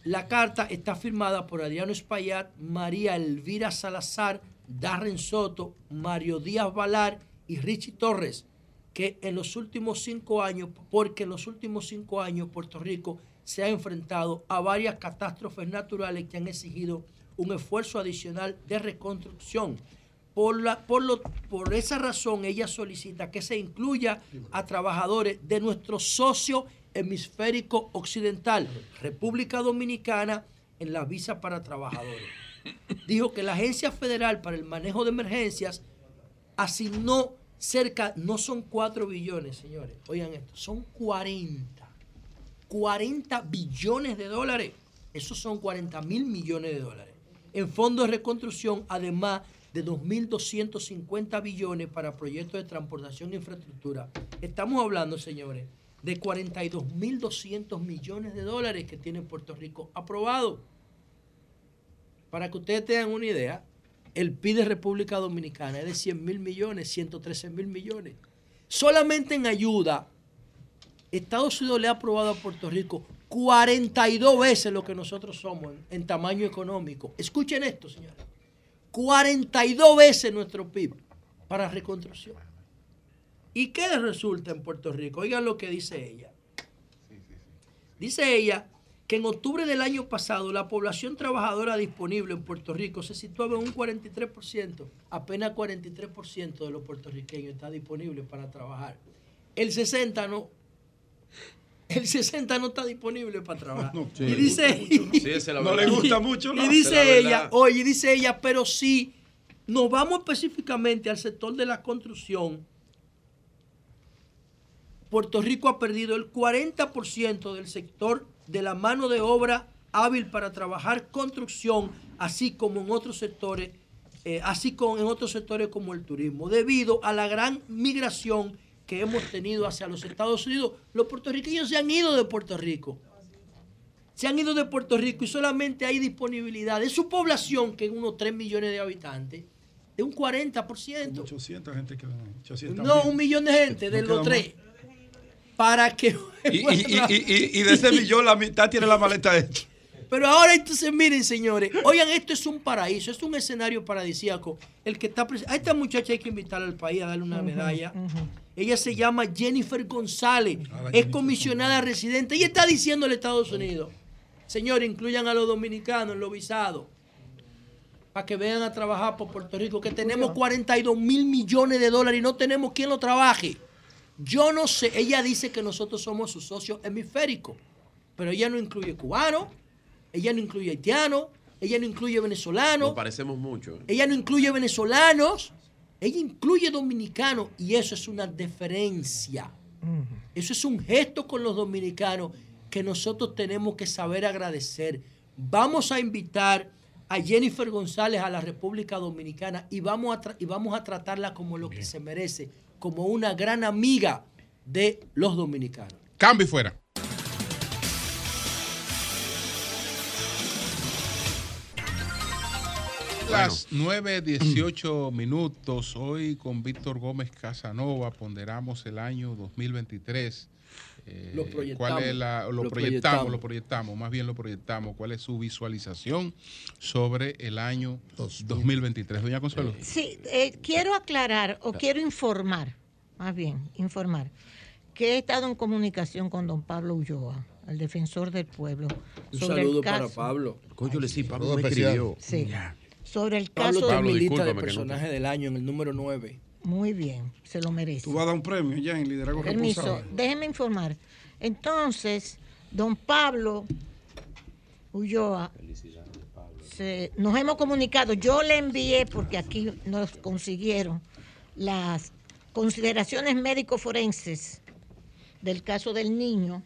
la carta está firmada por Adriano Espaillat, María Elvira Salazar, Darren Soto, Mario Díaz Valar y Richie Torres, que en los últimos cinco años, porque en los últimos cinco años Puerto Rico se ha enfrentado a varias catástrofes naturales que han exigido un esfuerzo adicional de reconstrucción. Por, la, por, lo- por esa razón, ella solicita que se incluya a trabajadores de nuestro socio hemisférico occidental, República Dominicana, en la visa para trabajadores. Dijo que la Agencia Federal para el Manejo de Emergencias asignó cerca, no son 4 billones, señores, oigan esto, son 40. 40 billones de dólares. Esos son 40 mil millones de dólares. En fondos de reconstrucción, además de 2.250 billones para proyectos de transportación e infraestructura. Estamos hablando, señores, de 42.200 millones de dólares que tiene Puerto Rico aprobado. Para que ustedes tengan una idea, el PIB de República Dominicana es de 100 mil millones, 113 mil millones. Solamente en ayuda, Estados Unidos le ha aprobado a Puerto Rico 42 veces lo que nosotros somos en, en tamaño económico. Escuchen esto, señores. 42 veces nuestro PIB para reconstrucción. ¿Y qué resulta en Puerto Rico? Oigan lo que dice ella. Dice ella que en octubre del año pasado la población trabajadora disponible en Puerto Rico se situaba en un 43%. Apenas 43% de los puertorriqueños está disponible para trabajar. El 60 no. El 60 no está disponible para trabajar. Sí. y dice, No le gusta mucho, ¿no? y dice ella, oye, dice ella, pero si nos vamos específicamente al sector de la construcción, Puerto Rico ha perdido el 40% del sector de la mano de obra hábil para trabajar construcción, así como en otros sectores, eh, así como en otros sectores como el turismo, debido a la gran migración que hemos tenido hacia los Estados Unidos. Los puertorriqueños se han ido de Puerto Rico. Se han ido de Puerto Rico y solamente hay disponibilidad de su población, que es unos 3 millones de habitantes, de un 40%. 800 gente que ven ahí, 800 No, un millón de gente de No los tres. Para que. Y, y- y- y- y de ese millón la mitad tiene la maleta hecha. Pero ahora entonces miren, señores, oigan, esto es un paraíso, es un escenario paradisíaco. El que está a esta muchacha hay que invitarla al país a darle una medalla. Ella se llama Jennifer González, es comisionada residente. Ella está diciendo a Estados Unidos, señores, incluyan a los dominicanos en los visados para que vengan a trabajar por Puerto Rico, que tenemos 42 mil millones de dólares y no tenemos quien lo trabaje. Yo no sé, ella dice que nosotros somos sus socios hemisféricos, pero ella no incluye cubanos, ella no incluye haitianos, ella no incluye venezolanos, Nos parecemos mucho. ella no incluye venezolanos, ella incluye dominicanos y eso es una deferencia. Eso es un gesto con los dominicanos que nosotros tenemos que saber agradecer. Vamos a invitar a Jennifer González a la República Dominicana y vamos a, tra- y vamos a tratarla como lo que se merece, como una gran amiga de los dominicanos. Cambio y fuera. Las 9.18 minutos. Hoy con Víctor Gómez Casanova ponderamos el año 2023. Eh, Lo proyectamos. ¿Cuál es la, lo, Lo proyectamos, proyectamos. lo proyectamos, más bien lo proyectamos. ¿Cuál es su visualización sobre el año 2023? Doña Consuelo. Sí, eh, quiero aclarar o quiero informar, más bien, informar, que he estado en comunicación con don Pablo Ulloa, el defensor del pueblo. Un sobre el saludo para Pablo. Coño, le sí, Pablo me escribió. Sí. Sobre el Pablo caso lista de no- personaje del año en el número 9. Muy bien, se lo merece. Tú vas a dar un premio ya en liderazgo Permiso, responsable. déjeme informar. Entonces, don Pablo Ulloa, se- nos hemos comunicado. Yo le envié, porque aquí nos consiguieron, las consideraciones médico-forenses del caso del niño.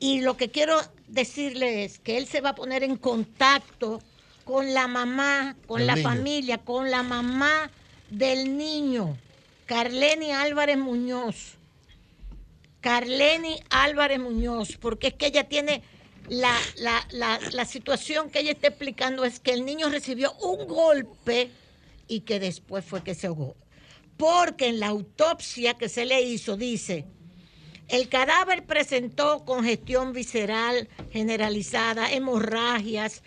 Y lo que quiero decirle es que él se va a poner en contacto con la mamá, con la niño. familia, con la mamá del niño, Carleni Álvarez Muñoz. Carleni Álvarez Muñoz, porque es que ella tiene la, la, la, la situación que ella está explicando es que el niño recibió un golpe y que después fue que se ahogó. porque en la autopsia que se le hizo dice, el cadáver presentó congestión visceral generalizada, hemorragias,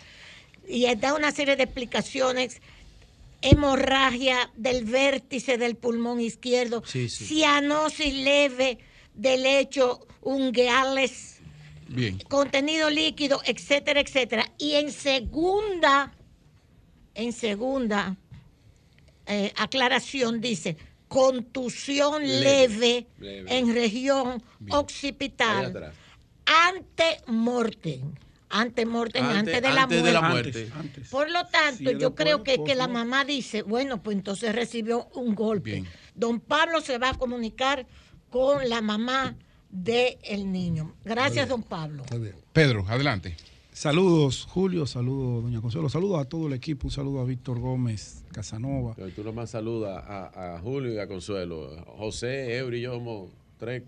y da una serie de explicaciones, hemorragia del vértice del pulmón izquierdo, Sí, sí. cianosis leve del lecho ungueales, Bien. contenido líquido, etcétera, etcétera. Y en segunda, en segunda eh, aclaración dice contusión leve, Leve, leve. en región occipital ante mortem. Antes, de la antes muerte. de la muerte. Por lo tanto, Sí, yo después, creo que, que la mamá dice, bueno, pues entonces recibió un golpe. Don Pablo se va a comunicar con la mamá del niño. Gracias, don Pablo. Pedro, adelante. Saludos, Julio, saludos, doña Consuelo, saludos a todo el equipo, un saludo a Víctor Gómez, Casanova. Pero tú nomás saludas a, a Julio y a Consuelo. José, Eury y yo somos tres.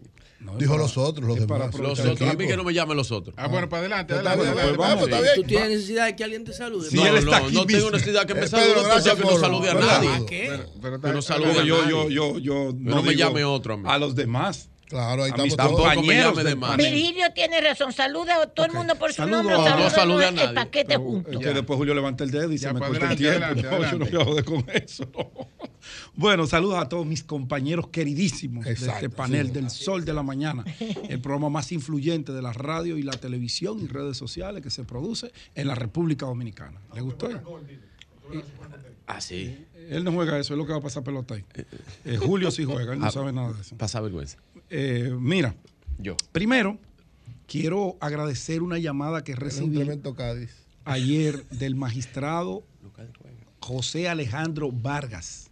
Dijo los otros, los para demás. Los El otros, a mí que no me llamen los otros. Ah, bueno, para adelante, adelante, adelante. pues vamos, está bien. ¿Tú tienes necesidad de que alguien te salude? No, él está no, aquí no tengo mismo. necesidad que me Eh, salude. Gracias que no salude a nadie. ¿Para qué? Que no salude a yo, nadie. yo, yo, yo no me digo llame otro a mí. A los demás. Claro, ahí A mis estamos todos. Tampoco me compañeros llame de más. Virgilio tiene razón. Saluda a todo el mundo por su nombre. a- saluda No salude a el nadie. paquete Pero, junto. es que después Julio levanta el dedo y se me pues, corta el tiempo. No, yo no voy a joder con eso. Bueno, saludos a todos mis compañeros queridísimos de este panel sí. del Sol de la Mañana, el programa más influyente de la radio y la televisión y redes sociales que se produce en la República Dominicana. ¿Le gustó? Ah, sí. Él no juega eso, es lo que va a pasar pelota ahí. Eh, Julio sí juega, él no Ah, sabe nada de eso. Pasa vergüenza. Eh, mira, Yo. primero quiero agradecer una llamada que recibí ayer del magistrado José Alejandro Vargas.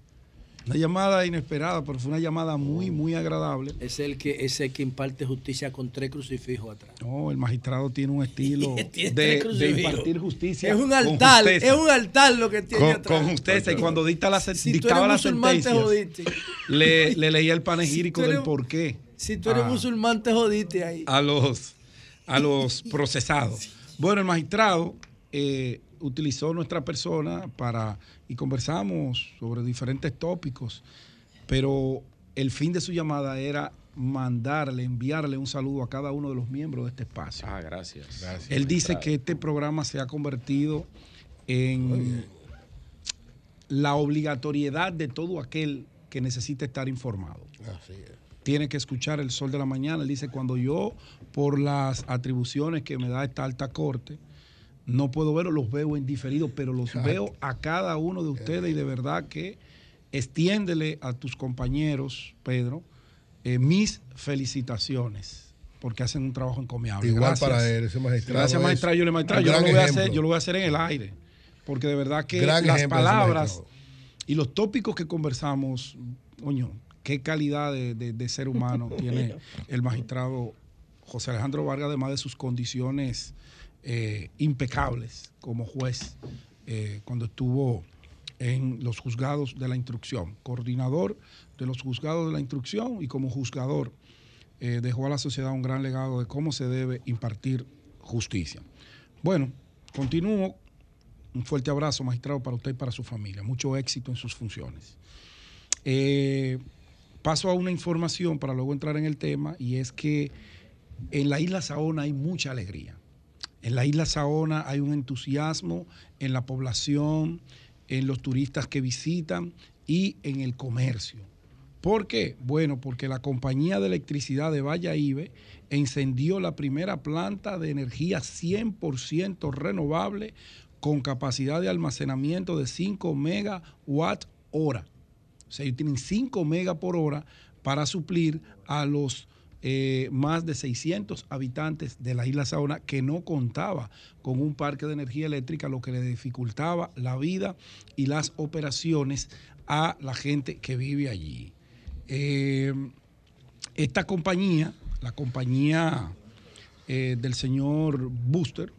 Una llamada inesperada, pero fue una llamada muy, muy agradable. Es el que es el que imparte justicia con tres crucifijos atrás. No, el magistrado tiene un estilo Tiene de, impartir justicia. Es un altar, es un altar lo que tiene con, atrás. con justeza. Y cuando dicta la, Si dictaba sentencias, jodiste. le, le leía el panegírico Si eres- del porqué Si tú eres Ah. musulmán, te jodiste ahí. a los, a los procesados. Bueno, el magistrado eh, utilizó nuestra persona para y conversamos sobre diferentes tópicos, pero el fin de su llamada era mandarle, enviarle un saludo a cada uno de los miembros de este espacio. Ah, gracias. Él dice que este programa se ha convertido en la obligatoriedad de todo aquel que necesita estar informado. Así es. Tiene que escuchar el sol de la mañana. Él dice, cuando yo, por las atribuciones que me da esta alta corte, no puedo verlos, los veo en diferido, pero los veo a cada uno de ustedes y de verdad que extiéndele a tus compañeros, Pedro, eh, mis felicitaciones, porque hacen un trabajo encomiable. Igual Gracias. para él, ese magistrado Gracias, es magistrado. Yo le, magistrado, yo, lo voy a hacer, yo lo voy a hacer en el aire, porque de verdad que Gran las palabras y los tópicos que conversamos, coño, qué calidad de, de- de ser humano tiene el magistrado José Alejandro Vargas, además de sus condiciones eh, impecables como juez eh, cuando estuvo en los juzgados de la instrucción, coordinador de los juzgados de la instrucción y como juzgador eh, dejó a la sociedad un gran legado de cómo se debe impartir justicia. Bueno, continúo. Un fuerte abrazo, magistrado, para usted y para su familia. Mucho éxito en sus funciones. Paso a una información para luego entrar en el tema y es que en la isla Saona hay mucha alegría. En la isla Saona hay un entusiasmo en la población, en los turistas que visitan y en el comercio. ¿Por qué? Bueno, porque la compañía de electricidad de Valladolid encendió la primera planta de energía 100% renovable con capacidad de almacenamiento de 5 megawatt hora. O sea, ellos tienen 5 megas por hora para suplir a los eh, más de 600 habitantes de la isla Saona que no contaba con un parque de energía eléctrica, lo que le dificultaba la vida y las operaciones a la gente que vive allí. Eh, esta compañía, la compañía eh, del señor Booster,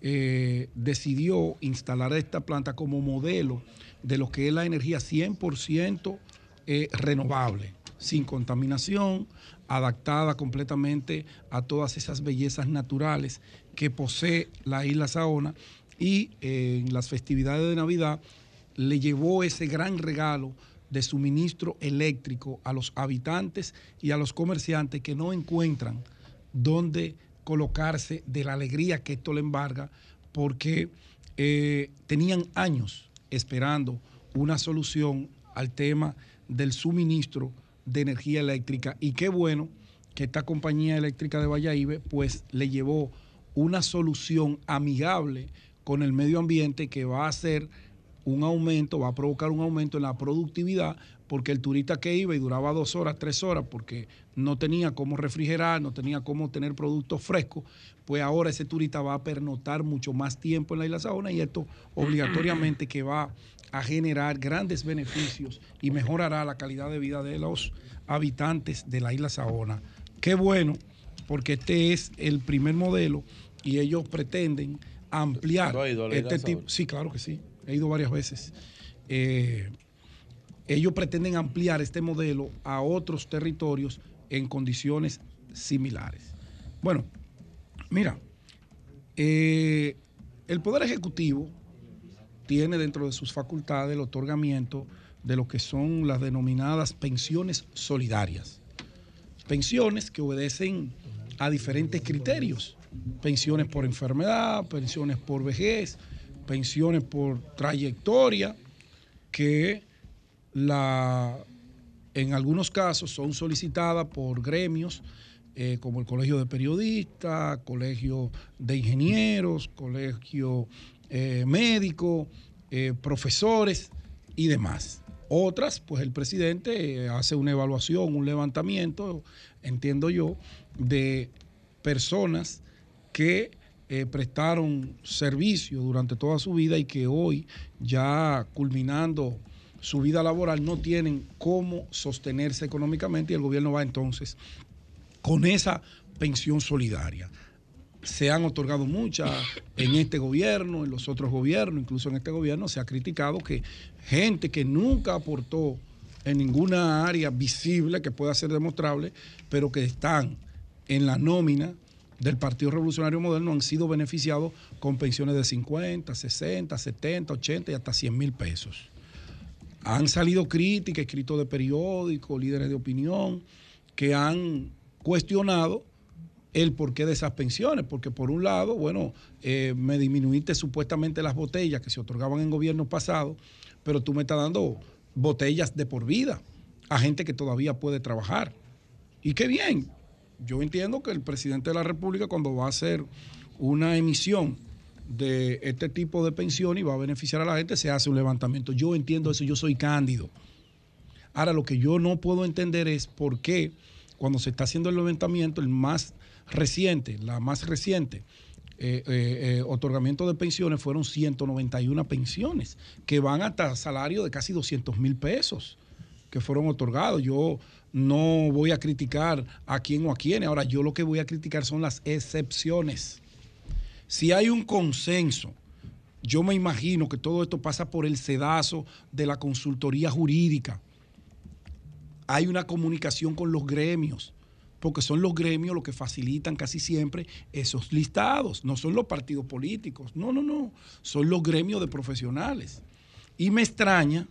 decidió instalar esta planta como modelo de lo que es la energía 100% eh, renovable, sin contaminación, adaptada completamente a todas esas bellezas naturales que posee la isla Saona y eh, en las festividades de Navidad le llevó ese gran regalo de suministro eléctrico a los habitantes y a los comerciantes que no encuentran dónde colocarse de la alegría que esto le embarga, porque eh, tenían años esperando una solución al tema del suministro de energía eléctrica. Y qué bueno que esta compañía eléctrica de Valladolid pues le llevó una solución amigable con el medio ambiente que va a hacer un aumento, va a provocar un aumento en la productividad, porque el turista que iba y duraba dos horas, tres horas, porque no tenía cómo refrigerar, no tenía cómo tener productos frescos, pues ahora ese turista va a pernotar mucho más tiempo en la isla Saona y esto obligatoriamente que va a generar grandes beneficios y mejorará la calidad de vida de los habitantes de la isla Saona. Qué bueno, porque este es el primer modelo y ellos pretenden ampliar ¿Tú has ido a la isla este tipo. Sí, claro que sí. He ido varias veces. Eh, ellos pretenden ampliar este modelo a otros territorios en condiciones similares. Bueno, mira, eh, el Poder Ejecutivo tiene dentro de sus facultades el otorgamiento de lo que son las denominadas pensiones solidarias. Pensiones que obedecen a diferentes criterios. Pensiones por enfermedad, pensiones por vejez, pensiones por trayectoria, que la, en algunos casos son solicitadas por gremios eh, como el Colegio de Periodistas, Colegio de Ingenieros, Colegio eh, Médico, eh, profesores y demás. Otras, pues el presidente eh, hace una evaluación, un levantamiento, entiendo yo, de personas que prestaron servicio durante toda su vida y que hoy, ya culminando su vida laboral, no tienen cómo sostenerse económicamente y el gobierno va entonces con esa pensión solidaria. Se han otorgado muchas en este gobierno, en los otros gobiernos, incluso en este gobierno se ha criticado que gente que nunca aportó en ninguna área visible que pueda ser demostrable, pero que están en la nómina del Partido Revolucionario Moderno han sido beneficiados con pensiones de 50, 60, 70, 80 y hasta 100 mil pesos. Han salido críticas, escritos de periódicos, líderes de opinión, que han cuestionado el porqué de esas pensiones, porque por un lado, bueno, eh, me disminuiste supuestamente las botellas que se otorgaban en gobierno pasado, pero tú me estás dando botellas de por vida a gente que todavía puede trabajar. Y qué bien, yo entiendo que el presidente de la República cuando va a hacer una emisión de este tipo de pensión y va a beneficiar a la gente, se hace un levantamiento. Yo entiendo eso, yo soy cándido. Ahora, lo que yo no puedo entender es por qué cuando se está haciendo el levantamiento, el más reciente, la más reciente, eh, eh, eh, otorgamiento de pensiones fueron 191 pensiones, que van hasta salario de casi 200 mil pesos que fueron otorgados. Yo no voy a criticar a quién o a quién. Ahora, yo lo que voy a criticar son las excepciones. Si hay un consenso, yo me imagino que todo esto pasa por el sedazo de la consultoría jurídica. Hay una comunicación con los gremios, porque son los gremios los que facilitan casi siempre esos listados, no son los partidos políticos, no, no, no, son los gremios de profesionales. Y me extraña,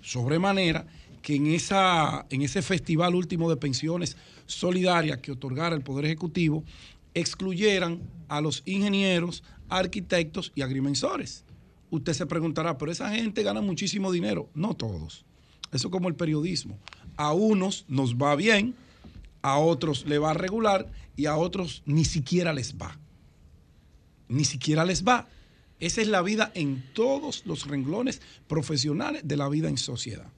sobremanera, que en, esa, en ese festival último de pensiones solidarias que otorgara el Poder Ejecutivo, excluyeran a los ingenieros, arquitectos y agrimensores. Usted se preguntará, pero esa gente gana muchísimo dinero. No todos. Eso es como el periodismo. A unos nos va bien, a otros le va regular y a otros ni siquiera les va. Ni siquiera les va. Esa es la vida en todos los renglones profesionales de la vida en sociedad.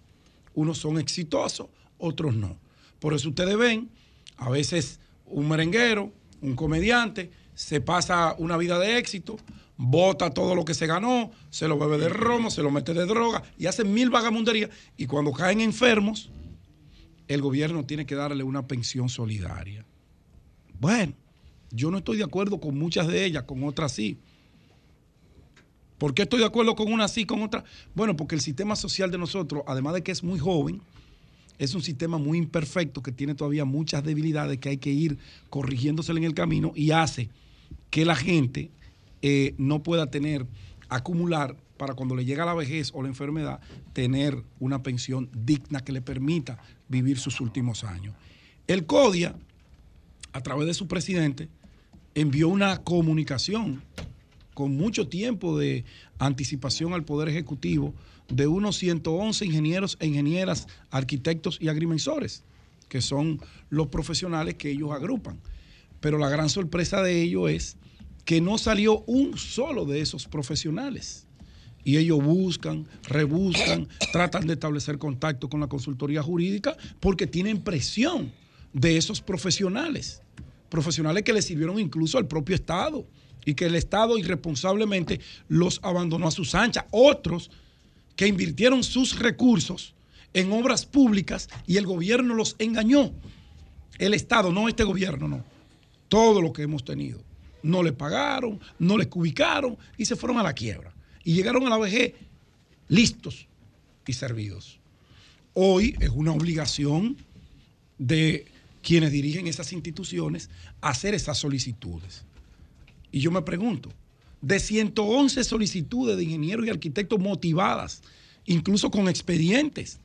Unos son exitosos, otros no. Por eso ustedes ven, a veces un merenguero, un comediante, se pasa una vida de éxito, bota todo lo que se ganó, se lo bebe de romo, se lo mete de droga y hace mil vagamunderías. Y cuando caen enfermos, el gobierno tiene que darle una pensión solidaria. Bueno, yo no estoy de acuerdo con muchas de ellas, con otras sí. ¿Por qué estoy de acuerdo con una sí, con otra? Bueno, porque el sistema social de nosotros, además de que es muy joven, es un sistema muy imperfecto que tiene todavía muchas debilidades que hay que ir corrigiéndosela en el camino y hace que la gente eh, no pueda tener acumular para cuando le llega la vejez o la enfermedad, tener una pensión digna que le permita vivir sus últimos años. El CODIA, a través de su presidente, envió una comunicación con mucho tiempo de anticipación al Poder Ejecutivo de unos 111 ingenieros e ingenieras, arquitectos y agrimensores, que son los profesionales que ellos agrupan. Pero la gran sorpresa de ello es que no salió un solo de esos profesionales. Y ellos buscan, rebuscan, tratan de establecer contacto con la consultoría jurídica porque tienen presión de esos profesionales. Profesionales que le sirvieron incluso al propio Estado y que el Estado irresponsablemente los abandonó a sus anchas. Otros que invirtieron sus recursos en obras públicas y el gobierno los engañó. El Estado, no este gobierno, no. Todo lo que hemos tenido. No le pagaron, no les ubicaron y se fueron a la quiebra. Y llegaron a la vejez listos y servidos. Hoy es una obligación de quienes dirigen esas instituciones hacer esas solicitudes. Y yo me pregunto, de 111 solicitudes de ingenieros y arquitectos motivadas, incluso con expedientes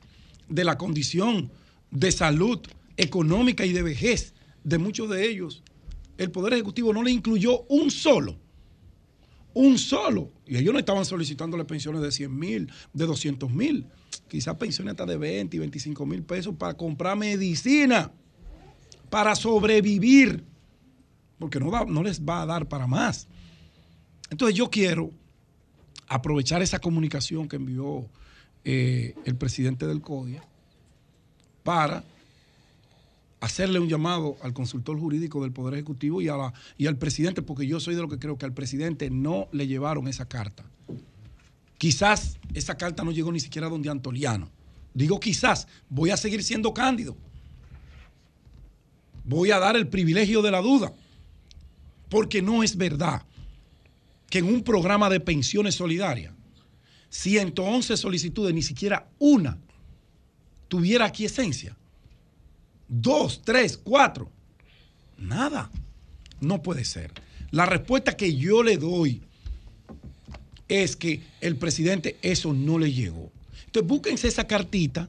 de la condición de salud económica y de vejez de muchos de ellos, el Poder Ejecutivo no le incluyó un solo, un solo. Y ellos no estaban solicitándole pensiones de 100 mil, de 200 mil, quizás pensiones hasta de 20 y 25 mil pesos para comprar medicina, para sobrevivir, porque no, no les va a dar para más. Entonces yo quiero aprovechar esa comunicación que envió eh, el presidente del CODIA para hacerle un llamado al consultor jurídico del Poder Ejecutivo y, al presidente, porque yo soy de lo que creo que al presidente no le llevaron esa carta. Quizás esa carta no llegó ni siquiera donde Antoliano. Digo quizás, voy a seguir siendo cándido. Voy a dar el privilegio de la duda, porque no es verdad que en un programa de pensiones solidarias, 111 solicitudes, ni siquiera una tuviera aquiescencia. Dos, tres, cuatro. Nada. No puede ser. La respuesta que yo le doy es que el presidente eso no le llegó. Entonces búsquense esa cartita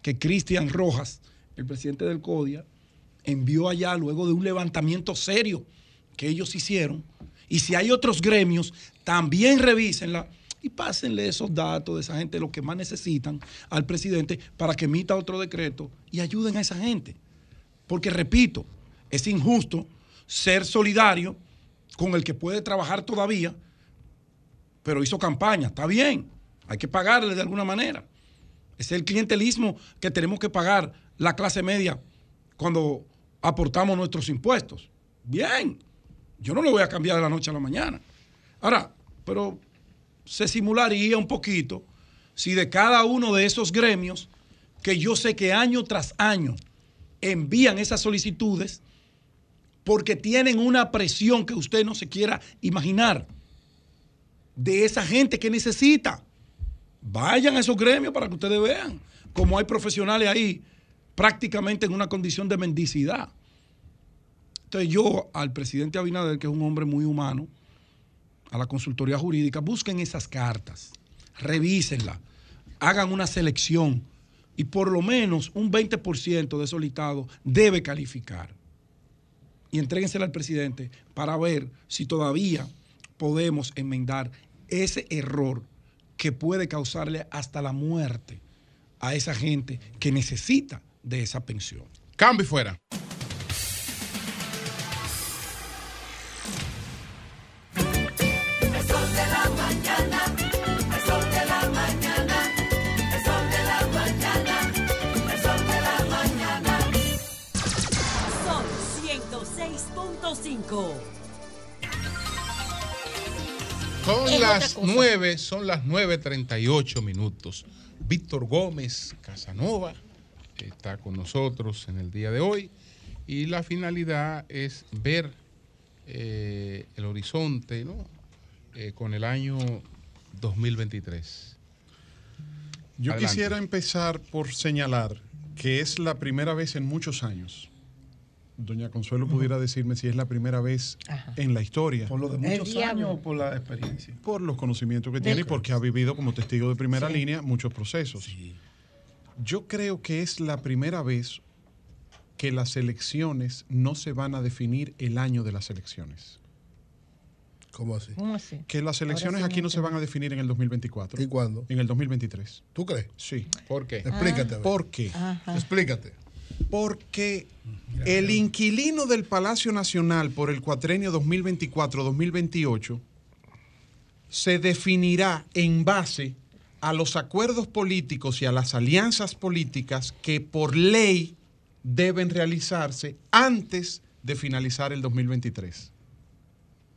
que Cristian Rojas, el presidente del CODIA, envió allá luego de un levantamiento serio que ellos hicieron. Y si hay otros gremios, también revísenla y pásenle esos datos de esa gente, lo que más necesitan, al presidente para que emita otro decreto y ayuden a esa gente. Porque, repito, es injusto ser solidario con el que puede trabajar todavía, pero hizo campaña. Está bien, hay que pagarle de alguna manera. Es el clientelismo que tenemos que pagar la clase media cuando aportamos nuestros impuestos. Bien, yo no lo voy a cambiar de la noche a la mañana. Ahora, pero se simularía un poquito si de cada uno de esos gremios, que yo sé que año tras año envían esas solicitudes, porque tienen una presión que usted no se quiera imaginar de esa gente que necesita. Vayan a esos gremios para que ustedes vean cómo hay profesionales ahí prácticamente en una condición de mendicidad. Entonces yo al presidente Abinader, que es un hombre muy humano, a la consultoría jurídica, busquen esas cartas, revísenlas, hagan una selección y por lo menos un 20% de esos listados debe calificar. Y entréguensela al presidente para ver si todavía podemos enmendar ese error que puede causarle hasta la muerte a esa gente que necesita de esa pensión. Cambio y fuera. Las otra cosa. 9, son las 9.38 minutos. Víctor Gómez Casanova está con nosotros en el día de hoy y la finalidad es ver eh, el horizonte ¿no? Eh, con el año 2023. Yo Adelante. quisiera empezar por señalar que es la primera vez en muchos años Doña Consuelo pudiera decirme si es la primera vez en la historia. Por lo de muchos años o por la experiencia. Por los conocimientos que tiene y porque ha vivido como testigo de primera Sí. línea muchos procesos. Yo creo que es la primera vez que las elecciones no se van a definir el año de las elecciones. ¿Cómo así? ¿Cómo así? Que las elecciones sí aquí no se van a definir en el 2024. ¿Y cuándo? En el 2023. ¿Tú crees? Sí. ¿Por qué? Explícate. a ver. ¿Por qué? Ajá. Explícate. Porque el inquilino del Palacio Nacional por el cuatrenio 2024-2028 se definirá en base a los acuerdos políticos y a las alianzas políticas que por ley deben realizarse antes de finalizar el 2023.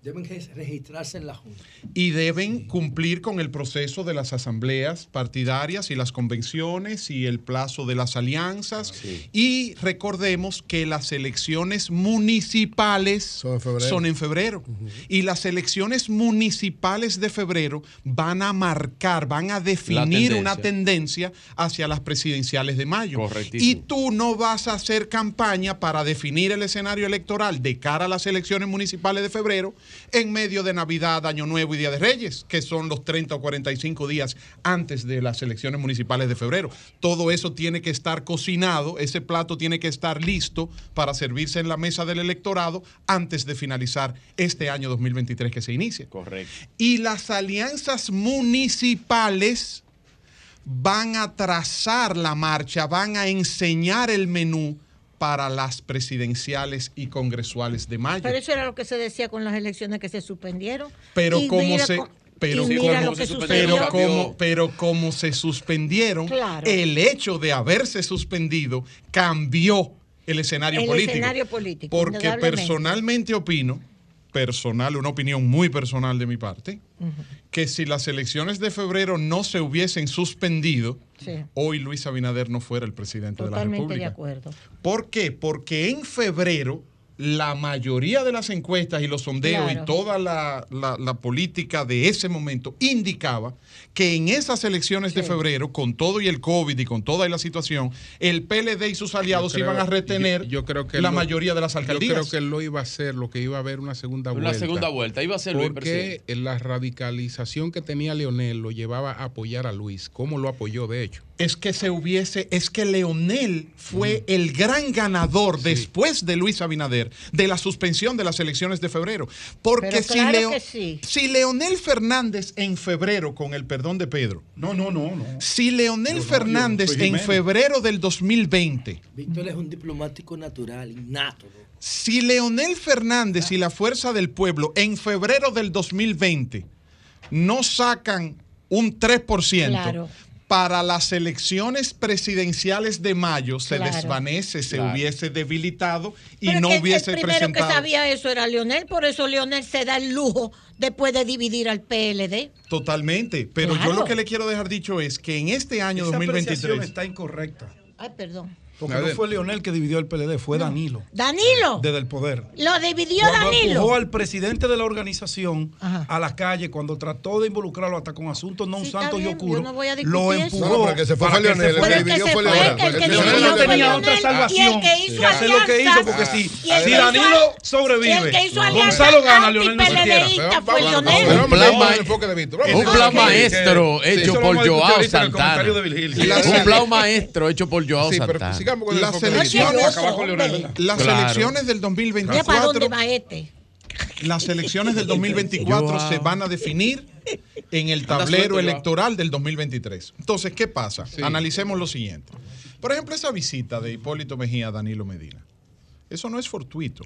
Deben re- registrarse en la Junta. y deben cumplir con el proceso de las asambleas partidarias y las convenciones y el plazo de las alianzas. Y recordemos que las elecciones municipales son en febrero. Y las elecciones municipales de febrero van a marcar, van a definir tendencia. una tendencia hacia las presidenciales de mayo. Correctísimo. Y tú no vas a hacer campaña para definir el escenario electoral de cara a las elecciones municipales de febrero en medio de Navidad, Año Nuevo y Día de Reyes, que son los 30 o 45 días antes de las elecciones municipales de febrero. Todo eso tiene que estar cocinado, ese plato tiene que estar listo para servirse en la mesa del electorado antes de finalizar este año 2023 que se inicia. Correcto. Y las alianzas municipales van a trazar la marcha, van a enseñar el menú para las presidenciales y congresuales de mayo. Pero eso era lo que se decía con las elecciones que se suspendieron. Pero Y como se pero como, que pero sucedió. como pero como se suspendieron, Claro. el hecho de haberse suspendido cambió el escenario El político. escenario político, Porque personalmente opino, personal, una opinión muy personal de mi parte, que si las elecciones de febrero no se hubiesen suspendido, Sí, hoy Luis Abinader no fuera el presidente de la totalmente de República. acuerdo. ¿Por qué? Porque en febrero la mayoría de las encuestas y los sondeos Claro. y toda la, la- la política de ese momento indicaba que en esas elecciones de febrero, con todo y el COVID y con toda la situación, el PLD y sus aliados creo- iban a retener yo- yo creo que la lo- mayoría de las alcaldías. Yo creo que él lo iba a hacer, lo que iba a haber una segunda Una vuelta. segunda vuelta, iba a ser Luis Porque la radicalización que tenía Leonel lo llevaba a apoyar a Luis. ¿Cómo lo apoyó, de hecho? Es que se hubiese, es que Leonel fue el gran ganador después de Luis Abinader de la suspensión de las elecciones de febrero. Porque Pero si, claro Leo- que sí. si Leonel Fernández en febrero, con el perdón de Pedro, No, no, no, no. si Leonel no, Fernández en febrero del 2020 Víctor es un diplomático natural, innato. ¿no? si Leonel Fernández y la Fuerza del Pueblo en febrero del 2020 no sacan un 3%, Claro. Para las elecciones presidenciales de mayo se Claro. desvanece, se Claro. hubiese debilitado y Pero no que hubiese el primero presentado. que sabía eso era Leonel, por eso Leonel se da el lujo después de dividir al PLD. Totalmente, pero Claro. yo lo que le quiero dejar dicho es que en este año Esa apreciación 2023 está incorrecta. Ay, perdón. Porque no fue Leonel que dividió el PLD, fue Danilo. Danilo. Desde el poder. Lo dividió Cuando Danilo. empujó al presidente de la organización Ajá. a la calle, cuando trató de involucrarlo hasta con asuntos no Sí, un está santos y no discutir lo empujó. Que se fue para Leonel, el se que dividió fue Leonel. el que dividió tenía otra salvación y el que hacer lo que hizo, porque si, Danilo sobrevive, y el que hizo alianza Gonzalo gana, Leonel no se vamos, Un plan, maestro hecho por Joao Santana. Un plan maestro hecho por Joao Santana. Sigamos con el Las elecciones-. ¿verdad? las Claro. elecciones del Mira para 2024 dónde va este. las elecciones del 2024 Joao. se van a definir en el tablero electoral del 2023. Entonces, ¿qué pasa? Analicemos lo siguiente. Por ejemplo, esa visita de Hipólito Mejía a Danilo Medina. Eso no es fortuito.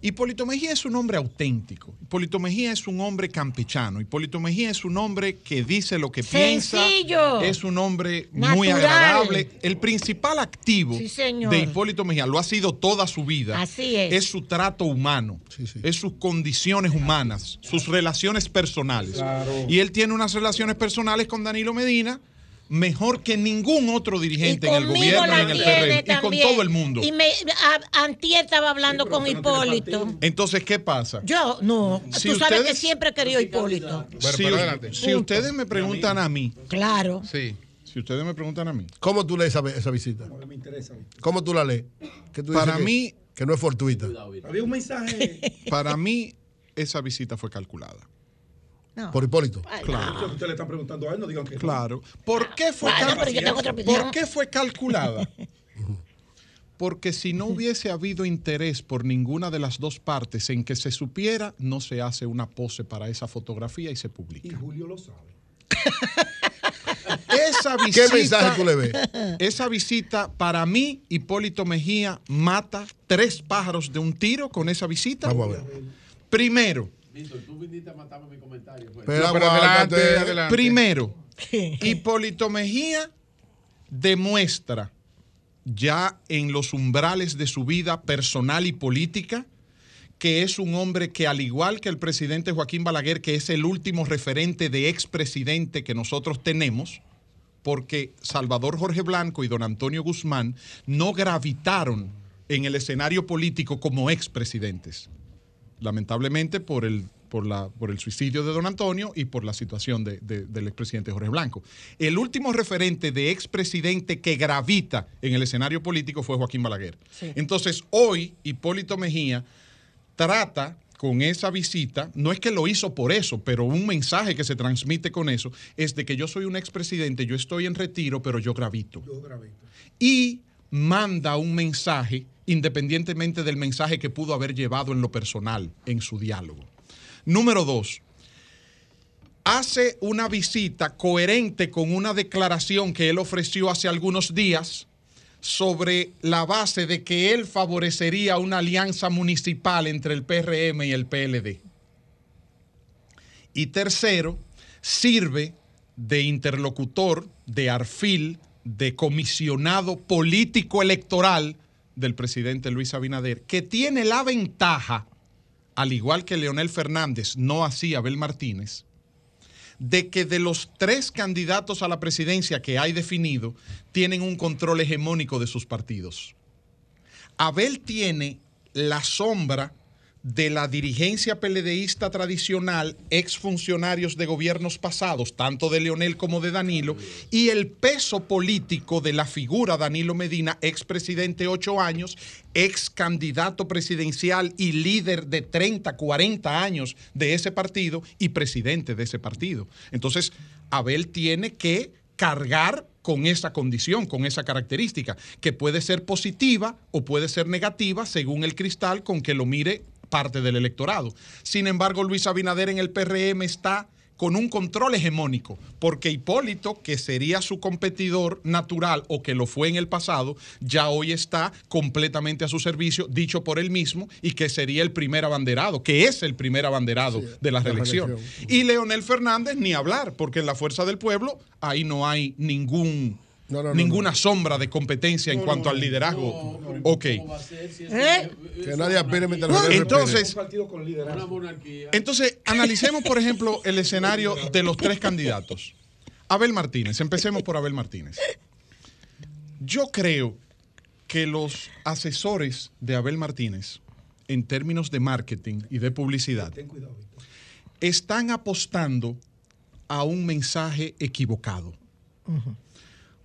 Hipólito Mejía es un hombre auténtico. Hipólito Mejía es un hombre campechano. Hipólito Mejía es un hombre que dice lo que piensa. Sencillo. Es un hombre muy agradable. El principal activo Sí, señor. de Hipólito Mejía lo ha sido toda su vida. Así es. su trato humano. Es sus condiciones humanas, sus relaciones personales. Y él tiene unas relaciones personales con Danilo Medina mejor que ningún otro dirigente en el gobierno y en el PRM y con también. todo el mundo. Y me, a- antier estaba hablando con Hipólito. Entonces, ¿qué pasa? Yo, no. Si Tú sabes que siempre he querido Hipólito. si, pero adelante. si ustedes me preguntan a mí, Claro. Sí. si ustedes me preguntan a mí, ¿Cómo tú lees esa, esa visita? ¿Cómo tú la lees? ¿Qué tú para dices que- mí Que no es fortuita. Había un mensaje. Para mí, esa visita fue calculada. Por Hipólito. Claro. Usted le está preguntando a él, no digan que. Claro. ¿Por qué fue, Bueno, cal-. ¿Por qué fue calculada? Porque si no hubiese habido interés por ninguna de las dos partes en que se supiera, no se hace una pose para esa fotografía y se publica. Y Julio lo sabe. Esa ¿Qué visita, mensaje tú le ves? Esa visita, para mí, Hipólito Mejía mata tres pájaros de un tiro con esa visita. Vamos a ver. Primero, Víctor, tú viniste a matarme mi comentario. pues. Pero No, pero aguántate. adelante, adelante. Primero, Hipólito Mejía demuestra ya en los umbrales de su vida personal y política que es un hombre que al igual que el presidente Joaquín Balaguer, que es el último referente de expresidente que nosotros tenemos, porque Salvador Jorge Blanco y don Antonio Guzmán no gravitaron en el escenario político como expresidentes lamentablemente por el, por, la, por el suicidio de don Antonio y por la situación de- de- del expresidente Jorge Blanco. El último referente de expresidente que gravita en el escenario político fue Joaquín Balaguer. Entonces, hoy Hipólito Mejía trata con esa visita, no es que lo hizo por eso, pero un mensaje que se transmite con eso es de que yo soy un expresidente, yo estoy en retiro, pero yo gravito y manda un mensaje independientemente del mensaje que pudo haber llevado en lo personal en su diálogo. Número dos, hace una visita coherente con una declaración que él ofreció hace algunos días sobre la base de que él favorecería una alianza municipal entre el PRM y el PLD. Y tercero, sirve de interlocutor, de arfil, de comisionado político electoral del presidente Luis Abinader, que tiene la ventaja, al igual que Leonel Fernández, no así Abel Martínez, de que de los tres candidatos a la presidencia que hay definido, tienen un control hegemónico de sus partidos. Abel tiene la sombra de la dirigencia peledeísta tradicional, exfuncionarios de gobiernos pasados, tanto de Leonel como de Danilo, y el peso político de la figura Danilo Medina, expresidente ocho años, ex candidato presidencial y líder de 30, 40 años de ese partido y presidente de ese partido. Entonces, Abel tiene que cargar con esa condición, con esa característica, que puede ser positiva o puede ser negativa según el cristal con que lo mire parte del electorado. Sin embargo, Luis Abinader en el PRM está con un control hegemónico, porque Hipólito, que sería su competidor natural o que lo fue en el pasado, ya hoy está completamente a su servicio, dicho por él mismo, y que sería el primer abanderado, que es el primer abanderado de la la reelección. reelección. Y Leonel Fernández, ni hablar, porque en la Fuerza del Pueblo ahí no hay ningún, ninguna sombra de competencia en cuanto al liderazgo. ok. Que nadie aspire mientras no Entonces, entonces, analicemos, por ejemplo, el escenario de los tres candidatos. Abel Martínez, empecemos por Abel Martínez. Yo creo que los asesores de Abel Martínez, en términos de marketing y de publicidad, están apostando a un mensaje equivocado.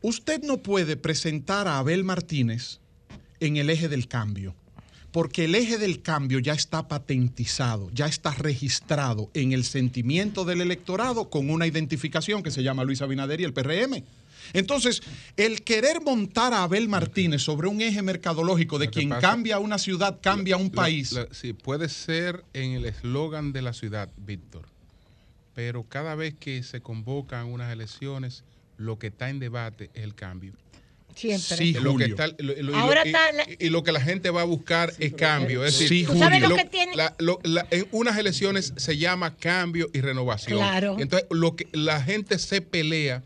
Usted no puede presentar a Abel Martínez en el eje del cambio, porque el eje del cambio ya está patentizado, ya está registrado en el sentimiento del electorado con una identificación que se llama Luis Abinader y el PRM. Entonces, el querer montar a Abel Martínez sobre un eje mercadológico de quien pasa- cambia una ciudad, cambia un La- país. la- sí, puede ser en el eslogan de la ciudad, Víctor. Pero cada vez que se convocan unas elecciones, lo que está en debate es el cambio. Siempre. Sí, lo que Julio. está- lo- lo- y, Ahora lo, y- está la- y lo que la gente va a buscar es cambio. Es decir, ¿Tú sabes lo que tiene? la- lo- la- en unas elecciones se llama cambio y renovación. Claro. Entonces, lo que la gente se pelea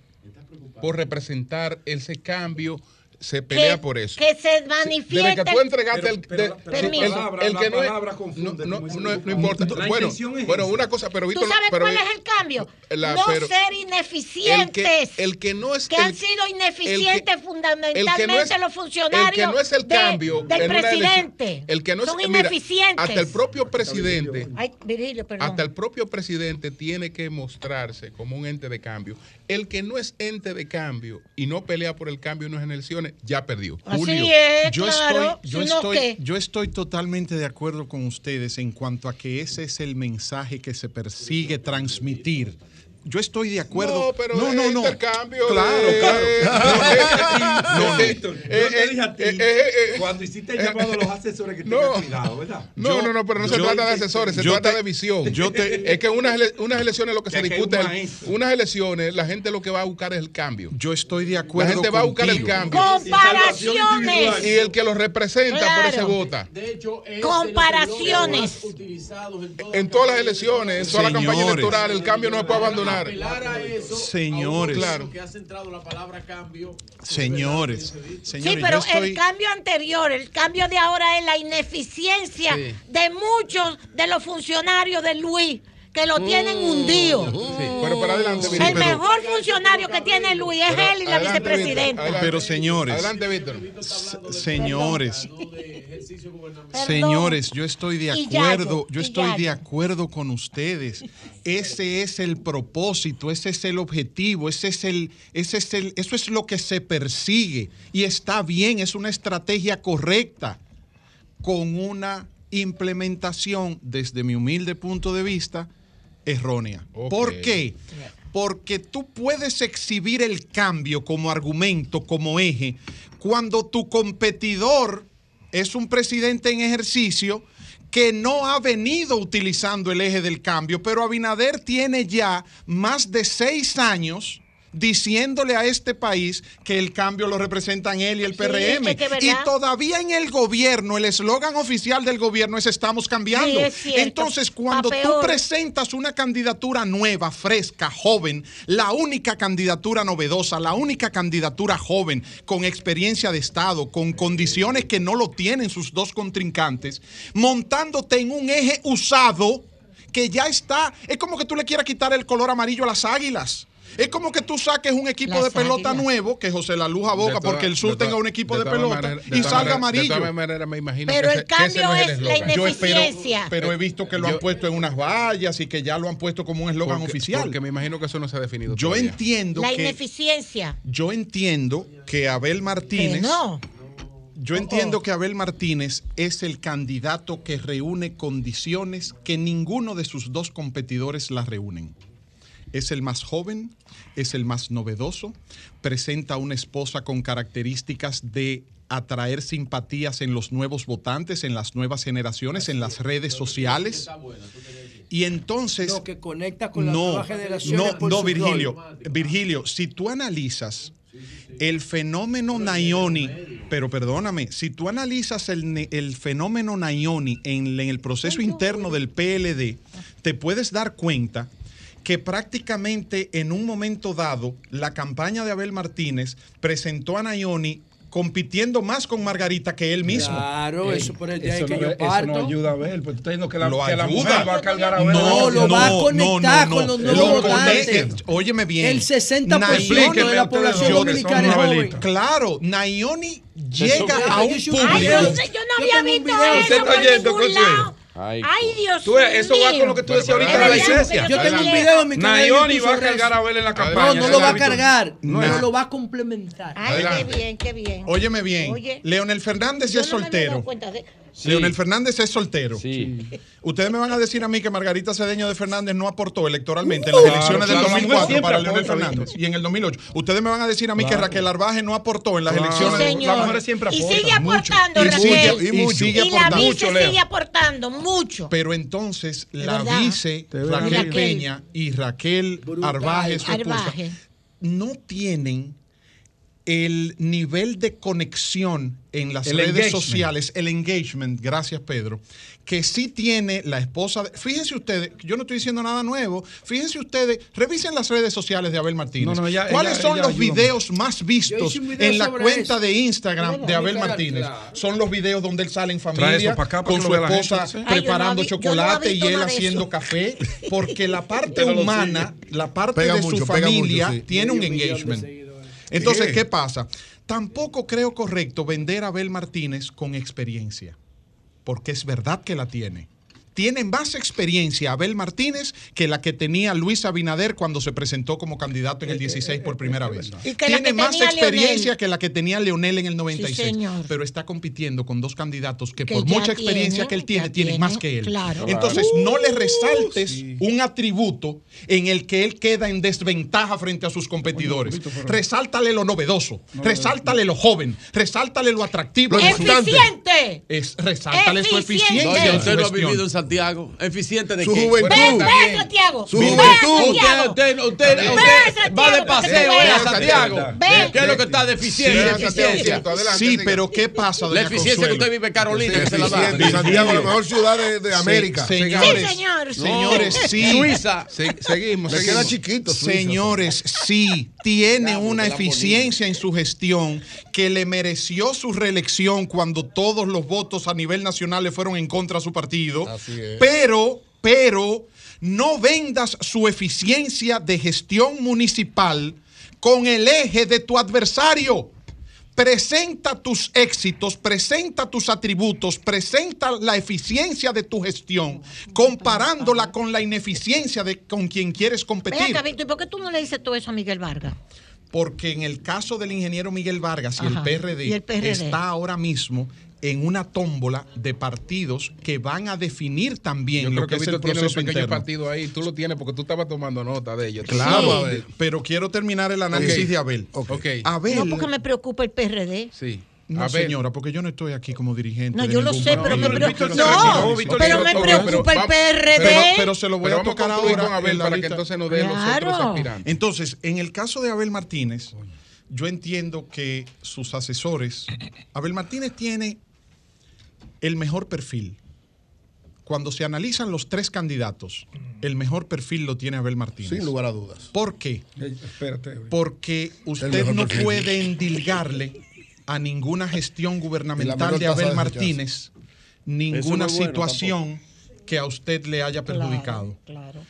por representar ese cambio, se pelea que, por eso. que se Desde manifieste. que tú entregaste el, pero- de- pero la el- el- palabra- el la que no es- no, no, no- no importa. La Bueno, es bueno, una cosa, pero ¿Tú Víctor, sabes pero cuál es el cambio? la- no pero- ser el ineficientes. que, el que no es que el- han sido ineficientes fundamentalmente el que no es- los funcionarios el que no es el de- cambio del en presidente. el que no es- Son mira, ineficientes. hasta el propio presidente Ay, Virgilio, perdón. hasta el propio presidente tiene que mostrarse como un ente de cambio. El que no es ente de cambio y no pelea por el cambio en unas elecciones elecciones, ya perdió. Así Julio, es, yo claro, estoy, yo si no, estoy, ¿qué? yo estoy totalmente de acuerdo con ustedes en cuanto a que ese es el mensaje que se persigue transmitir. Yo estoy de acuerdo. No, pero no, no, no. intercambio Claro, de- claro. No, no, Víctor, eh, yo te eh, dije a ti, eh, cuando hiciste el llamado a los asesores que No. tengan cuidado, ¿verdad? No, no, no, pero no se yo- trata de asesores, se yo trata te- de visión. yo te- es que unas, unas elecciones lo que, Que se discute, es- unas elecciones, la gente lo que va a buscar es el cambio. Yo estoy de La acuerdo gente va a buscar el cambio. Comparaciones. Y el que lo representa por ese Claro. vota. De hecho, es Comparaciones. los en toda En todas las elecciones, en toda la campaña electoral, el cambio no se puede abandonar. Apelar a eso, Señores. claro. que ha centrado la palabra cambio. Señores, Sí, pero yo estoy... el cambio anterior, el cambio de ahora es la ineficiencia Sí. de muchos de los funcionarios de Luis que lo tienen hundido. Sí, pero para adelante, el Víctor. mejor funcionario que tiene Luis es él y la Adelante, vicepresidenta. Víctor. Pero señores, Adelante, Víctor. señores, señores, yo estoy de acuerdo, yo estoy de acuerdo con ustedes. Ese es el propósito, ese es el objetivo, ese es el, ese es el, eso es lo que se persigue y está bien, es una estrategia correcta con una implementación desde mi humilde punto de vista errónea. ¿Por qué? Porque tú puedes exhibir el cambio como argumento, como eje, cuando tu competidor es un presidente en ejercicio que no ha venido utilizando el eje del cambio, pero Abinader tiene ya más de seis años diciéndole a este país que el cambio lo representan él y el Sí, PRM. es que verdad. y todavía en el gobierno, el eslogan oficial del gobierno es estamos cambiando. Sí, es cierto. Entonces, cuando tú presentas una candidatura nueva, fresca, joven, la única candidatura novedosa, la única candidatura joven, con experiencia de Estado, con condiciones que no lo tienen sus dos contrincantes, montándote en un eje usado que ya está, es como que tú le quieras quitar el color amarillo a las águilas. Es como que tú saques un equipo Las de pelota águilas. nuevo, que José La Luz De aboga toda- porque el sur de toda- tenga un equipo de, pelota de y salga De amarillo. todas maneras, me imagino Pero que el que cambio no es el la eslogan. Yo espero, Eficiencia. pero he visto que lo han Yo- puesto en unas vallas y que ya lo han puesto como un eslogan oficial. Porque me imagino que eso no se ha definido Yo todavía. entiendo La que ineficiencia. yo entiendo que Abel Que Martínez no. yo entiendo que Abel Martínez es el candidato que reúne condiciones que ninguno de sus dos competidores las reúnen. Es el más joven, es el más novedoso, presenta una esposa con características de atraer simpatías en los nuevos votantes, en las nuevas generaciones, en las redes sociales. Y entonces... Lo que conecta con las No, no, por no, Virgilio. Virgilio, si tú analizas el fenómeno Nayoni, pero perdóname, si tú analizas el, ne- el fenómeno Nayoni en, en el proceso interno del PLD, te puedes dar cuenta que prácticamente en un momento dado, la campaña de Abel Martínez presentó a Nayoni compitiendo más con Margarita que él mismo. Claro, eso por el día Eso en que no, yo eso no parto. ayuda a ver, pues tú estás diciendo que la, Lo que la ayuda. mujer va a cargar a ver. No, lo va a conectar con los nuevos Lo votantes. conecta. Óyeme bien. El 60% Nayioni- de la población dominicana es joven. Claro, Nayoni llega Eso- a un público. Ay, yo, no sé, yo no había visto eso ¿Usted está por ningún lado. Ay, Dios Tú ves, eso va mío. con lo que tú decías ahorita de la licencia. Yo tengo un video en mi canal. Nayoni va a cargar a ver en la No, campaña. no lo va a cargar, No. pero lo va a complementar. Ay, qué bien, qué bien. Óyeme bien. Oye. Leonel Fernández Yo es no me había dado soltero. cuenta de- Leonel Fernández es soltero. Sí. Ustedes me van a decir a mí que Margarita Cedeño de Fernández no aportó electoralmente en las Claro, elecciones del claro, la mujer 2004 siempre para Leonel aporta, Fernández y en el 2008. Ustedes me van a decir a mí que. Raquel Arbaje no aportó en las Claro. elecciones. Señor. las mujeres siempre y aportan. sigue aportando, Y Raquel. sigue- y sigue Y la vice Mucho, sigue aportando mucho. Pero entonces la vice Raquel Raquel. Peña y Raquel Arbaje, su esposa, Arbaje. no tienen el nivel de conexión en las El redes engagement. sociales, el engagement, gracias Pedro, que sí tiene la esposa. de- fíjense ustedes, yo no estoy diciendo nada nuevo, fíjense ustedes, revisen las redes sociales de Abel Martínez. No, no, ella- ¿Cuáles ella- son ella los videos más vistos video en la cuenta eso. de Instagram de Abel Claro. Martínez? Son los videos donde él sale en familia acá con su esposa preparando no vi- yo no chocolate y él haciendo café, porque la parte humana, la parte Pega de mucho, su mucho, familia sí. tiene un engagement. Entonces, ¿Qué? ¿qué pasa? Tampoco creo correcto vender a Abel Martínez con experiencia, porque es verdad que la tiene, tiene más experiencia Abel Martínez que la que tenía Luis Abinader cuando se presentó como candidato en el 16 por primera vez. Y que la Tiene que más experiencia Leonel. que la que tenía Leonel en el 96. señor. pero está compitiendo con dos candidatos que, Que por mucha experiencia tienen, que él tiene, tienen más que él. claro. Entonces, no le resaltes un atributo en el que él queda en desventaja frente a sus competidores. Resáltale lo novedoso, resáltale lo joven, resáltale lo atractivo. ¡Eficiente! Es, resáltale su Eficiente. eficiencia. No, su usted ha vivido en Santiago. ¿Eficiente de Su qué? juventud. Ven, ven, Santiago. Su Ven, juventud. Santiago. Usted, usted, usted, Ven, usted Santiago, va de paseo a veas. Santiago. Ven. ¿Qué es lo que está deficiente? Sí, eficiencia. Sí, pero ¿qué pasa, La eficiencia que usted vive en Carolina, que se la da. Santiago, la mejor ciudad de, de Sí, América. señores, Sí, señor. señores, sí. Suiza. Se- seguimos, seguimos. queda chiquito. Suiza. Señores, sí, tiene una eficiencia en su gestión que le mereció su reelección cuando todos los votos a nivel nacional le fueron en contra a su partido. Así. Pero, pero, no vendas su eficiencia de gestión municipal con el eje de tu adversario. Presenta tus éxitos, presenta tus atributos, presenta la eficiencia de tu gestión, comparándola con la ineficiencia de con quien quieres competir. ¿y por qué tú no le dices todo eso a Miguel Vargas? Porque en el caso del ingeniero Miguel Vargas y el, PRD, y el PRD. está ahora mismo en una tómbola de partidos que van a definir también Yo lo creo que, que es el proceso interno. partido ahí. Tú lo tienes porque tú estabas tomando nota de ellos. Claro, a ver. pero quiero terminar el análisis Ok. de Abel. Ok. Abel, No, porque me preocupa el PRD. Sí. no, Abel. señora, porque yo no estoy aquí como dirigente. No, de yo lo sé, pero me preocupa. No, pero me preocupa el PRD. Pero, pero se lo voy Pero a vamos tocar concluir ahora. con Abel para que entonces nos dé los Claro. otros aspirantes. Entonces, en el caso de Abel Martínez, yo entiendo que sus asesores, Abel Martínez tiene el mejor perfil. Cuando se analizan los tres candidatos, el mejor perfil lo tiene Abel Martínez. Sin lugar a dudas. ¿Por qué? Eh, Espérate. Porque usted no perfil. puede endilgarle a ninguna gestión gubernamental de Abel Martínez ninguna bueno situación que a usted le haya perjudicado. Claro.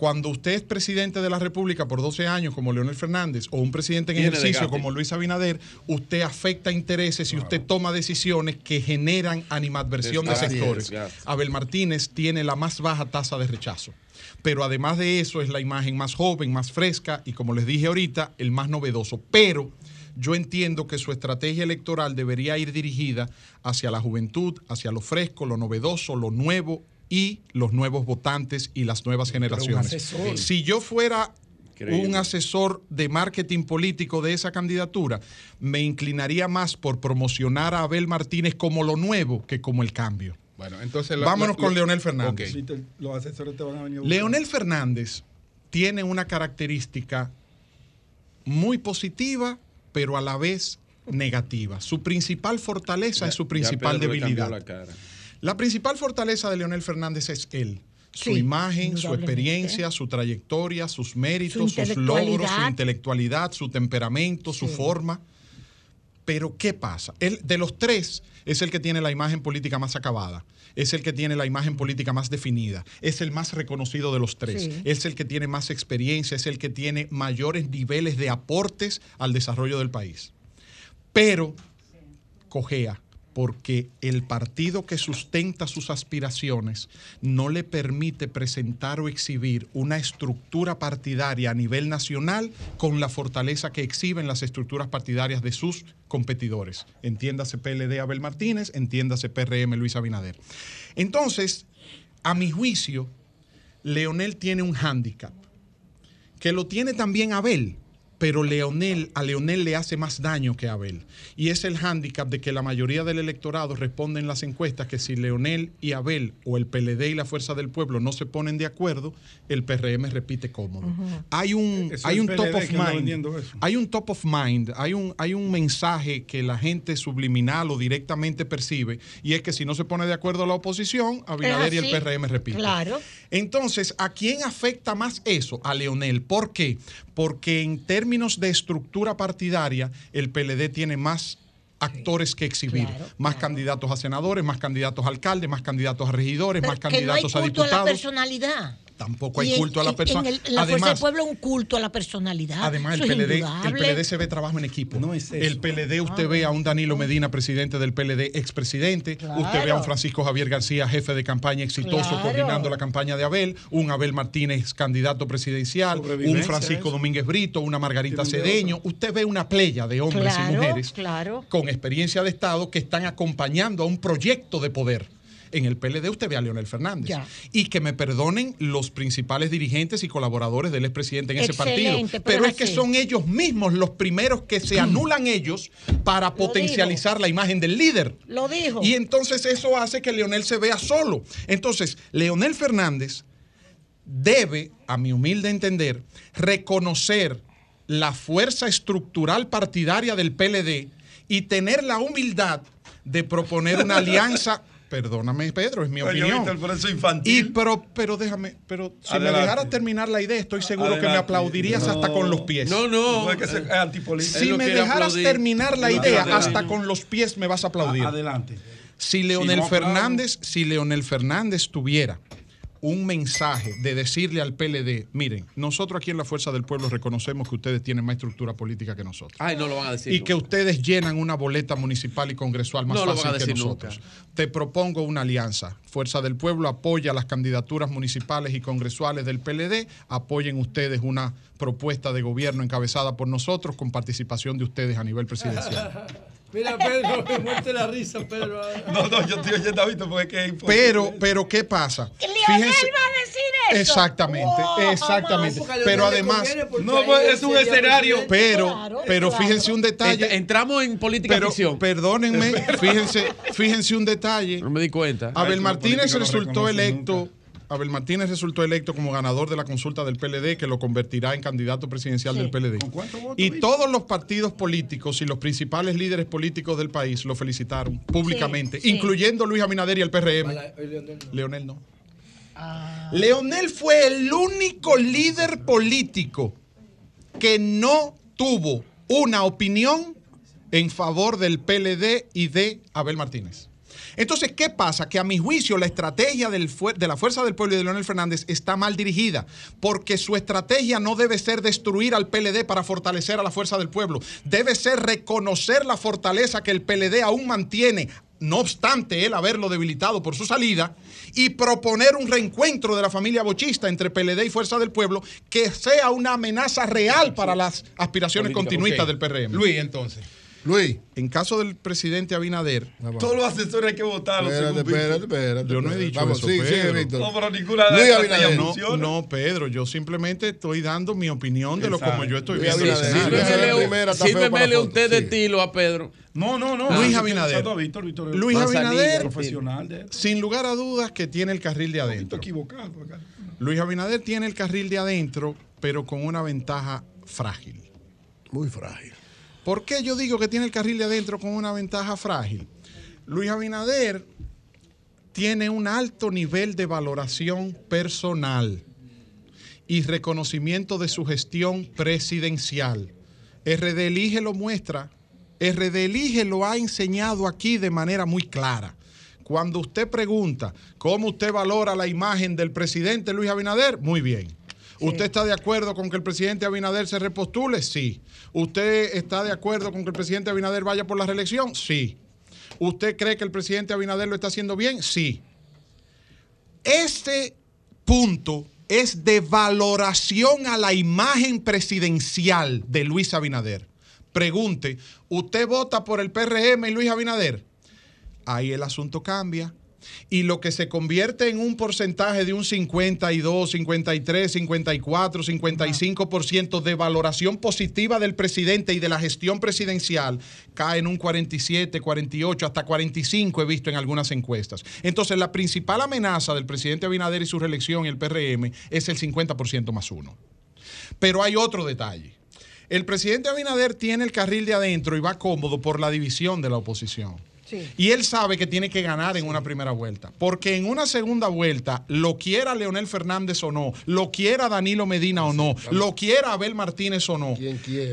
Cuando usted es presidente de la República por 12 años, como Leonel Fernández, o un presidente en ejercicio como Luis Abinader, usted afecta intereses y usted toma decisiones que generan animadversión de sectores. Abel Martínez tiene la más baja tasa de rechazo. Pero además de eso, es la imagen más joven, más fresca y, como les dije ahorita, el más novedoso. Pero yo entiendo que su estrategia electoral debería ir dirigida hacia la juventud, hacia lo fresco, lo novedoso, lo nuevo y los nuevos votantes y las nuevas generaciones. Si yo fuera Increíble. un asesor de marketing político de esa candidatura, me inclinaría más por promocionar a Abel Martínez como lo nuevo que como el cambio. Bueno, entonces. la- Vámonos la- con la- Leonel Fernández. Ok. Sí, te- Los asesores te van a venir a. Leonel Fernández tiene una característica muy positiva, pero a la vez negativa. Su principal fortaleza es su principal Ya Pedro le cambió debilidad. la cara. La principal fortaleza de Leonel Fernández es él. Su Sí, imagen, su experiencia, su trayectoria, sus méritos, Su sus logros, su intelectualidad. su temperamento, su forma. Pero ¿qué pasa? Él, de los tres, es el que tiene la imagen política más acabada. Es el que tiene la imagen política más definida. Es el más reconocido de los tres. Sí. Es el que tiene más experiencia. Es el que tiene mayores niveles de aportes al desarrollo del país. Pero cojea porque el partido que sustenta sus aspiraciones no le permite presentar o exhibir una estructura partidaria a nivel nacional con la fortaleza que exhiben las estructuras partidarias de sus competidores. Entiéndase PLD Abel Martínez, entiéndase PRM Luis Abinader. Entonces, a mi juicio, Leonel tiene un hándicap, que lo tiene también Abel, pero Leonel, a Leonel le hace más daño que a Abel. Y es el hándicap de que la mayoría del electorado responde en las encuestas que si Leonel y Abel o el PLD y la Fuerza del Pueblo no se ponen de acuerdo, el PRM repite cómodo. Hay un, Eso hay es un el top of mind. Hay un top of mind, hay un, hay un mensaje que la gente subliminal o directamente percibe, y es que si no se pone de acuerdo la oposición, Abinader y el. PRM repiten. Claro. Entonces, ¿a quién afecta más eso? A Leonel. ¿Por qué? Porque en términos de estructura partidaria, el PLD tiene más actores que exhibir. Claro, más candidatos a senadores, más candidatos a alcaldes, más candidatos a regidores, Pero más que no hay candidatos a culto a la diputados. personalidad. Tampoco Y hay en- culto a la persona. En, el- en la fuerza del pueblo un culto a la personalidad. Además, el Eso es PLD, el. PLD se ve trabajo en equipo. El PLD, usted ve a un Danilo Medina, presidente del PLD, expresidente. Usted ve a un Francisco Javier García, jefe de campaña exitoso, Claro. coordinando la campaña de Abel. Un Abel Martínez, candidato presidencial. Un Francisco eso. Domínguez Brito, una Margarita Cedeño. Usted ve una playa de hombres Claro, y mujeres claro. con experiencia de Estado que están acompañando a un proyecto de poder. En el PLD usted ve a Leonel Fernández. Ya. Y que me perdonen los principales dirigentes y colaboradores del expresidente en ese partido. Pero es que son ellos mismos los primeros que se anulan ellos para potencializar la imagen del líder. Lo dijo. Y entonces eso hace que Leonel se vea solo. Entonces, Leonel Fernández debe, a mi humilde entender, reconocer la fuerza estructural partidaria del PLD y tener la humildad de proponer una alianza. Perdóname, Pedro, es mi Oye, opinión. Infantil. Y pero, pero déjame, pero si me dejaras terminar la idea, estoy seguro que me aplaudirías hasta con los pies. No, no. No, es que es antipolítico. Él Si no me dejaras aplaudir. terminar la idea, adelante. hasta con los pies me vas a aplaudir. Adelante. Si Leonel no. Fernández, si Leonel Fernández tuviera un mensaje de decirle al PLD, miren, nosotros aquí en la Fuerza del Pueblo reconocemos que ustedes tienen más estructura política que nosotros. Ay, no lo van a decir. Y que ustedes llenan una boleta municipal y congresual más No lo van fácil que nosotros. Te propongo una alianza. Fuerza del Pueblo apoya las candidaturas municipales y congresuales del PLD. Apoyen ustedes una propuesta de gobierno encabezada por nosotros con participación de ustedes a nivel presidencial. Mira, Pedro, me muerte la risa, Pedro. No, no, yo estoy oyendo a Víctor porque es que es. Pero, pero, ¿qué pasa? Leonel va a decir eso. Exactamente, exactamente. jamás. Pero además, No, pues es un escenario. pero, Claro, pero claro. fíjense un detalle. Ent- entramos en política Pero ficción. perdónenme, fíjense, fíjense un detalle. No me di cuenta. Abel Martínez resultó electo. Abel Martínez resultó electo como ganador de la consulta del PLD, que lo convertirá en candidato presidencial del PLD. ¿Con cuántos votos, Y todos los partidos políticos y los principales líderes políticos del país lo felicitaron públicamente, Sí, sí. incluyendo Luis Abinader y el PRM. Leonel no. Leonel fue el único líder político que no tuvo una opinión en favor del PLD y de Abel Martínez. Entonces, ¿qué pasa? Que a mi juicio la estrategia del de la Fuerza del Pueblo y de Leonel Fernández está mal dirigida, porque su estrategia no debe ser destruir al PLD para fortalecer a la Fuerza del Pueblo, debe ser reconocer la fortaleza que el PLD aún mantiene, no obstante él haberlo debilitado por su salida, y proponer un reencuentro de la familia bochista entre PLD y Fuerza del Pueblo que sea una amenaza real para las aspiraciones Política, continuistas del PRM. Luis, entonces. Luis. En caso del presidente Abinader, Todos los asesores hay que votarlos. Espérate, espérate, espérate. yo no he dicho Vamos, eso, sigue, sigue, Pedro. Víctor. No, pero ninguna Luis Abinader. No, no, Pedro, yo simplemente estoy dando mi opinión de lo Exacto. como yo estoy Luis viendo Sírvemele foto. té de estilo a Pedro. No, no, no. Luis Abinader. Víctor, Víctor, Luis Abinader, profesional de esto. sin lugar a dudas, que tiene el carril de adentro. Estoy equivocado. acá. Luis Abinader tiene el carril de adentro, pero con una ventaja frágil. Muy frágil. ¿Por qué yo digo que tiene el carril de adentro con una ventaja frágil? Luis Abinader tiene un alto nivel de valoración personal y reconocimiento de su gestión presidencial. RD Elige lo muestra. RD Elige lo ha enseñado aquí de manera muy clara. Cuando usted pregunta cómo usted valora la imagen del presidente Luis Abinader, muy bien. ¿Usted está de acuerdo con que el presidente Abinader se repostule? Sí. ¿Usted está de acuerdo con que el presidente Abinader vaya por la reelección? Sí. ¿Usted cree que el presidente Abinader lo está haciendo bien? Sí. Este punto es de valoración a la imagen presidencial de Luis Abinader. Pregunte, ¿usted vota por el PRM y Luis Abinader? Ahí el asunto cambia. Y lo que se convierte en un porcentaje de un 52, 53, 54, 55% de valoración positiva del presidente y de la gestión presidencial cae en un 47, 48, hasta 45 he visto en algunas encuestas. Entonces, la principal amenaza del presidente Abinader y su reelección y el PRM es el 50% más uno. Pero hay otro detalle. El presidente Abinader tiene el carril de adentro y va cómodo por la división de la oposición. Y él sabe que tiene que ganar en una primera vuelta. Porque en una segunda vuelta, lo quiera Leonel Fernández o no, lo quiera Danilo Medina o no, lo quiera Abel Martínez o no,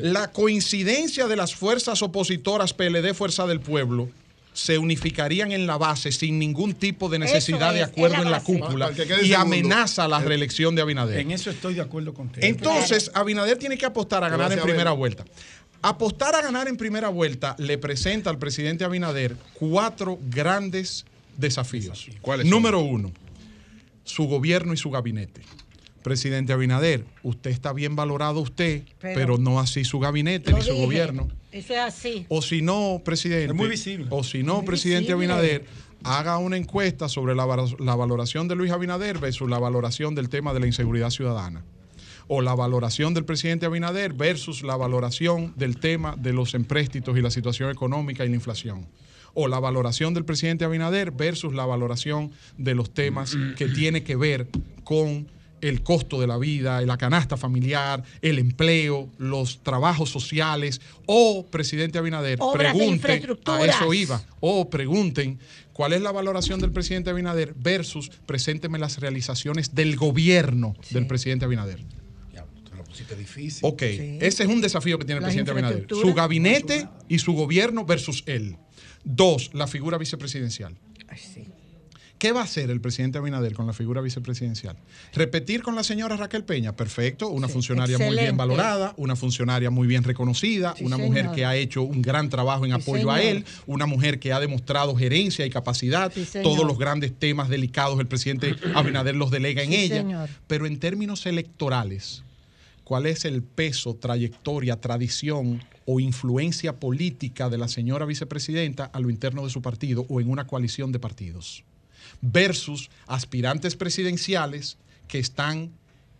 la coincidencia de las fuerzas opositoras PLD Fuerza del Pueblo se unificarían en la base sin ningún tipo de necesidad de acuerdo la en la cúpula y amenaza la reelección de Abinader. En eso estoy de acuerdo contigo. Entonces, Abinader tiene que apostar a ganar en primera vuelta. Apostar a ganar en primera vuelta le presenta al presidente Abinader cuatro grandes desafíos. ¿Cuáles? Número uno, su gobierno y su gabinete. Presidente Abinader, usted está bien valorado usted, Pero- pero, no así su gabinete ni su dije, gobierno. Eso es así. O si no, presidente. Es muy visible. O si no, Muy presidente visible. Abinader, haga una encuesta sobre la, la valoración de Luis Abinader versus la valoración del tema de la inseguridad ciudadana. O la valoración del presidente Abinader versus la valoración del tema de los empréstitos y la situación económica y la inflación. O la valoración del presidente Abinader versus la valoración de los temas que tiene que ver con el costo de la vida, la canasta familiar, el empleo, los trabajos sociales, o presidente Abinader, Obras de pregunte, a eso iba, o pregunten cuál es la valoración del presidente Abinader versus presénteme las realizaciones del gobierno del presidente Abinader. Difícil. Ok, ese es un desafío que tiene el Las presidente Abinader. Su gabinete y su gobierno versus él. Dos, la figura vicepresidencial. ¿Qué va a hacer el presidente Abinader con la figura vicepresidencial? Repetir con la señora Raquel Peña, perfecto, una funcionaria muy bien valorada, una funcionaria muy bien reconocida, Sí, una mujer que ha hecho un gran trabajo en Sí, apoyo a él, una mujer que ha demostrado gerencia y capacidad, todos los grandes temas delicados el presidente Abinader los delega en Sí, ella, señor. pero en términos electorales, ¿cuál es el peso, trayectoria, tradición o influencia política de la señora vicepresidenta a lo interno de su partido o en una coalición de partidos? Versus aspirantes presidenciales que están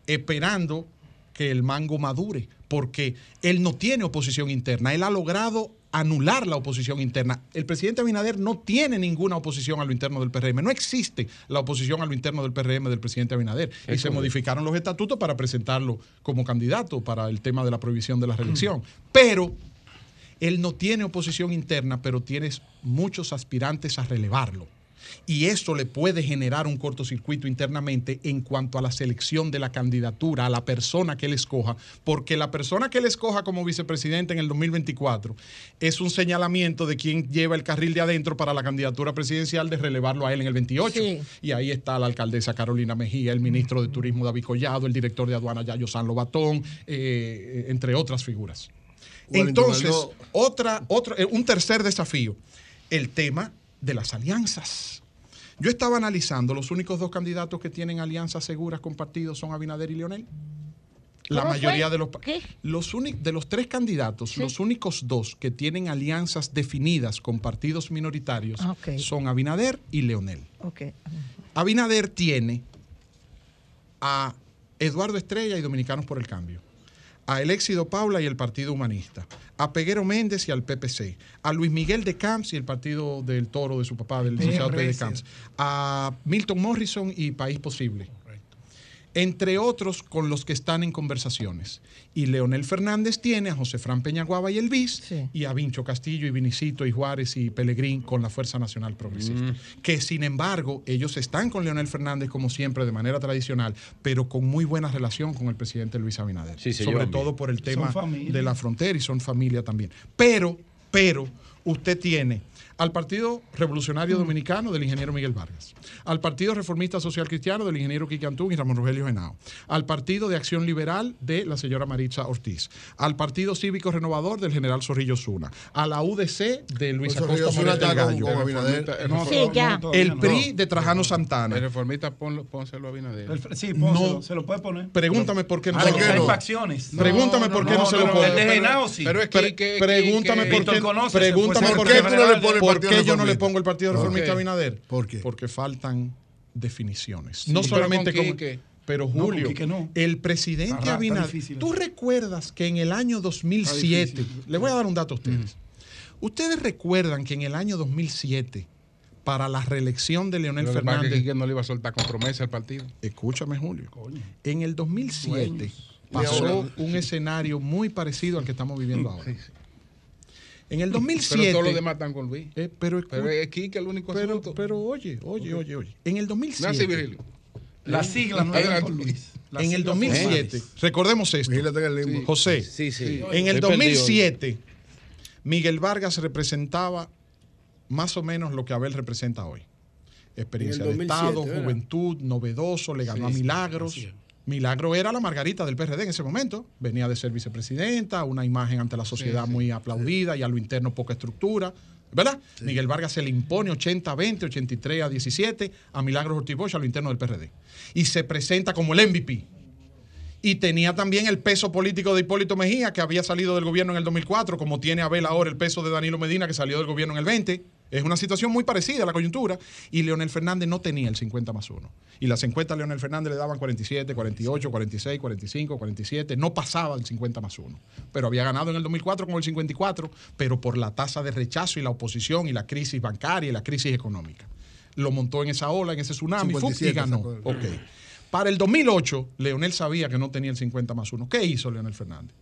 esperando que el mango madure, porque él no tiene oposición interna, él ha logrado anular la oposición interna. El presidente Abinader no tiene ninguna oposición a lo interno del PRM, no existe la oposición a lo interno del PRM del presidente Abinader. y se modificaron los estatutos para presentarlo como candidato para el tema de la prohibición de la reelección. Pero él no tiene oposición interna, pero tienes muchos aspirantes a relevarlo. Y eso le puede generar un cortocircuito internamente en cuanto a la selección de la candidatura, a la persona que él escoja, porque la persona que él escoja como vicepresidente en el 2024 es un señalamiento de quien lleva el carril de adentro para la candidatura presidencial de relevarlo a él en el 28. Sí. Y ahí está la alcaldesa Carolina Mejía, el ministro de Turismo David Collado, el director de aduana Yayo San Lobatón, eh, entre otras figuras. Entonces, otra, otro, eh, un tercer desafío, el tema de las alianzas. Yo estaba analizando, los únicos dos candidatos que tienen alianzas seguras con partidos son Abinader y Leonel. La ¿Cómo mayoría fue? de los, ¿Qué? los de los tres candidatos, los únicos dos que tienen alianzas definidas con partidos minoritarios Ah, son Abinader y Leonel. Abinader tiene a Eduardo Estrella y Dominicanos por el Cambio, a Eléxido Paula y el Partido Humanista, a Peguero Méndez y al PPC, a Luis Miguel de Camps y el Partido del Toro de su papá, del licenciado P. de. Camps, a Milton Morrison y País Posible. Entre otros con los que están en conversaciones. Y Leonel Fernández tiene a José Fran Peñaguaba y el BIS, y a Vincho Castillo y Vinicito y Juárez y Pelegrín con la Fuerza Nacional Progresista. Que sin embargo, ellos están con Leonel Fernández como siempre, de manera tradicional, pero con muy buena relación con el presidente Luis Abinader. Sí, Sobre todo bien. por el tema de la frontera y son familia también. Pero, pero, usted tiene al Partido Revolucionario Dominicano del ingeniero Miguel Vargas, al Partido Reformista Social Cristiano del ingeniero Quique Antún y Ramón Rogelio Genao, al Partido de Acción Liberal de la señora Maritza Ortiz, al Partido Cívico Renovador del general Zorrillo Zuna, a la UDC de Luis Pues Acosta Zuna Moret del está con- Gallo, con. El No, reformista- Sí, ya. el PRI de Trajano Santana. El reformista, ponlo, pónselo a Abinader. El- sí, pónselo, No. se lo puede poner. Pregúntame por qué no Ah, lo hay facciones. Pregúntame por qué no, se lo pongo. El de Genao sí. Pero es que, pregúntame por qué, conoce, pregúntame por qué, tú no le pones por qué yo no le pongo el Partido ¿Por Reformista a Abinader. ¿Por qué? Porque faltan definiciones. Sí, no solamente con como pero Julio, no. el presidente Está ra- está Abinader, ¿tú recuerdas que en el año 2007, le voy a dar un dato a ustedes. Ustedes recuerdan que en el año 2007 para la reelección de Leonel que que Fernández, Quique no le iba a soltar con promesa al partido. escúchame Julio, en el 2007 Dueños. pasó ahora- un escenario muy parecido al que estamos viviendo ahora. En el Pero 2007 todos los demás están con Luis. eh, pero, Pero es Quique el único pero, asunto. pero oye, oye, oye, oye. En el Nancy 2007, Virgilio. Las siglas no eran con Luis. Las en el siglas 2007, recordemos esto. José, Sí, sí. en el Estoy perdido. 2007, Miguel Vargas representaba más o menos lo que Abel representa hoy. Experiencia de 2007, Estado, ¿verdad? juventud, novedoso, le ganó Sí, a sí, Milagros. Milagro era la Margarita del PRD en ese momento. Venía de ser vicepresidenta, una imagen ante la sociedad Sí, sí, muy aplaudida y a lo interno poca estructura. ¿Verdad? Miguel Vargas se le impone 80-20, 83 a 17 a Milagros Ortiz a lo interno del PRD. Y se presenta como el MVP. Y tenía también el peso político de Hipólito Mejía, que había salido del gobierno en el 2004, como tiene Abel ahora el peso de Danilo Medina, que salió del gobierno en el 20. Es una situación muy parecida a la coyuntura. Y Leonel Fernández no tenía el 50 más 1. Y las encuestas a Leonel Fernández le daban 47, 48, 46, 45, 47. No pasaba el 50 más 1. Pero había ganado en el 2004 con el 54, pero por la tasa de rechazo y la oposición y la crisis bancaria y la crisis económica. Lo montó en esa ola, en ese tsunami, ¡fum! y 57 ganó. Para el 2008, Leonel sabía que no tenía el 50 más 1. ¿Qué hizo Leonel Fernández?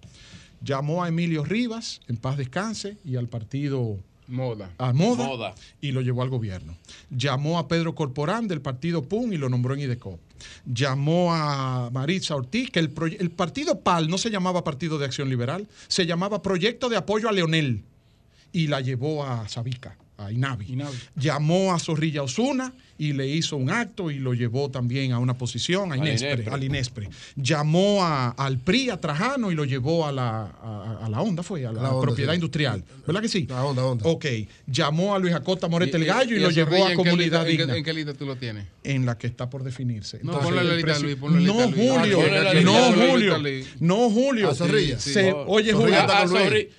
Llamó a Emilio Rivas, en paz descanse, y al partido Moda. a Moda, Moda. y lo llevó al gobierno. Llamó a Pedro Corporán del partido PUN y lo nombró en IDECO. Llamó a Maritza Ortiz, que el, el partido PAL no se llamaba Partido de Acción Liberal, se llamaba Proyecto de Apoyo a Leonel y la llevó a Sabica, a Inavi. Llamó a Zorrilla Osuna y le hizo un acto y lo llevó también a una posición, a Al Inespre, Inespre. al Inespre. Llamó a- al PRI, a Trajano y lo llevó a la, a, a la onda, fue, a la, La Onda, propiedad sí. industrial. ¿Verdad que sí? La onda, onda. Ok. Llamó a Luis Acosta Morete el Gallo y, y lo a llevó a ¿en qué Comunidad lista- en qué- Digna. en qué lista tú lo tienes? En la que está por definirse. No, Entonces, ponle lista, Luis, ponle no, lista, Luis. Julio. Ah, ponle no, ponle la Julio. No, Julio. A Zorrilla. Se-. Oye, Julio. con Ah.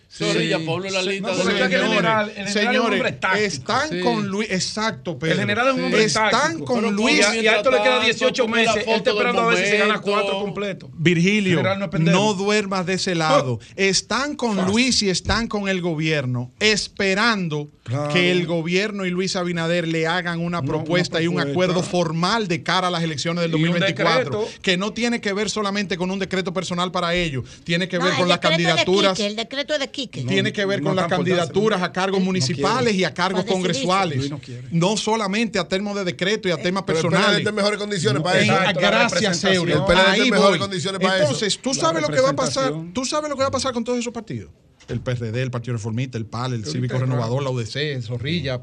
Zorrilla, ponlo en la lista. Señores, el general- el general es un señores, hombre táctico. están con Luis, exacto, Pedro. El general es un hombre Están táctico. con Pero Luis. Y a, y a esto le quedan 18 ponme la meses. Él está esperando a ver si se gana cuatro completos. Virgilio, no no duermas de ese lado. Están con Luis y están con el gobierno, esperando Claro. que el gobierno y Luis Abinader le hagan una propuesta una y un acuerdo formal de cara a las elecciones del Y un 2024, decreto. que no tiene que ver solamente con un decreto personal para ellos, tiene que No, ver el con las candidaturas. Quique, el decreto es de Quique. tiene que ver no con las candidaturas a cargos municipales y a cargos Para congresuales. No solamente a términos de decreto y a temas Pero el personales. PLD está en mejores condiciones para eso. Gracias. Eury. El PLD está en Ahí mejores voy. condiciones para Entonces, eso. ¿tú sabes lo que va a pasar? ¿Tú sabes lo que va a pasar con todos esos partidos? El PRD, el Partido Reformista, el PAL, el Cívico Renovador, la UDC, el Zorrilla.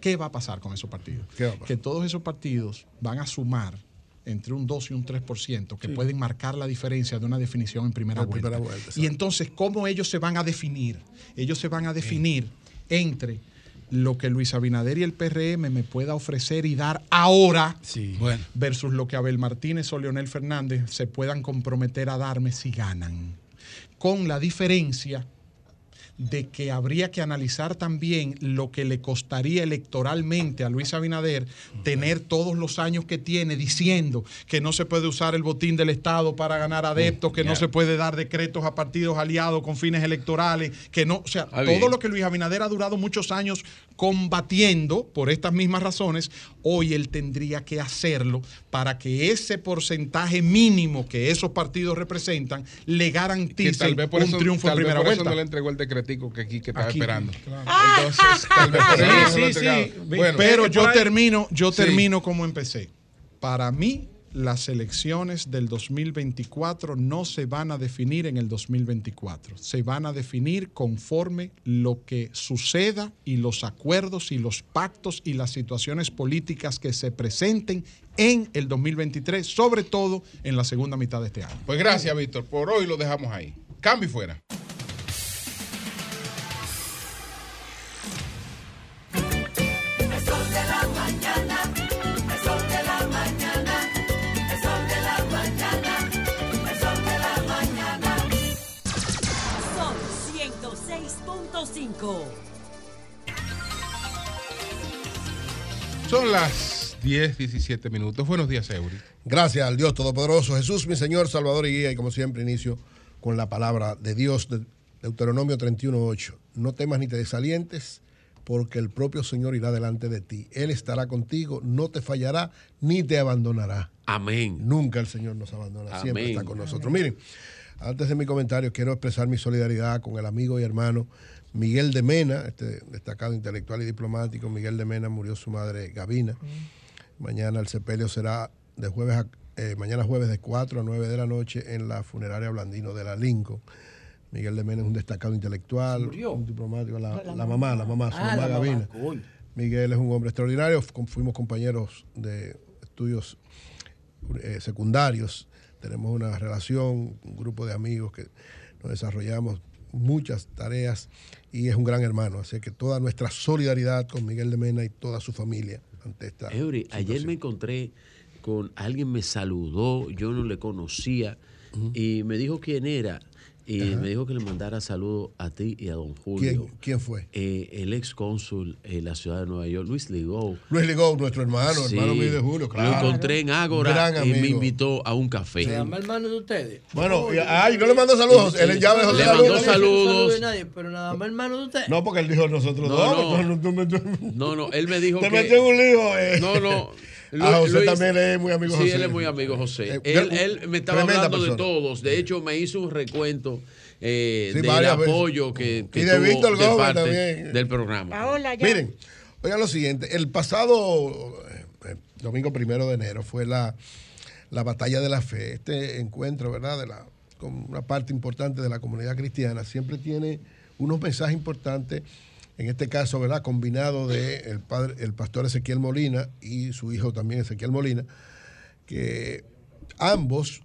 ¿Qué va a pasar con esos partidos? Que todos esos partidos van a sumar entre un 2 y un 3%, que pueden marcar la diferencia de una definición en primera vuelta. primera vuelta, exacto. y entonces, ¿cómo ellos se van a definir? Ellos se van a definir entre lo que Luis Abinader y el PRM me pueda ofrecer y dar ahora Sí. Bueno. versus lo que Abel Martínez o Leonel Fernández se puedan comprometer a darme si ganan. Con la diferencia de que habría que analizar también lo que le costaría electoralmente a Luis Abinader tener todos los años que tiene diciendo que no se puede usar el botín del Estado para ganar adeptos, que no se puede dar decretos a partidos aliados con fines electorales, que no, o sea, todo lo que Luis Abinader ha durado muchos años combatiendo por estas mismas razones, hoy él tendría que hacerlo para que ese porcentaje mínimo que esos partidos representan le garantice tal vez por un eso, triunfo en tal vez primera por eso no le entregó el decretico que aquí que estaba Aquí, esperando. claro. Entonces, tal vez por eso no Sí, lo sí, sí. Bueno, Pero yo termino, yo Sí. termino como empecé. Para mí, las elecciones del 2024 no se van a definir en el 2024. Se van a definir conforme lo que suceda y los acuerdos y los pactos y las situaciones políticas que se presenten en el 2023, sobre todo en la segunda mitad de este año. Pues gracias, Víctor. Por hoy lo dejamos ahí. Cambio fuera. 106.5. Son las 10, 17 minutos. Buenos días, Eury. Gracias al Dios Todopoderoso, Jesús, mi Señor, Salvador y Guía. Y como siempre, inicio con la palabra de Dios, de Deuteronomio 31.8. No temas ni te desalientes, porque el propio Señor irá delante de ti. Él estará contigo, no te fallará ni te abandonará. Amén. Nunca el Señor nos abandona, siempre Amén. está con nosotros. Miren, antes de mi comentario, quiero expresar mi solidaridad con el amigo y hermano Miguel de Mena, este destacado intelectual y diplomático. Miguel de Mena murió su madre Gavina. Mañana el sepelio será de jueves a, eh, mañana jueves de 4 a 9 de la noche en la funeraria Blandino de la Lincoln. Miguel de Mena es un destacado intelectual, un diplomático, la, La la mamá, la mamá, su Ah, mamá coño. Miguel es un hombre extraordinario, fu- fuimos compañeros de estudios eh, secundarios, tenemos una relación, un grupo de amigos que nos desarrollamos muchas tareas y es un gran hermano, así que toda nuestra solidaridad con Miguel de Mena y toda su familia ante esta Eury, ayer me encontré con alguien me saludó, yo no le conocía y me dijo quién era y Ajá. me dijo que le mandara saludos a ti y a don Julio. ¿Quién, quién fue? Eh, el ex cónsul en la ciudad de Nueva York, Luis Ligó. Luis Ligó, nuestro hermano, Sí, hermano mío de Julio, claro. Lo encontré en Ágora y me invitó a un café. ¿Se llama hermano de ustedes? Bueno, y- ay, no le mandó saludos, él ya me dejó Le saludos. mandó saludos. de nadie, pero nada más hermano de ustedes. No, porque él dijo nosotros No, dos. no. No, no, él me dijo Te que... metió en un lío. eh. No, no. Ah, José Luis- también es muy amigo Sí, José. él es muy amigo José. Eh, él, me estaba hablando de todos. De hecho, me hizo un recuento eh, Sí, del veces. apoyo que, que Y de tuvo Víctor de parte también. del programa. Paola, ya. Miren, oigan lo siguiente. El pasado eh, eh, domingo primero de enero fue la, la batalla de la fe. Este encuentro, ¿verdad? De la, con una parte importante de la comunidad cristiana siempre tiene unos mensajes importantes. En este caso, ¿verdad? Combinado de el padre, el pastor Ezequiel Molina y su hijo también Ezequiel Molina, que ambos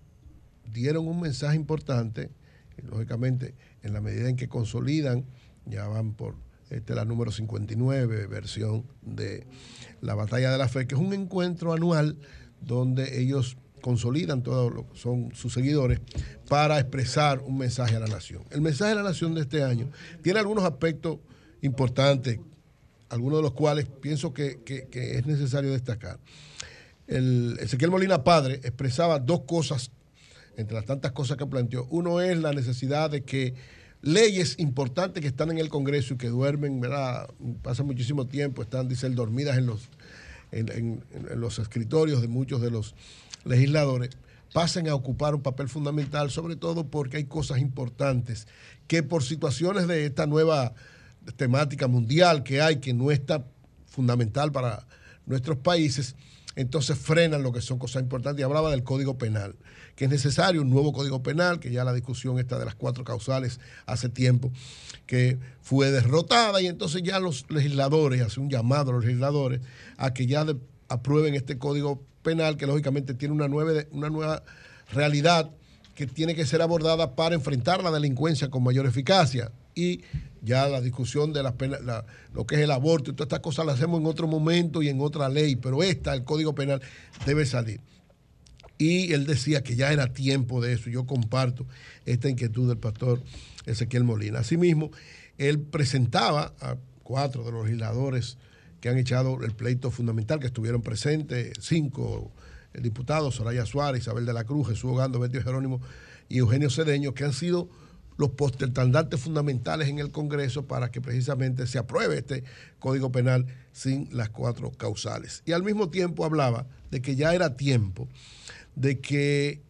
dieron un mensaje importante, lógicamente, en la medida en que consolidan, ya van por esta es la número 59, versión de la Batalla de la Fe, que es un encuentro anual donde ellos consolidan todo lo que son sus seguidores para expresar un mensaje a la nación. El mensaje a la nación de este año tiene algunos aspectos importantes, algunos de los cuales pienso que, es necesario destacar. El Ezequiel Molina Padre expresaba dos cosas, entre las tantas cosas que planteó. Uno es la necesidad de que leyes importantes que están en el Congreso y que duermen, ¿verdad? Pasan muchísimo tiempo, están, dice él, dormidas en los, en los escritorios de muchos de los legisladores, pasen a ocupar un papel fundamental, sobre todo porque hay cosas importantes que por situaciones de esta nueva temática mundial que hay, que no está fundamental para nuestros países, entonces frenan lo que son cosas importantes. Y hablaba del Código Penal, que es necesario un nuevo Código Penal, que ya la discusión está de las cuatro causales hace tiempo, que fue derrotada y entonces ya los legisladores, hace un llamado a los legisladores a que ya aprueben este Código Penal, que lógicamente tiene una nueva, una nueva realidad que tiene que ser abordada para enfrentar la delincuencia con mayor eficacia. Y ya la discusión de las penas, lo que es el aborto y todas estas cosas las hacemos en otro momento y en otra ley, pero esta, el Código Penal, debe salir. Y él decía que ya era tiempo de eso. Yo comparto esta inquietud del pastor Ezequiel Molina. Asimismo, él presentaba a cuatro de los legisladores que han echado el pleito fundamental, que estuvieron presentes, cinco diputados, Soraya Suárez, Isabel de la Cruz, Jesús Ogando, Betty Jerónimo y Eugenio Cedeño, que han sido los postertandantes fundamentales en el Congreso para que precisamente se apruebe este Código Penal sin las cuatro causales. Y al mismo tiempo hablaba de que ya era tiempo de que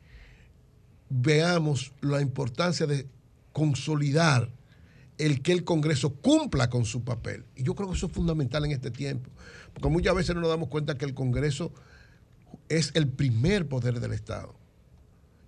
veamos la importancia de consolidar el que el Congreso cumpla con su papel. Y yo creo que eso es fundamental en este tiempo, porque muchas veces no nos damos cuenta que el Congreso es el primer poder del Estado.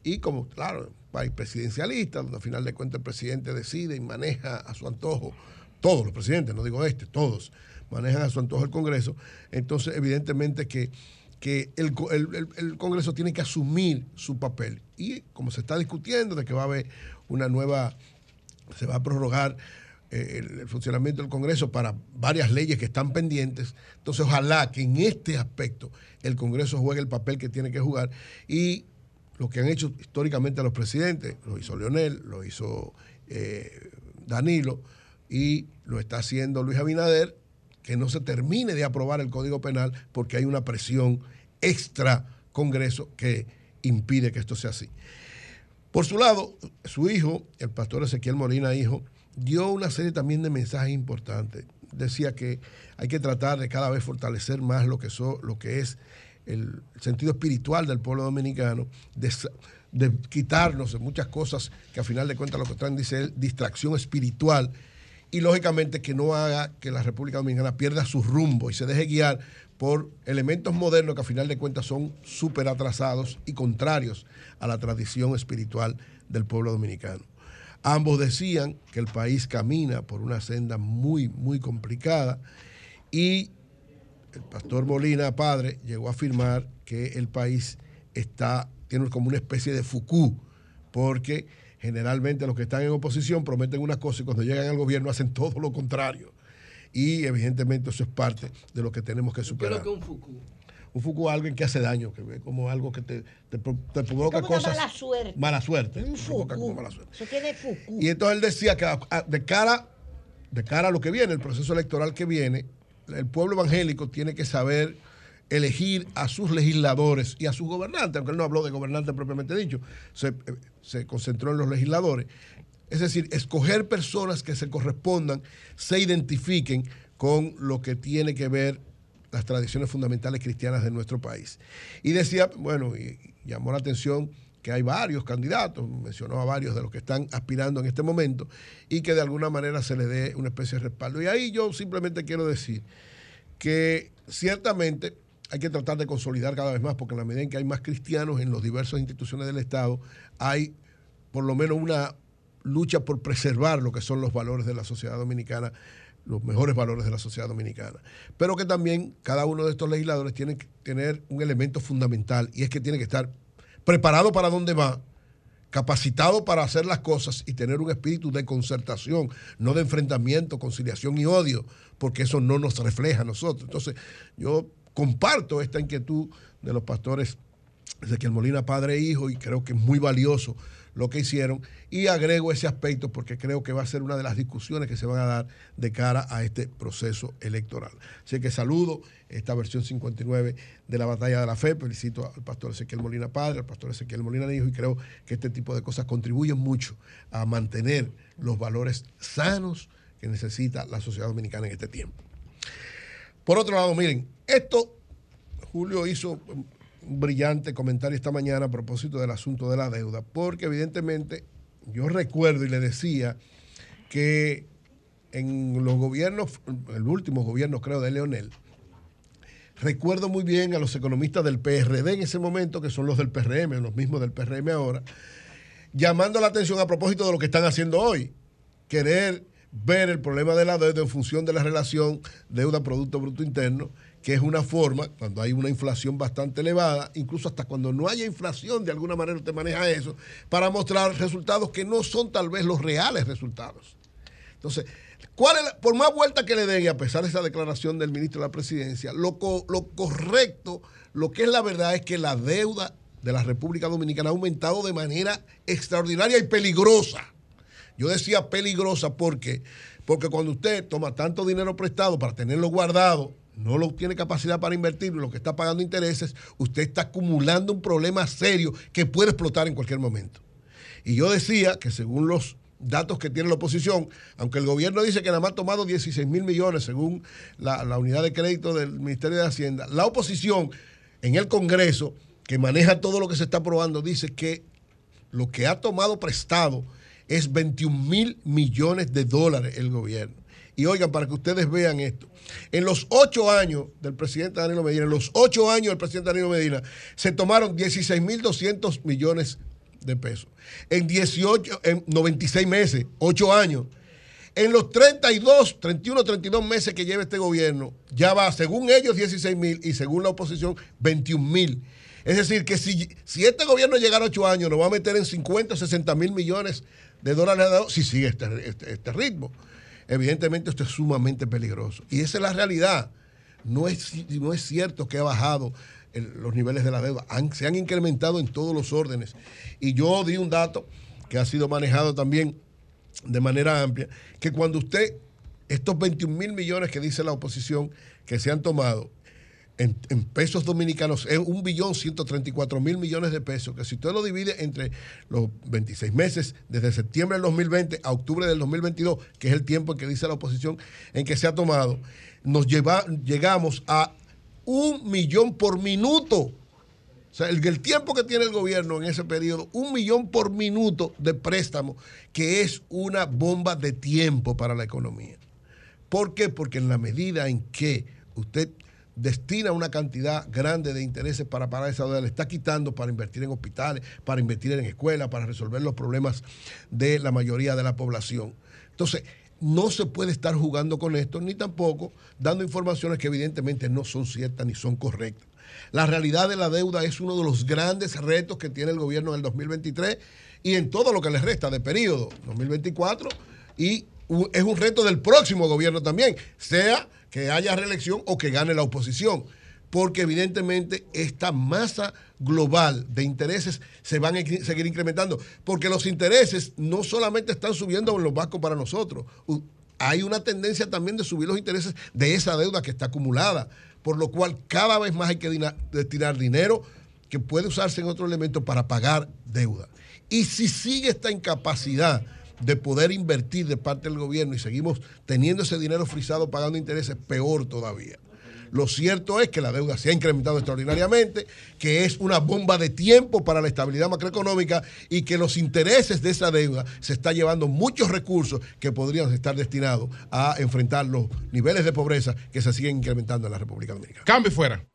Y como, claro, presidencialista, donde al final de cuentas el presidente decide y maneja a su antojo, todos los presidentes, no digo este, todos, manejan a su antojo el Congreso, entonces evidentemente que, que el, co- el- el- el Congreso tiene que asumir su papel. Y como se está discutiendo de que va a haber una nueva, se va a prorrogar eh, el, el funcionamiento del Congreso para varias leyes que están pendientes, entonces ojalá que en este aspecto el Congreso juegue el papel que tiene que jugar y lo que han hecho históricamente los presidentes, lo hizo Leonel, lo hizo eh, Danilo y lo está haciendo Luis Abinader, que no se termine de aprobar el Código Penal porque hay una presión extra Congreso que impide que esto sea así. Por su lado, su hijo, el pastor Ezequiel Molina, hijo, dio una serie también de mensajes importantes. Decía que hay que tratar de cada vez fortalecer más lo que, so- lo que es el sentido espiritual del pueblo dominicano, de, quitarnos de muchas cosas que a final de cuentas lo que traen, dice distracción espiritual y lógicamente que no haga que la República Dominicana pierda su rumbo y se deje guiar por elementos modernos que a final de cuentas son súper atrasados y contrarios a la tradición espiritual del pueblo dominicano. Ambos decían que el país camina por una senda muy, muy complicada y el pastor Molina, padre, llegó a afirmar que el país está, tiene como una especie de Foucault, porque generalmente los que están en oposición prometen unas cosas y cuando llegan al gobierno hacen todo lo contrario. Y evidentemente eso es parte de lo que tenemos que ¿Qué es superar. lo que es un Foucault? Un Foucault es alguien que hace daño, que ve como algo que te, te, pro- te provoca Como una cosas. mala suerte. Mala suerte. Un provoca como mala suerte. Eso tiene Foucault. Y entonces él decía que de cara, de cara a lo que viene, el proceso electoral que viene, el pueblo evangélico tiene que saber elegir a sus legisladores y a sus gobernantes, aunque él no habló de gobernantes propiamente dicho, se, eh, se concentró en los legisladores. Es decir, escoger personas que se correspondan, se identifiquen con lo que tiene que ver las tradiciones fundamentales cristianas de nuestro país. Y decía, bueno, y llamó la atención que hay varios candidatos, mencionó a varios de los que están aspirando en este momento, y que de alguna manera se le dé una especie de respaldo. Y ahí yo simplemente quiero decir que ciertamente hay que tratar de consolidar cada vez más, porque en la medida en que hay más cristianos en las diversas instituciones del Estado, hay por lo menos una lucha por preservar lo que son los valores de la sociedad dominicana, los mejores valores de la sociedad dominicana. Pero que también cada uno de estos legisladores tiene que tener un elemento fundamental y es que tiene que estar preparado para donde va, capacitado para hacer las cosas y tener un espíritu de concertación, no de enfrentamiento, conciliación y odio, porque eso no nos refleja a nosotros. Entonces, yo comparto esta inquietud de los pastores Ezequiel Molina, padre e hijo, y creo que es muy valioso lo que hicieron. Y agrego ese aspecto porque creo que va a ser una de las discusiones que se van a dar de cara a este proceso electoral. Así que saludo esta versión 59 de la Batalla de la Fe. Felicito al pastor Ezequiel Molina, padre, al pastor Ezequiel Molina, hijo, y creo que este tipo de cosas contribuyen mucho a mantener los valores sanos que necesita la sociedad dominicana en este tiempo. Por otro lado, miren, esto, Julio hizo brillante comentario esta mañana a propósito del asunto de la deuda, porque evidentemente yo recuerdo y le decía que en los gobiernos, el último gobierno creo de Leonel, recuerdo muy bien a los economistas del PRD en ese momento, que son los del PRM, los mismos del PRM ahora, llamando la atención a propósito de lo que están haciendo hoy, querer ver el problema de la deuda en función de la relación deuda-producto bruto interno, que es una forma, cuando hay una inflación bastante elevada, incluso hasta cuando no haya inflación, de alguna manera usted maneja eso, para mostrar resultados que no son tal vez los reales resultados. Entonces, ¿cuál por más vuelta que le den, y a pesar de esa declaración del ministro de la presidencia, lo, co- lo correcto, lo que es la verdad es que la deuda de la República Dominicana ha aumentado de manera extraordinaria y peligrosa. Yo decía peligrosa porque, porque cuando usted toma tanto dinero prestado para tenerlo guardado, no lo tiene capacidad para invertirlo, lo que está pagando intereses, usted está acumulando un problema serio que puede explotar en cualquier momento. Y yo decía que según los datos que tiene la oposición, aunque el gobierno dice que nada más ha tomado 16 mil millones según la, la unidad de crédito del Ministerio de Hacienda, la oposición en el Congreso, que maneja todo lo que se está aprobando, dice que lo que ha tomado prestado es 21 mil millones de dólares el gobierno. Y oigan, para que ustedes vean esto, en los ocho años del presidente Danilo Medina, en los ocho años del presidente Danilo Medina, se tomaron 16 mil 200 millones de pesos. En 18, en 96 meses, 8 años. En los 32, 31, 32 meses que lleva este gobierno, ya va, según ellos, 16 mil y según la oposición, 21 mil. Es decir, que si, si este gobierno llegara a 8 años, nos va a meter en 50, 60 mil millones de dólares si sigue este, este- este ritmo. Evidentemente esto es sumamente peligroso. Y esa es la realidad. No es, no es cierto que ha bajado los niveles de la deuda. Se han incrementado en todos los órdenes. Y yo di un dato que ha sido manejado también de manera amplia, que cuando usted, estos 21 mil millones que dice la oposición que se han tomado en, pesos dominicanos, es un billón 134 mil millones de pesos, que si usted lo divide entre los 26 meses, desde septiembre del 2020 a octubre del 2022, que es el tiempo en que dice la oposición en que se ha tomado, nos lleva, llegamos a un millón por minuto. O sea, el, el tiempo que tiene el gobierno en ese periodo, un millón por minuto de préstamo, que es una bomba de tiempo para la economía. ¿Por qué? Porque en la medida en que usted destina una cantidad grande de intereses para pagar esa deuda, le está quitando para invertir en hospitales, para invertir en escuelas, para resolver los problemas de la mayoría de la población. Entonces, no se puede estar jugando con esto, ni tampoco dando informaciones que evidentemente no son ciertas ni son correctas. La realidad de la deuda es uno de los grandes retos que tiene el gobierno en el 2023 y en todo lo que le resta de periodo 2024 y es un reto del próximo gobierno también, sea que haya reelección o que gane la oposición, porque evidentemente esta masa global de intereses se van a seguir incrementando, porque los intereses no solamente están subiendo en los bancos para nosotros, hay una tendencia también de subir los intereses de esa deuda que está acumulada, por lo cual cada vez más hay que destinar dinero que puede usarse en otro elemento para pagar deuda. Y si sigue esta incapacidad de poder invertir de parte del gobierno y seguimos teniendo ese dinero frisado pagando intereses, peor todavía. Lo cierto es que la deuda se ha incrementado extraordinariamente, que es una bomba de tiempo para la estabilidad macroeconómica y que los intereses de esa deuda se está llevando muchos recursos que podrían estar destinados a enfrentar los niveles de pobreza que se siguen incrementando en la República Dominicana. Cambio fuera.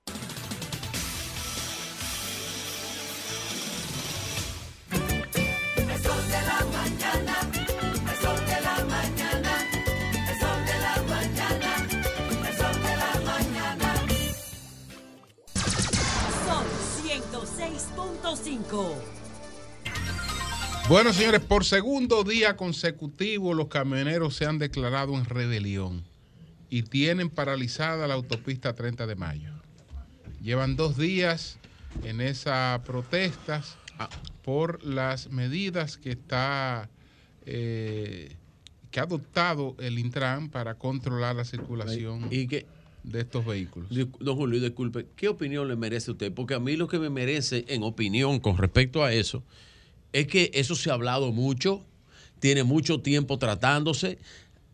106.5. Bueno, señores, por segundo día consecutivo los camioneros se han declarado en rebelión y tienen paralizada la autopista 30 de mayo. Llevan dos días en esas protestas ah, por las medidas que está eh, que ha adoptado el Intran para controlar la circulación ¿Y qué? De estos vehículos. Don Julio, disculpe, ¿qué opinión le merece usted? Porque a mí lo que me merece en opinión con respecto a eso es que eso se ha hablado mucho, tiene mucho tiempo tratándose,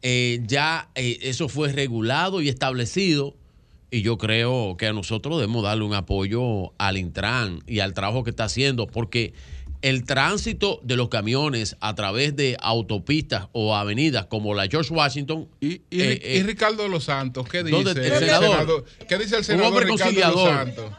eh, ya eh, eso fue regulado y establecido y yo creo que a nosotros debemos darle un apoyo al Intran y al trabajo que está haciendo porque el tránsito de los camiones a través de autopistas o avenidas como la George Washington Y, eh, eh, y Ricardo Los Santos, ¿qué dice? ¿Dónde- el senador? ¿Qué dice el Un senador hombre Ricardo conciliador. Los Santos?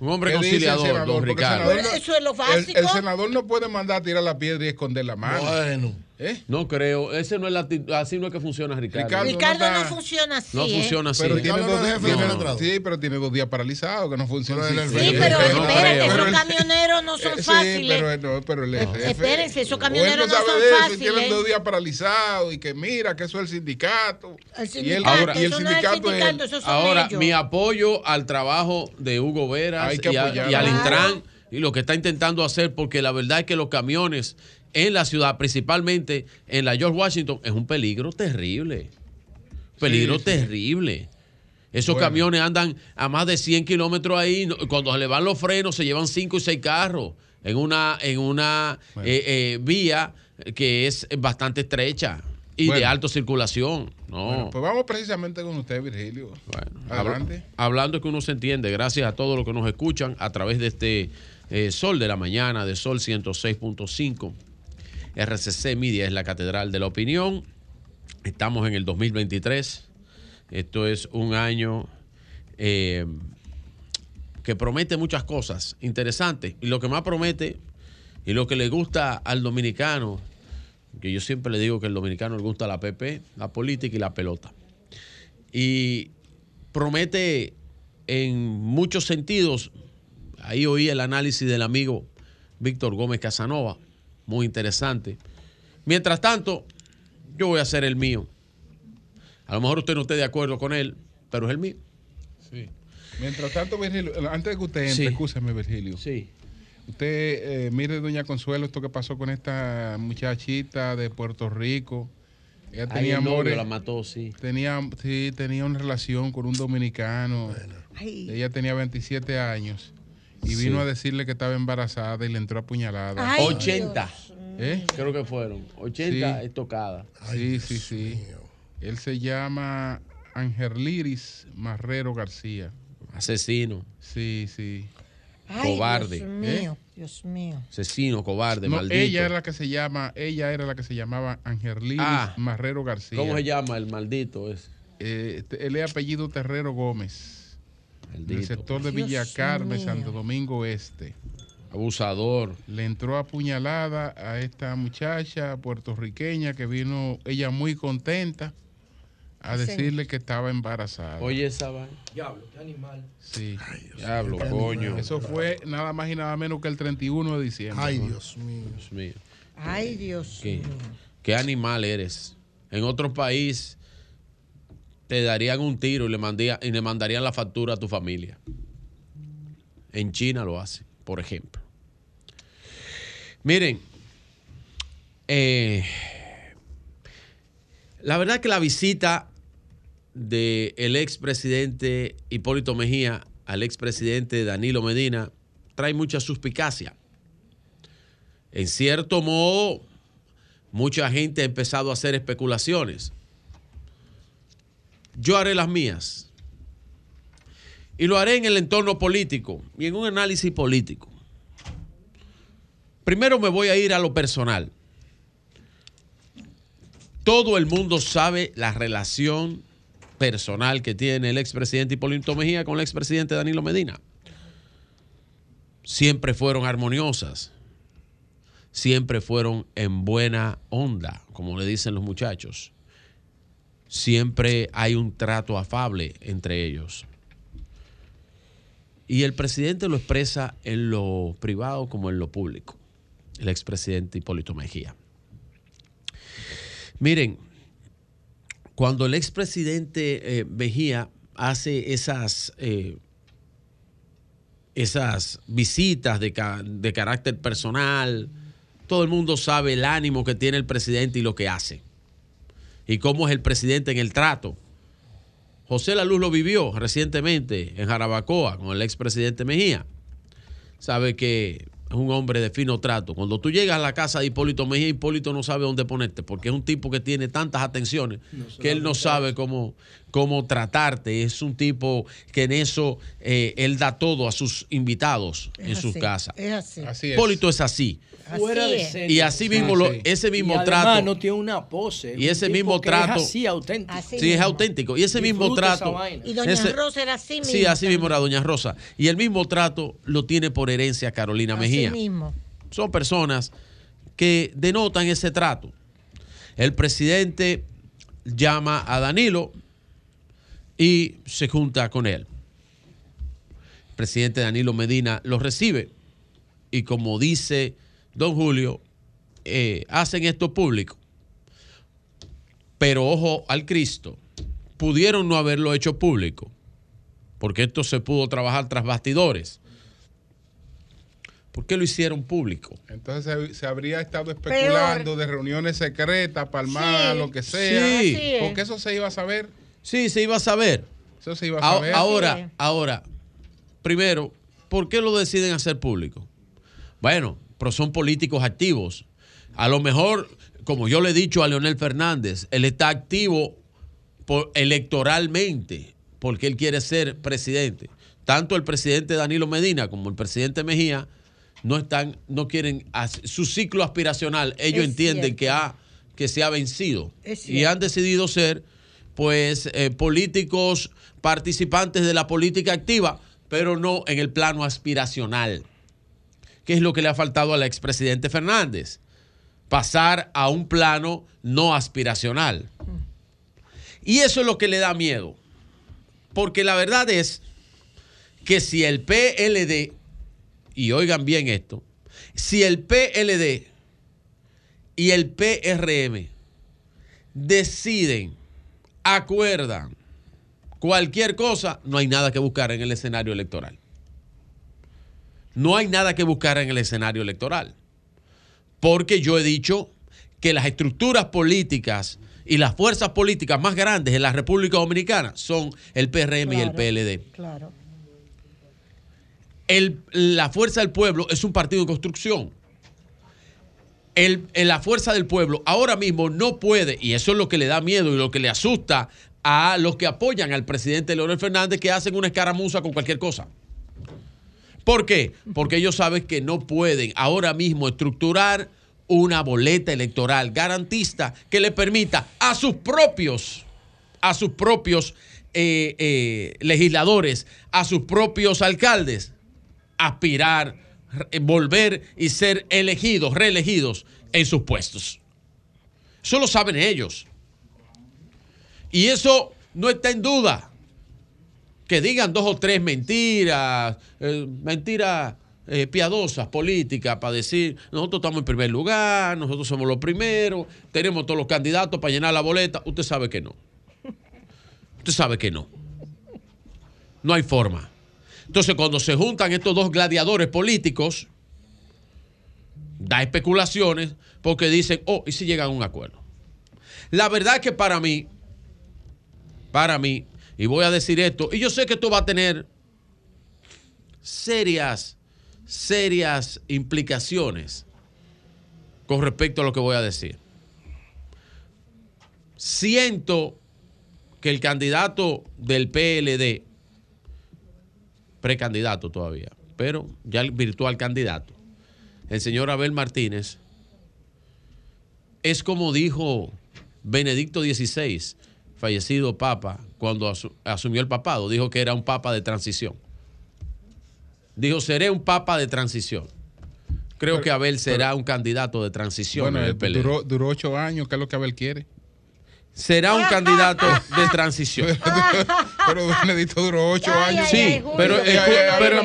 Un hombre ¿Qué dice el conciliador, senador? don el Ricardo. senador no- Eso es lo el- básico. El, senador no puede mandar a tirar la piedra y esconder la mano. Bueno. ¿Eh? No creo, ese no es la, así no es que funciona Ricardo. Ricardo Ricardo no funciona así. No ¿eh? funciona así. Pero tiene dos días, sí, pero tiene dos días paralizados que no funciona. Pero en el- Sí, pero no espérate, creo. esos Pero camioneros no son sí, fáciles. pero, no, pero el jefe- espérense, esos camioneros no sabe son de eso fáciles. Tienen dos días paralizados y que mira que eso es el sindicato. El y el, sindicato, y el eso no es el sindicato es sindicato, el- Ahora, ellos. mi apoyo al trabajo de Hugo Veras Hay que y, a- y al. Intran y lo que está intentando hacer, porque la verdad es que los camiones en la ciudad, principalmente en la George Washington, es un peligro terrible. Peligro Sí, sí. terrible. Esos Bueno. camiones andan a más de 100 kilómetros ahí. Cuando se le van los frenos, se llevan 5 y 6 carros en una, en una Bueno. eh, eh, vía que es bastante estrecha y de alta circulación. No. Bueno, pues vamos precisamente con usted, Virgilio. Bueno, Adelante. habla- hablando que uno se entiende, gracias a todos los que nos escuchan a través de este eh, Sol de la Mañana, de Sol 106.5. RCC Media es la Catedral de la Opinión. Estamos en el 2023. Esto es un año eh, que promete muchas cosas interesantes. Y lo que más promete y lo que le gusta al dominicano, que yo siempre le digo que al dominicano le gusta la PP, la política y la pelota y promete en muchos sentidos. Ahí oí el análisis del amigo Víctor Gómez Casanova, muy interesante. Mientras tanto, yo voy a hacer el mío. A lo mejor usted no esté de acuerdo con él, pero es el mío. Sí. Mientras tanto, Virgilio, antes de que usted entre, Sí. escúcheme, Virgilio. Sí. Usted, eh, mire, doña Consuelo, esto que pasó con esta muchachita de Puerto Rico. Ella tenía el novio amores. la mató, sí. Tenía, sí, tenía una relación con un dominicano. Ay. Ella tenía 27 años y Sí. vino a decirle que estaba embarazada y le entró a puñalada. Ay, 80. ¿Eh? Creo que fueron. 80 Sí. estocadas. Sí, sí, sí. Él se llama Angerliris Marrero García. Asesino, Sí, sí. Ay, cobarde, Dios ¿eh? mío, Dios mío. asesino, cobarde, No, maldito. ella era la que se llama, ella era la que se llamaba Angerliris Ah. Marrero García. ¿Cómo se llama el maldito ese? Eh, él es apellido Terrero Gómez. Maldito. Del sector de Dios Villa Carmen, mío. Santo Domingo Este. Abusador. Le entró a puñalada a esta muchacha puertorriqueña que vino ella muy contenta a Sí. decirle que estaba embarazada. Oye, esa vaina. Diablo, qué animal. Sí. Diablo, coño. Eso fue nada más y nada menos que el 31 de diciembre. Ay, ¿no? Dios mío. Dios mío. Ay, Dios ¿Qué, mío. qué animal eres? En otro país te darían un tiro y le, mandía- y le mandarían la factura a tu familia. En China lo hace, por ejemplo. Miren, eh, la verdad que la visita del expresidente Hipólito Mejía al expresidente Danilo Medina trae mucha suspicacia. En cierto modo, mucha gente ha empezado a hacer especulaciones. Yo haré las mías. Y lo haré en el entorno político y en un análisis político. Primero me voy a ir a lo personal. Todo el mundo sabe la relación personal que tiene el expresidente Hipólito Mejía con el expresidente Danilo Medina. Siempre fueron armoniosas siempre fueron en buena onda, como le dicen los muchachos. Siempre hay un trato afable entre ellos. Y el presidente lo expresa en lo privado como en lo público, el expresidente Hipólito Mejía. Miren, cuando el expresidente eh, Mejía hace esas, eh, esas visitas de, ca- de carácter personal, todo el mundo sabe el ánimo que tiene el presidente y lo que hace. Y cómo es el presidente en el trato. José La Luz lo vivió recientemente en Jarabacoa con el expresidente Mejía. Sabe que es un hombre de fino trato. Cuando tú llegas a la casa de Hipólito Mejía, Hipólito no sabe dónde ponerte, porque es un tipo que tiene tantas atenciones que él no sabe cómo, cómo tratarte. Es un tipo que en eso eh, él da todo a sus invitados en Es sus así, casas. Es así. Así es. Hipólito es así. Fuera de serie. Y así mismo, Ah, lo- sí. ese mismo y además trato. no tiene una pose. Y ese mismo trato- Es así, auténtico. Así Sí, es auténtico. Y ese mismo Disfruta trato. Y doña ese- Rosa era así mismo. Sí, así mismo era Doña Rosa. Y el mismo trato lo tiene por herencia Carolina Mejía. Así mismo. Son personas que denotan ese trato. El presidente llama a Danilo y se junta con él. El presidente Danilo Medina lo recibe y como dice don Julio, eh, hacen esto público. Pero ojo al Cristo, pudieron no haberlo hecho público, porque esto se pudo trabajar tras bastidores. ¿Por qué lo hicieron público? Entonces se, habría estado especulando de reuniones secretas, palmadas, Sí. lo que sea. Sí. Porque eso se iba a saber. Sí, se iba a saber. Eso se iba a saber. Ahora, Sí. ahora, primero, ¿por qué lo deciden hacer público? Bueno, pero son políticos activos. A lo mejor, como yo le he dicho a Leonel Fernández, él está activo por- electoralmente porque él quiere ser presidente. Tanto el presidente Danilo Medina como el presidente Mejía no están, no quieren su ciclo aspiracional. Ellos Es entienden cierto. que ha, que se ha vencido y han decidido ser, pues, eh, políticos participantes de la política activa, pero no en el plano aspiracional. ¿Qué es lo que le ha faltado al expresidente Fernández? Pasar a un plano no aspiracional. Y eso es lo que le da miedo. Porque la verdad es que si el PLD, y oigan bien esto, si el PLD y el PRM deciden, acuerdan cualquier cosa, no hay nada que buscar en el escenario electoral. No hay nada que buscar en el escenario electoral. Porque yo he dicho que las estructuras políticas y las fuerzas políticas más grandes en la República Dominicana son el PRM y el. PLD. Claro. El- la fuerza del pueblo es un partido de construcción. El- la fuerza del pueblo ahora mismo no puede, y eso es lo que le da miedo y lo que le asusta a los que apoyan al presidente Leonel Fernández, que hacen una escaramuza con cualquier cosa. ¿Por qué? Porque ellos saben que no pueden ahora mismo estructurar una boleta electoral garantista que le permita a sus propios, a sus propios eh, eh, legisladores, a sus propios alcaldes, aspirar volver y ser elegidos, reelegidos en sus puestos. Eso lo saben ellos. Y eso no está en duda. Que digan dos o tres mentiras, eh, mentiras eh, piadosas, políticas, para decir, nosotros estamos en primer lugar, nosotros somos los primeros, tenemos todos los candidatos para llenar la boleta. Usted sabe que no. Usted sabe que no. No hay forma. Entonces, cuando se juntan estos dos gladiadores políticos, da especulaciones porque dicen, oh, ¿y si llegan a un acuerdo? La verdad es que para mí, para mí, y voy a decir esto, y yo sé que esto va a tener serias, serias implicaciones con respecto a lo que voy a decir. Siento que el candidato del PLD, precandidato todavía, pero ya el virtual candidato, el señor Abel Martínez, es como dijo Benedicto XVI, fallecido papa, cuando asu- asumió el papado, dijo que era un papa de transición. Dijo, seré un papa de transición. Creo Pero- que Abel será pero- un candidato de transición Bueno, en el él PLD. duró, duró ocho años, que es lo que Abel quiere. Será un candidato de transición. Pero Benedito duró ocho años. Sí, pero, pero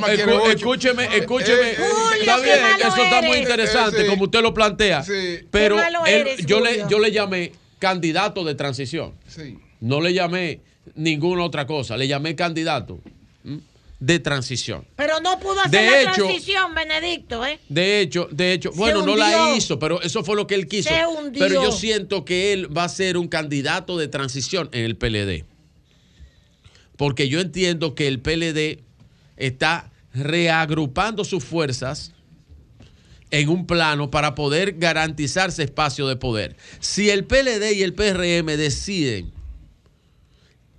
escúcheme, escúcheme. Eh, Está qué bien, malo eso está muy eres. interesante, Eh, sí. como usted lo plantea. Pero él- eres, yo, le, yo le llamé candidato de transición. Sí. No le llamé ninguna otra cosa, le llamé candidato ¿m? De transición. Pero no pudo hacer De la hecho- transición, Benedicto, ¿eh? De hecho, de hecho, Se bueno, no la hizo, pero eso fue lo que él quiso. Se hundió. Pero yo siento que él va a ser un candidato de transición en el PLD. Porque yo entiendo que el PLD está reagrupando sus fuerzas en un plano para poder garantizarse espacio de poder. Si el PLD y el PRM deciden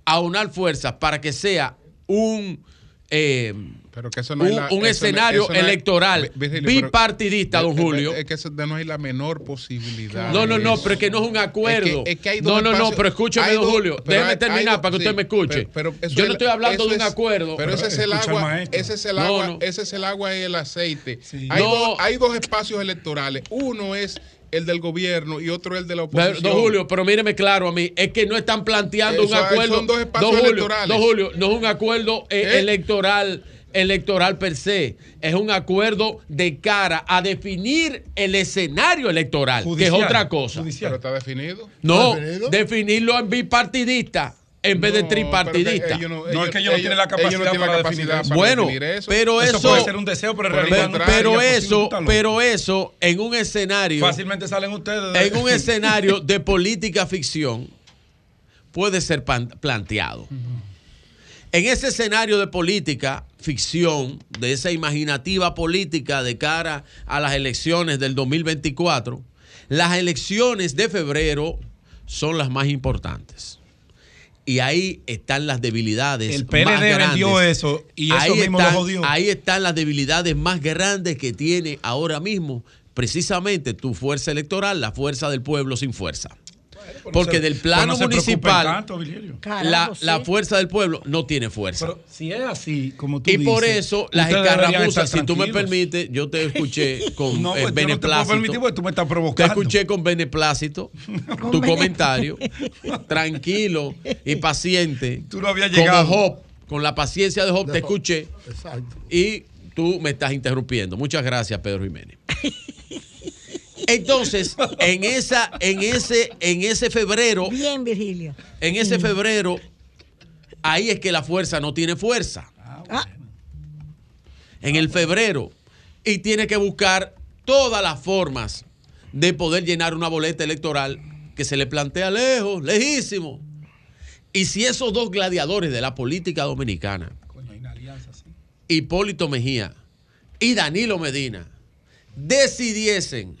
aunar fuerzas para que sea un, eh, Pero que eso no hay un, la- un eso no- escenario no hay- electoral pero- bipartidista, don Julio. Es que eso no hay la menor posibilidad. No, no, no, pero es que no es un acuerdo. Es que- es que hay no, dos no, no, espacios- pero escúcheme, hay don Julio. pero Déjeme hay- terminar hay- para que usted sí, me escuche. pero- Yo no estoy hablando de un es- acuerdo. Pero ese es el agua, ese es el No, agua, no. ese es el agua y el aceite. Hay, No. dos, hay dos espacios electorales. Uno es el del gobierno y otro el de la Pero, oposición. Don Julio, pero míreme claro a mí, es que no están planteando Eso un acuerdo. son dos espacios Don Julio, electorales. Don Julio, no es un acuerdo eh, ¿Eh? electoral electoral per se, es un acuerdo de cara a definir el escenario electoral, que es otra cosa. Pero está definido. No, ¿Está definido? definirlo en bipartidista en vez de tripartidista. ellos no- No, es que ellos no tienen la no capacidad la para capacidad definir para Bueno, definir eso. pero eso, Eso puede ser un deseo, pero en pero, realidad no pero posible, eso, pero eso en un escenario, Fácilmente salen ustedes. de- en un escenario de política ficción puede ser pan- planteado. En ese escenario de política ficción, de esa imaginativa política de cara a las elecciones del 2024, las elecciones de febrero son las más importantes. Y ahí están las debilidades. El PLD más grandes. vendió eso y eso ahí mismo lo están, jodió. Ahí están las debilidades más grandes que tiene ahora mismo precisamente tu fuerza electoral, la fuerza del pueblo sin fuerza. Porque se- del pues plano no municipal, tanto, la, sí. la fuerza del pueblo no tiene fuerza. Pero si es así, como tú y por eso las estar si tú me permites, yo te escuché con No, eh, pues no te puedo beneplácito. tú me estás Te provocando. escuché con beneplácito tu comentario, tranquilo y paciente. Tú no habías llegado. Como Job, con la paciencia de Job, De te Job. escuché. Exacto. Y tú me estás interrumpiendo. Muchas gracias, Pedro Jiménez. Entonces, en esa, en ese, en ese febrero, Bien, Virgilio. en ese febrero, ahí es que la fuerza no tiene fuerza. Ah, En el febrero. Y tiene que buscar todas las formas de poder llenar una boleta electoral que se le plantea lejos, lejísimo. Y si esos dos gladiadores de la política dominicana, Hipólito Mejía y Danilo Medina, decidiesen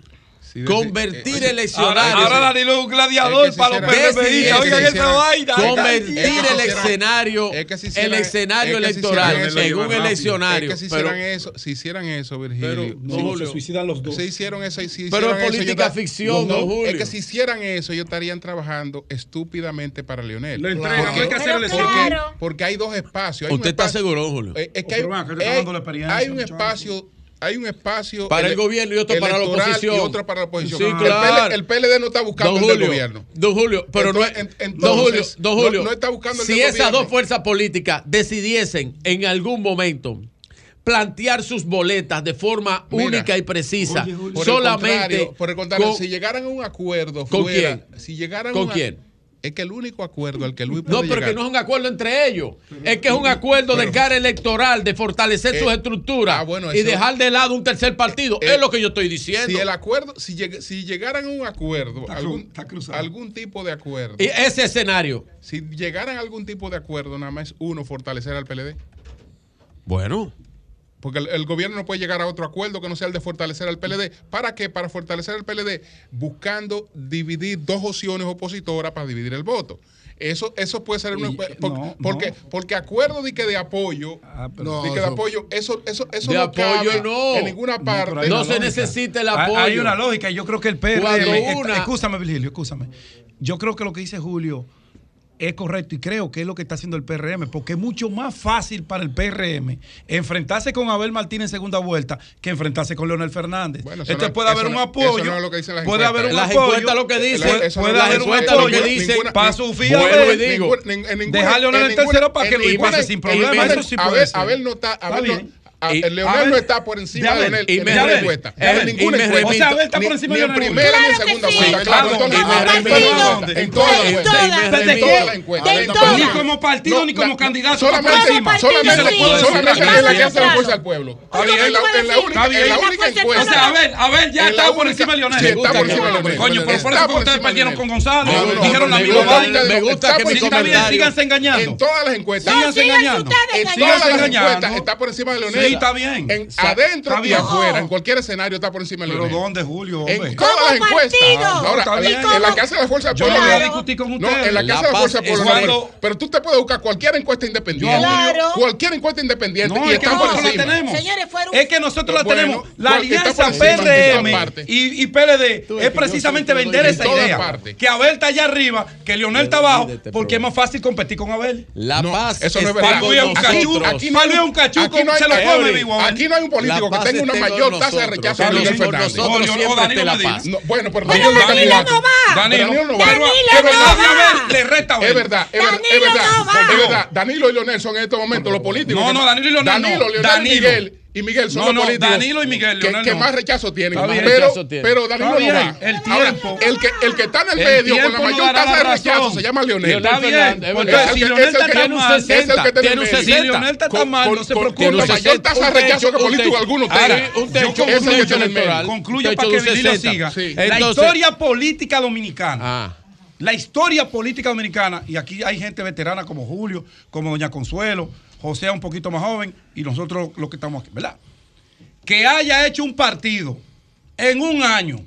convertir eleccionarios. ahora Danilo es un gladiador para los PRMistas. Oigan esa vaina. Convertir Es el escenario, Es que si el escenario es que si electoral eso, en un eleccionario. Es que si pero- hicieran eso, si hicieran eso, Virgilio. Pero, si- don Julio, se suicidan los dos. Si hicieron eso, si Pero es política ficción, no, Julio. Es que si hicieran eso, ellos estarían trabajando estúpidamente para Leonel. Lo entregan, Porque- hay que hacer porque- elecciones. Porque hay dos espacios. Hay un ¿Usted está espacio- seguro, Julio? Eh, Es que Pero hay, van, que hay un espacio para el, el gobierno y otro para la oposición. Y otro para la oposición. Sí, claro. el, PLD, el, PLD, no está buscando Julio, el del gobierno. Don Julio, pero entonces, no, entonces, don Julio, don Julio, no, no está buscando el Si del esas dos fuerzas políticas decidiesen en algún momento plantear sus boletas de forma Mira, única y precisa, Julio, solamente por el contrario, por el contrario con, si llegaran a un acuerdo fuera, ¿con quién? si llegaran ¿Con a, quién? es que el único acuerdo al que Luis puede No, pero que no es un acuerdo entre ellos. Es que es un acuerdo de cara electoral, de fortalecer sus eh, estructuras ah, bueno, y dejar de lado un tercer partido. Eh, eh, es lo que yo estoy diciendo. Si el acuerdo, si, lleg, si llegaran a un acuerdo, está, algún, algún, tipo de acuerdo. Y ese escenario. Si llegaran a algún tipo de acuerdo, nada más uno fortalecer al PLD. Bueno. Porque el, gobierno no puede llegar a otro acuerdo que no sea el de fortalecer al PLD. ¿Para qué? Para fortalecer al PLD, buscando dividir dos opciones opositoras para dividir el voto. Eso, eso puede ser una, y, porque, porque, acuerdo de que de apoyo, ah, de que de apoyo, eso, eso, eso de no apoyo no. en ninguna parte. No, se necesita el apoyo. Hay, una lógica, yo creo que el PRD, Cuando una... excúsame Virgilio, excúsame. Yo creo que lo que dice Julio es correcto y creo que es lo que está haciendo el PRM, porque es mucho más fácil para el PRM enfrentarse con Abel Martínez en segunda vuelta que enfrentarse con Leonel Fernández. Bueno, Entonces este no, puede haber un apoyo. Lo que puede haber un las lo que dice. Puede, haber un apoyo. Lo que dice, para su fía Dejar Leonel en, tercero para que lo iguale sin problema. Eso sí puede Abel no está y, el Leonel no está por encima de Leonel en ninguna encuesta. En ninguna encuesta. O sea, Abel está por encima de Leonel. En primera ni en segunda vuelta. Claro, en todas las encuestas. En todas las encuestas. Ni como partido ni como candidato. Solamente solamente es la que hace la fuerza al pueblo. En la única encuesta. O sea, Abel, Abel ya está por encima de Leonel. está por encima de Leonel. Coño, pero por eso ustedes perdieron con González. Dijeron la misma vaina. Me gusta que mi comentario. Síganse engañando. En todas las encuestas. Síganse engañando. En todas las encuestas está por encima de Leonel ahí está bien. Adentro y afuera, en cualquier escenario está por encima del Pero ¿dónde, Julio? Hombre? En todas las encuestas. Ahora, en la Casa de la Fuerza Yo no voy a discutir con ustedes. No, en la Casa de la Fuerza Polonia. Cuando... Pero tú te puedes buscar cualquier encuesta independiente. Claro. Cualquier encuesta independiente. No, y es que nosotros la tenemos. Es que nosotros la tenemos. La alianza PRM y, y PLD es precisamente vender esa idea. Que Abel está allá arriba, que Leonel está abajo, porque es más fácil competir con Abel. La paz. Eso no es verdad. Aquí no es un cachuco. Se lo puedo Llámame, aquí no hay un político que tenga una mayor tasa de rechazo que Leonel Fernández. Nosotros siempre no, te la paz. No, bueno, pero, pero Danilo, Danilo no va. Danilo, no va. Danilo no va. Le resta Es verdad, es verdad, es verdad. Es verdad. Danilo y Leonel son en estos momentos los políticos. No, no, Danilo y Leonel. Danilo, Leonel Miguel y Miguel son los políticos Danilo y Miguel, que, que más rechazo tienen. Pero, pero Danilo no va. El, que, el que está en el, medio con la mayor tasa de rechazo se llama Leonel. Está bien. Si Leonel está un 60. Si Leonel está mal, no se preocupe. Con la mayor tasa de rechazo que político alguno tenga. Un techo electoral. Concluyo para que Danilo siga. La historia política dominicana ah. la historia política dominicana, y aquí hay gente veterana como Julio, como Doña Consuelo, José es un poquito más joven y nosotros los que estamos aquí, ¿verdad? Que haya hecho un partido en un año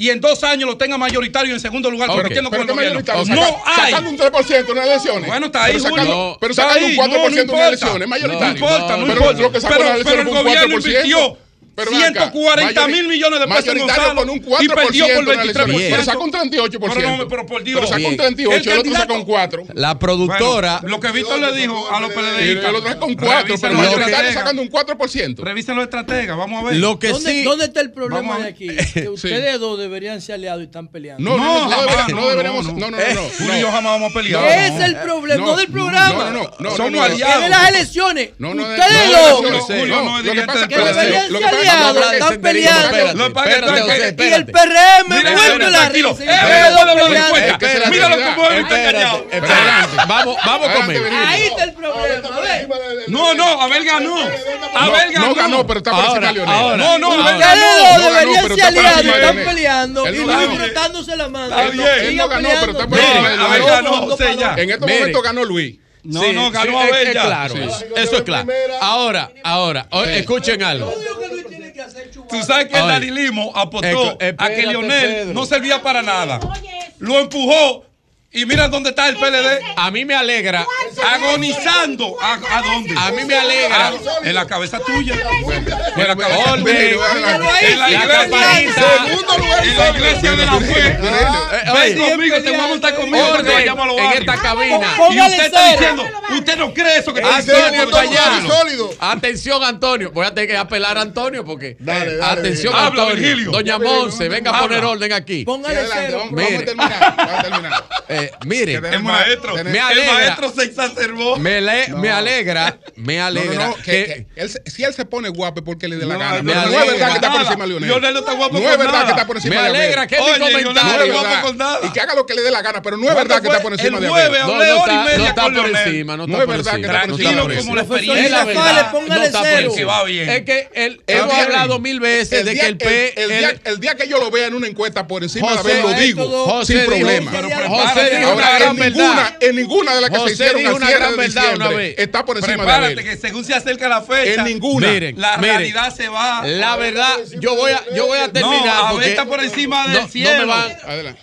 y en dos años lo tenga mayoritario en segundo lugar okay. compitiendo pero con el gobierno. No hay. Sacando un 3% en las elecciones. Bueno, está ahí, Pero sacando, no, pero sacando un 4% no, no en las elecciones, mayoritario. No importa, no, importa. Pero, el gobierno invirtió pero 140 mil millones de pesos en con un 4% y perdió por 23 Pero sacó un 38%. Pero, no, pero por Dios. Pero sacó un 38, el, el otro sacó un cuatro. La productora. Bueno, lo que Víctor le dijo a los PLDistas. El otro sacó un 4, pero mayoritario sacando un 4%. Revisa los estrategas, vamos a ver. Lo que ¿Dónde, sí, ¿Dónde está el problema de aquí? Que ustedes sí. dos deberían ser aliados y están peleando. No, no, no, jamás, no, no deberíamos. No, no, no. Julio y yo jamás vamos a pelear. Es el problema? No, del programa. No, no, no. Somos aliados. En las elecciones. No, no, ustedes dos. Julio no es directamente peleados, están peleando. Y el PRM vuelve la risa. Míralo como él está callado. Vamos, vamos conmigo. Ahí está el problema. No, no, Abel ganó. Abel ganó. No ganó, pero está por Leonel. No, no, Abel ganó. deberían ser aliados, están peleando y Luis frotándose la mano. Ganó, pero está por Abel ganó, En estos momentos ganó Luis. No, no, ganó sí, a Bella. Es, eso es claro. Ahora, ahora, escuchen algo. Tú sabes que el. Danilimo apostó Eco- a que Lionel Pedro. no servía para nada. Lo empujó Y mira dónde está el PLD. A mí me alegra. Agonizando. ¿A, a dónde? A mí me alegra. Ah, en la cabeza tuya. En la cabeza Orden. tuya. En la La iglesia. En la iglesia de la fe. Ven conmigo, te voy a montar conmigo. Orden en esta cabina. Y usted está diciendo, usted no cree eso que está diciendo. Atención, Antonio. Voy a tener que apelar a Antonio porque. Dale, dale, Atención. Antonio. Habla, Virgilio. Doña Monse, venga a poner orden aquí. Póngale vamos, a terminar. Vamos a terminar. Eh, miren, El maestro, me el alegra. maestro se exacerbó. Me, le- No. me alegra, me alegra no, no, que, que, que él si él se pone guapo es porque le dé la No, gana. me no es verdad que está por encima de Leonel. Leonel no está guapo No con es verdad nada. que está por encima me de Leonel. alegra que Oye, mi comentario. está es guapo verdad. con nada. Y que haga lo que le dé la gana, pero no es ¿Cuándo verdad que está por encima El de Abel. No, no está, no está por Leonel. encima, no No está es por verdad que encima. está por no encima está de por Abel. encima. Profesor Es la verdad. póngale No está por cero. encima. Que va bien. Es que él, El hemos día- hablado mil veces El de que el P. el, el el- día, el que yo lo vea en una encuesta por encima de Abel, lo digo, sin dijo- problema. José dijo una Ahora, gran en verdad. ninguna, en ninguna de las que José se hicieron una gran de verdad una vez. está por encima de Prepárate Abel. que según se acerca la fecha, En ninguna. Miren, la miren. realidad se va. La verdad, yo voy a, yo voy a terminar. No, Abel porque está por encima del no- no me cielo. van- Adelante.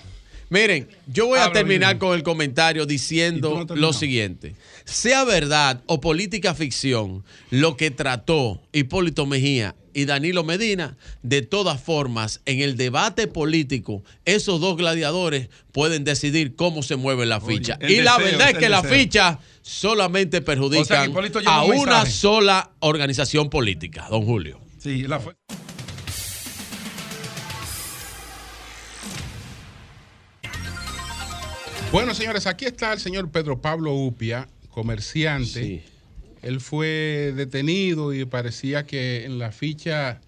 Miren, yo voy a Habla, terminar Virgilio. con el comentario diciendo no lo siguiente. Sea verdad o política ficción lo que trató Hipólito Mejía y Danilo Medina, de todas formas, en el debate político, esos dos gladiadores pueden decidir cómo se mueve la ficha. y la verdad es que las deseo. fichas solamente lleva a un una sola organización política, don Julio. Sí, la fue. Bueno, señores, aquí está el señor Pedro Pablo Upia, comerciante. Sí. Él fue detenido y parecía que en la ficha,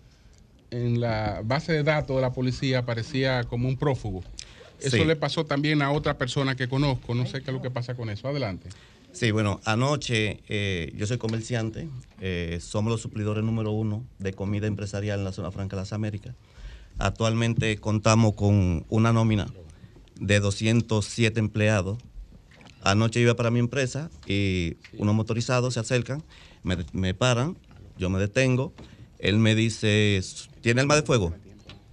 en la base de datos de la policía, aparecía como un prófugo. Eso Sí. le pasó también a otra persona que conozco. No sé qué es lo que pasa con eso. Adelante. Sí, bueno, anoche eh, yo soy comerciante, eh, somos los suplidores número uno de comida empresarial en la zona franca de las Américas. Actualmente contamos con una nómina de 207 empleados. Anoche iba para mi empresa y unos motorizados se acercan, me, me paran, yo me detengo, él me dice, ¿tiene arma de fuego?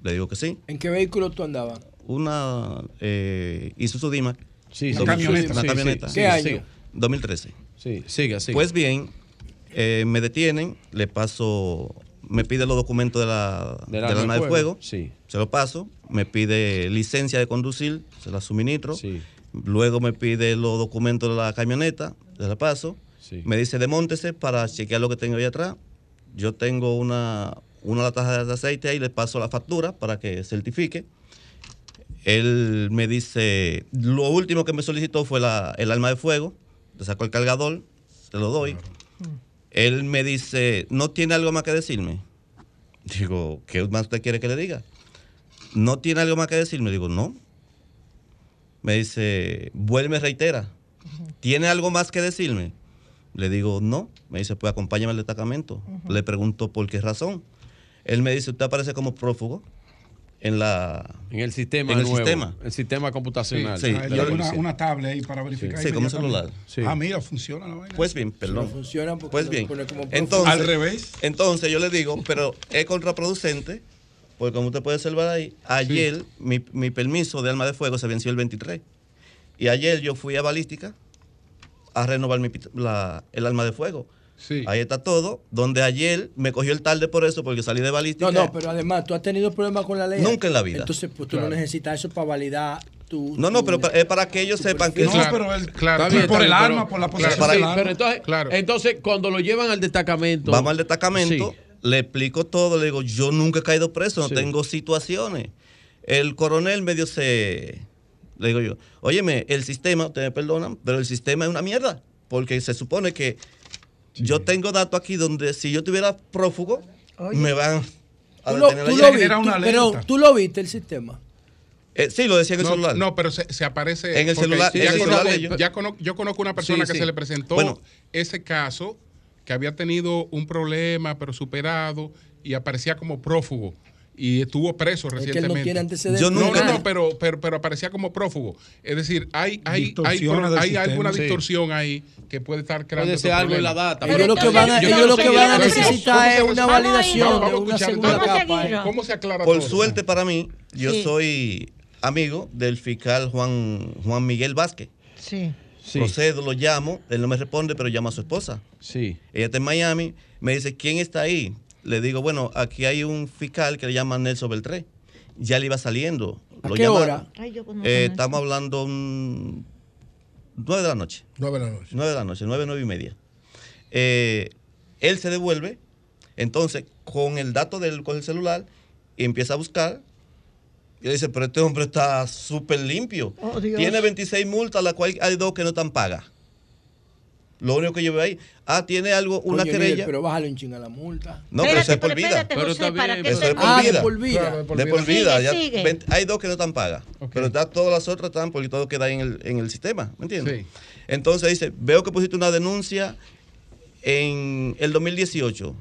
Le digo que sí. ¿En qué vehículo tú andabas? Una eh, Isuzu D-Max. Sí, Una sí, camioneta. Una camioneta. sí, ¿Qué sí, año? siga. 2013. Sí, siga, siga. Pues bien, eh, me detienen, le paso, me pide los documentos de la, Del del arma de fuego, Sí. se lo paso, me pide licencia de conducir, se la suministro, Sí. Luego me pide los documentos de la camioneta, se la paso, Sí. me dice demóntese para chequear lo que tengo ahí atrás, yo tengo una, una lata de aceite ahí, le paso la factura para que certifique. Él me dice, lo último que me solicitó fue la- el arma de fuego, le saco el cargador, se lo doy. Él me dice, ¿no tiene algo más que decirme? Digo, ¿qué más usted quiere que le diga? ¿No tiene algo más que decirme? Digo, no. Me dice, vuelve, reitera. ¿Tiene algo más que decirme? Le digo, no. Me dice, pues acompáñame al destacamento. Le pregunto por qué razón. Él me dice, usted aparece como prófugo en la... En el sistema En el nuevo, sistema. el sistema computacional. Sí, Ah, sí. tiene una, sí. una tablet ahí para verificar. Sí, como un inmediatamente. celular. Sí. Ah, mira, funciona la vaina. Pues bien, perdón. no funciona porque pues bien. pone como prófugo. Entonces, Al revés. Entonces yo le digo, pero es contraproducente, porque como usted puede observar ahí, ayer mi, mi permiso de arma de fuego se venció el 23. Y ayer yo fui a balística a renovar mi la- el arma de fuego. Sí. Ahí está todo, donde ayer me cogió el tarde por eso, porque salí de balística. No, no, pero además, ¿tú has tenido problemas con la ley? Nunca en la vida. Entonces, pues tú Claro. no necesitas eso para validar tu... No, no, tu- pero es para que ellos sepan que No, eso- pero él, Claro. por Está bien, el está bien, arma, pero- por la Claro, posesión para- del Pero arma. entonces, Claro. entonces, cuando lo llevan al destacamento. Vamos al destacamento, Sí. Le explico todo, le digo, yo nunca he caído preso, no Sí. tengo situaciones. El coronel medio se... Le digo yo, óyeme, el sistema, ustedes me perdonan, pero el sistema es una mierda, porque se supone que yo tengo datos aquí donde si yo tuviera prófugo, me van a Tú lo, detener tú lo tú- pero tú lo viste el sistema. Eh, sí, lo decía en el No, celular. no, pero se, se aparece En el celular- ya en el conozco- celular de ellos. ya conozco- yo conozco una persona Sí, que sí. se le presentó Bueno. ese caso que había tenido un problema, pero superado, y aparecía como prófugo y estuvo preso recientemente. Que él no tiene antecedentes. No, no, no, pero, pero, pero aparecía como prófugo. Es decir, hay, hay, hay, alguna distorsión ahí que puede estar creando. Puede ser algo en la data. Ellos lo que van a, ellos que van a necesitar es una validación ¿Cómo se aclara Por suerte para mí, yo soy amigo del fiscal Juan, Juan Miguel Vázquez. Sí. Sí. Procedo, lo llamo, él no me responde, pero llama a su esposa. Sí. Ella está en Miami, me dice, ¿quién está ahí? Le digo, bueno, aquí hay un fiscal que le llama Nelson Beltré. Ya le iba saliendo. ¿A lo qué hora? Eh, estamos hablando um, 9 de la noche. 9 de la noche. 9 de la noche, 9, 9 y media. Eh, él se devuelve, entonces con el dato del con el celular empieza a buscar y dice, pero este hombre está súper limpio. Oh, tiene 26 multas, la cual hay dos que no están pagas. Lo único que yo veo ahí. Ah, tiene algo, una querella. Pero bájale un chinga la multa. No, pero se por vida. Pero está bien, se ah, de por vida. De por vida. Ya sigue. hay dos que no están pagas. Pero está, todas las otras están porque todo queda en el, en el sistema. ¿Me entiendes? Entonces dice, veo que pusiste una denuncia en el 2018.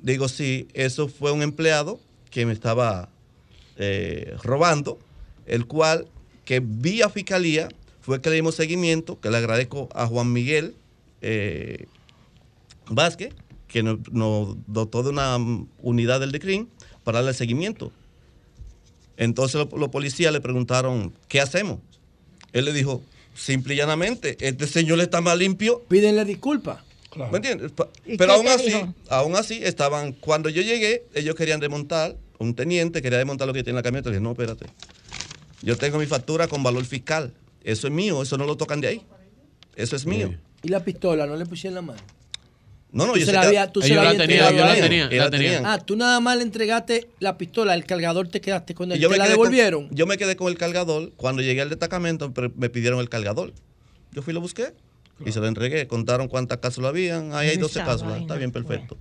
Digo, sí, eso fue un empleado que me estaba eh, robando, el cual que vía fiscalía fue que le dimos seguimiento, que le agradezco a Juan Miguel eh, Vázquez, que nos, dotó de una unidad del DECRIM para darle seguimiento. Entonces los, policías le preguntaron, ¿qué hacemos? Él le dijo, simple y llanamente, este señor está más limpio. Pídenle disculpas. Claro. Entiendes? Pero aún así, aún así estaban, cuando yo llegué, ellos querían desmontar un teniente quería desmontar lo que tiene la camioneta. Le dije, no, espérate. Yo tengo mi factura con valor fiscal. Eso es mío, eso no lo tocan de ahí. Eso es mío. ¿Y la pistola no le pusieron la mano? No, no, yo se la había, tú la, tenía, yo la tenía, yo la tenía. Ah, tú nada más le entregaste la pistola, el cargador te quedaste con él. Yo la devolvieron? Yo me quedé con el cargador. Cuando llegué al destacamento me pidieron el cargador. Yo fui y lo busqué y se lo entregué. Contaron cuántas cápsulas habían. Ahí hay 12 cápsulas. Está bien, perfecto.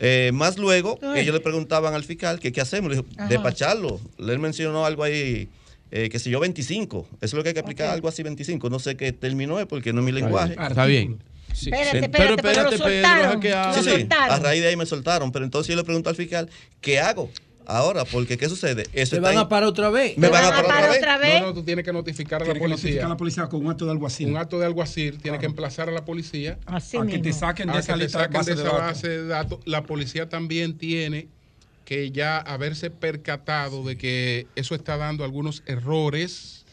Eh, más luego, Ay. ellos le preguntaban al fiscal que qué hacemos. Le dijo, despacharlo. Él mencionó algo ahí, eh, que sé yo, 25. Eso es lo que hay que aplicar, algo así, 25. No sé qué terminó, eh, porque no es mi lenguaje. Está bien. Espérate, espérate, pero espérate, pero lo Pedro, soltaron. Sí, sí, a raíz de ahí me soltaron. Pero entonces yo le pregunto al fiscal, ¿qué hago? Ahora, porque ¿qué sucede? Eso ¿Te van a parar otra vez? ¿Me van, a parar, otra, vez? No, no, tú tienes que notificar a la policía. Tienes que notificar a la policía con un acto de alguacil. Un acto de alguacil, claro. tienes que emplazar a la policía. Así a mismo. que te saquen de a esa, que te saquen de esa base de datos. La policía también tiene que ya haberse percatado de que eso está dando algunos errores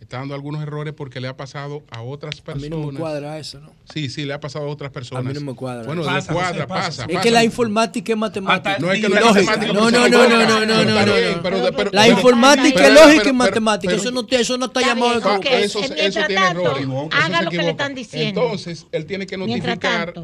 está dando algunos errores porque le ha pasado a otras personas. A mí no me cuadra eso, ¿no? Sí, sí, le ha pasado a otras personas. A mí no me cuadra. Bueno, pasa, cuadra, pasa, pasa, pasa. Es que la informática es matemática. No es que no es matemática. No, no, no, no, no, no, no. no. La informática es lógica y matemática. Eso no eso no está llamado de Eso tiene errores. Haga lo que le están diciendo. Entonces, él tiene que notificar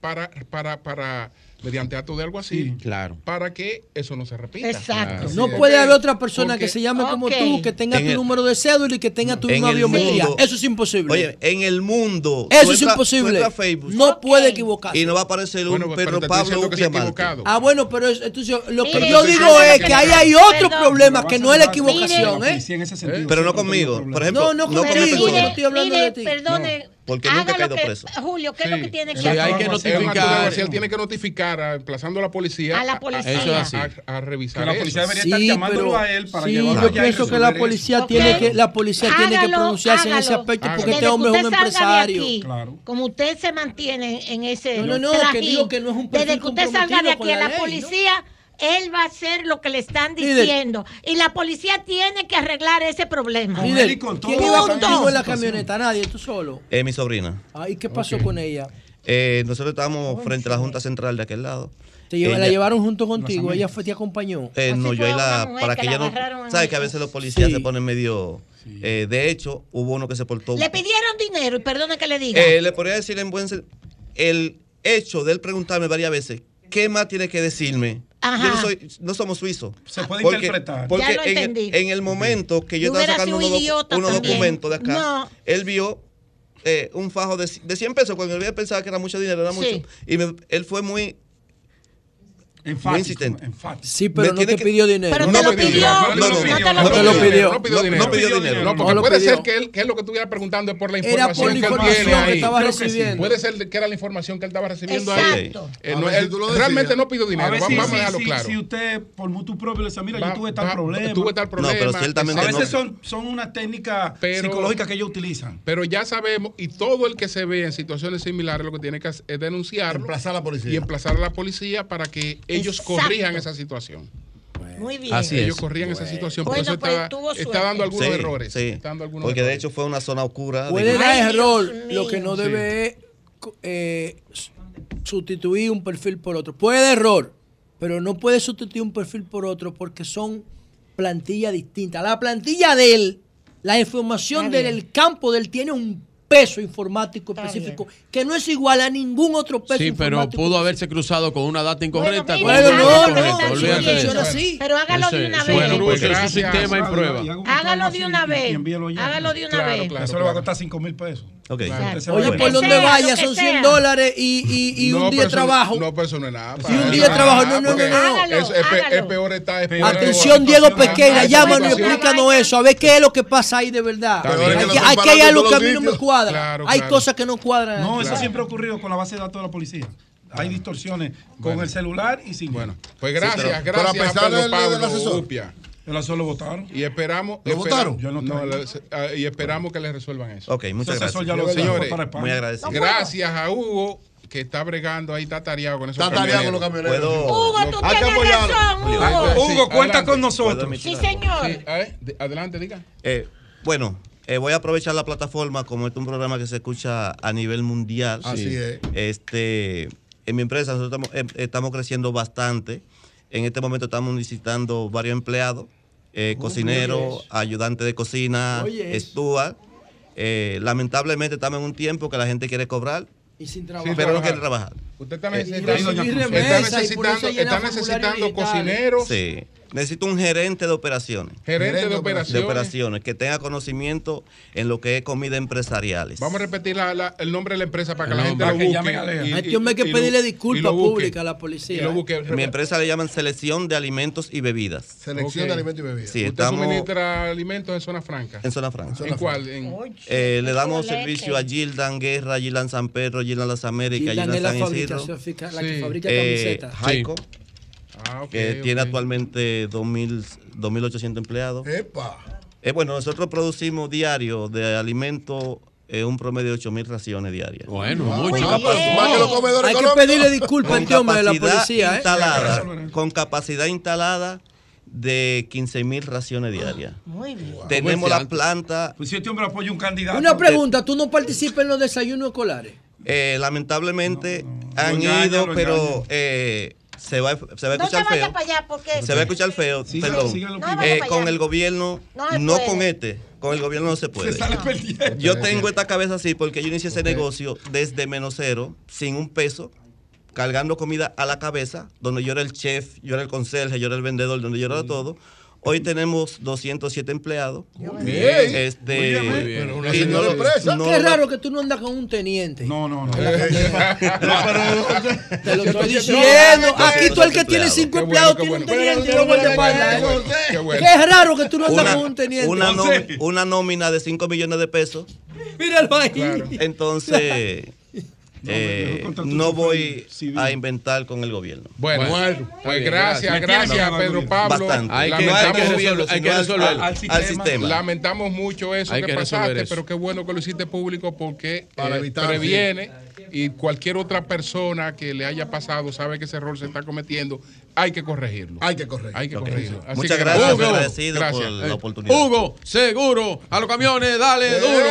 para para para mediante acto de algo así, claro. para que eso no se repita. Exacto. No puede haber otra persona que se llame como tú, que tenga tu número de cédula y que tenga tu misma biometría. Eso es imposible. Oye, en el mundo. Eso es imposible. Facebook, no puede equivocarse. Y no va a aparecer bueno, un Pedro Pablo que equivocado. Ah, bueno, pero es, lo que yo digo es que ahí hay otro perdón, problema que no es la equivocación. ¿eh? Pero no conmigo. Por ejemplo, no, no contigo. No estoy hablando de ti. Perdone, porque Haga nunca ha caído preso. Julio, ¿qué sí. es lo que tiene que sí, hacer? Hay que notificar. Si él tiene que notificar, emplazando a la policía. A la policía. A, eso a, a revisar. Que la policía eso. debería estar sí, llamándolo pero, a él para sí, Yo pienso que la policía eso. tiene okay. que la policía hágalo, tiene que pronunciarse hágalo. en ese aspecto hágalo. porque Desde este hombre es un empresario. Aquí, claro. Como usted se mantiene en ese. No, no, no, trajín, que digo que no es un Desde que usted salga de aquí, a la, policía. ¿no? él va a hacer lo que le están diciendo. Y la policía tiene que arreglar ese problema. Líder, ¿Quién iba contigo en la camioneta? Nadie, tú solo. Eh, mi sobrina. Ah, ¿Y qué pasó con ella? Eh, nosotros estábamos frente a la Junta Central de aquel lado. Te la llevaron junto contigo, ella fue, te acompañó. Eh, no, yo ahí la. Para que, que ella no. Sabes que a veces los policías se ponen medio. Eh, de hecho, hubo uno que se portó. Le pidieron dinero, y perdone que le diga. Eh, le podría decir en buen. El hecho de él preguntarme varias veces, ¿qué más tiene que decirme? Yo no, soy, no somos suizos. Se puede interpretar. Porque lo en, en, el momento que yo, estaba sacando unos, documentos de acá, él vio eh, un fajo de, de, 100 pesos, cuando él pensaba que era mucho dinero, era mucho. Y me, él fue muy Enfático, insistente. Enfático. Sí, pero me no pidió dinero. No, te lo pidió, no, te lo pidió. No pidió dinero. No pidió dinero. Porque puede ser que él, que él lo que estuviera preguntando es por la información, por la información que él tiene estaba. Recibiendo. Puede ser que era la información que él estaba recibiendo Exacto. ahí. Eh, él, realmente no pidió dinero. Vamos, a dejarlo claro. Si usted por mutuo propio le dice, mira, yo tuve tal va, problema. Tuve tal problema. No, pero ciertamente a veces son, son unas técnicas psicológicas que ellos utilizan. Pero ya sabemos, y todo el que se ve en situaciones similares lo que tiene que hacer es denunciarlo. Emplazar a la policía. Y emplazar a la policía para que ellos Exacto. corrijan esa situación. Muy bien. Así Ellos es. corrían esa situación, por Bueno, eso pues, está, dando algunos Sí, errores. sí. Está dando algunos Porque de hecho fue una zona oscura. Puede de- dar error. Lo que no debe es eh, sustituir un perfil por otro. Puede dar error, pero no puede sustituir un perfil por otro porque son plantillas distintas. La plantilla de él, la información del campo de él tiene un peso informático Está específico que no es igual a ningún otro peso Sí, pero informático. pudo haberse cruzado con una data incorrecta. Bueno, no, no, así. Pero hágalo de una vez. es un- Pues es sistema y prueba. Hágalo de una vez. Hágalo de una vez. claro. Eso le va a costar 5 mil pesos. Ok. Exacto. Ese va Oye, por donde vaya son 100 sea. dólares y, y, y No, un día de trabajo. No, pero eso no es nada. Y un día de trabajo. No, no, no, no. Hágalo, Es, es peor está. Es peor Atención, Diego. Pequeira, llámanos y explícanos eso, a ver qué es lo que pasa ahí de verdad. Hay que hay algo que a mí los no me sitios. Cuadra. Claro, hay claro. cosas que no cuadran. No, eso Claro. siempre ha ocurrido con la base de datos de la policía. Hay distorsiones con el celular y sin. Bueno, pues gracias, pero- pero a gracias pesar a Pedro del- del Pablo asesor. Upia. El asesor lo votaron. Y esperamos. ¿Lo votaron? Yo no no, le- ah, y esperamos que les resuelvan eso. Ok, muchas asesor gracias. ya lo Señores, señores, para España. Muy agradecido. Gracias a Hugo que está bregando ahí, está tareado con esos Está tareado con los camioneros. Puedo- Hugo, tú Hay que tienes razón, Hugo. sí, Hugo, cuenta adelante. con ¿Puedo nosotros. Sí, señor. Sí, a ver, de- adelante, diga. Eh, bueno, eh, voy a aprovechar la plataforma como este es un programa que se escucha a nivel mundial. Así es. Este, en mi empresa nosotros estamos, eh, estamos creciendo bastante. En este momento estamos necesitando varios empleados, eh, cocineros, ayudantes de cocina, Oye, eso. steward. Eh, lamentablemente estamos en un tiempo que la gente quiere cobrar, Y sin Sí, trabajo. pero no quiere trabajar. Usted está necesitando, está necesitando, está necesitando cocineros, Sí. Necesito un gerente de operaciones. gerentes de de De operaciones. operaciones, que tenga conocimiento en lo que es comida empresariales. Vamos a repetir la- la- el nombre de la empresa para que la gente lo que busque. llamen a Lea. y- y- este hombre hay que pedirle disculpas públicas a la Y policía. lo busque. Mi empresa le llaman selección de alimentos y bebidas. Selección de alimentos y bebidas. Sí, Usted estamos suministra alimentos en zona franca. en zona franca. ¿En cuál? En- Eh, le damos Leche. servicio a Gildan Guerra, Gildan San Pedro, Gildan Las Américas, Gildan San Isidro, la Sí. que fabrica eh, camisetas. Jaico, Ah, ok, que tiene ok. actualmente 2.000 2.800 empleados. Epa. Eh, bueno, nosotros producimos diario de alimentos eh, un promedio de 8.000 raciones diarias. Bueno, Ah, mucho. ah, pero más que los comedores Hay que pedirle disculpas a Con este hombre de la capacidad policía, ¿eh? instalada, con capacidad instalada de 15.000 raciones diarias. Muy bien. Tenemos la Comerciante. planta, Pues si este hombre apoya un candidato. Una pregunta, ¿tú no participas en los desayunos escolares? eh, lamentablemente han ido, pero eh, se va, se va a No te escuchar feo. para allá porque... Se va a escuchar feo, Sí, perdón. sígalo, Eh, con el gobierno, No con este, con el gobierno no se puede. Se sale perdiendo. Yo tengo esta cabeza así porque yo inicié ese negocio desde menos cero, sin un peso, cargando comida a la cabeza, donde yo era el chef, yo era el conserje, yo era el vendedor, donde yo era todo. Hoy tenemos 207 empleados. Bien. Este, Muy bien. Pero una y señora no- presa. no Qué raro que tú no andas con un teniente. No, no, no. Te lo estoy diciendo. Aquí tú el que tiene empleados. cinco empleados tiene un teniente. Qué raro que tú no andas una, con un teniente. una, una nómina de 5 millones de pesos. Míralo ahí. Entonces, eh, no chofer voy civil. a inventar con el gobierno. Bueno, Bueno. pues bien, gracias, gracias. gracias, Me Pedro Pablo. Bastante. Hay que, hay que Lamentamos, resolver, hay que al- resolver. al- al sistema. sistema. lamentamos mucho eso Hay que, que resolver pasaste, eso. pero qué bueno que lo hiciste público porque Para eh, evitar, previene y cualquier otra persona que le haya pasado sabe que ese error se está cometiendo, hay que corregirlo. Hay que correr. Hay que Ok. corregirlo. Así Muchas que gracias, Hugo, agradecido gracias. por la Eh, oportunidad. Hugo, seguro, a los camiones, dale, ¡Ey! duro.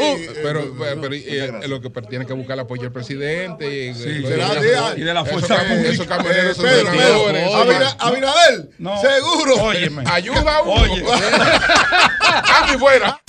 Uh, pero, pero, pero, eh, lo que tiene que buscar el apoyo del presidente y, Sí, sí, de- eso- y de la fuerza pública. Esos camioneros Eh, son Pedro, Pedro, No. seguro. Óyeme. Ayuda a uno. Oye. Aquí fuera.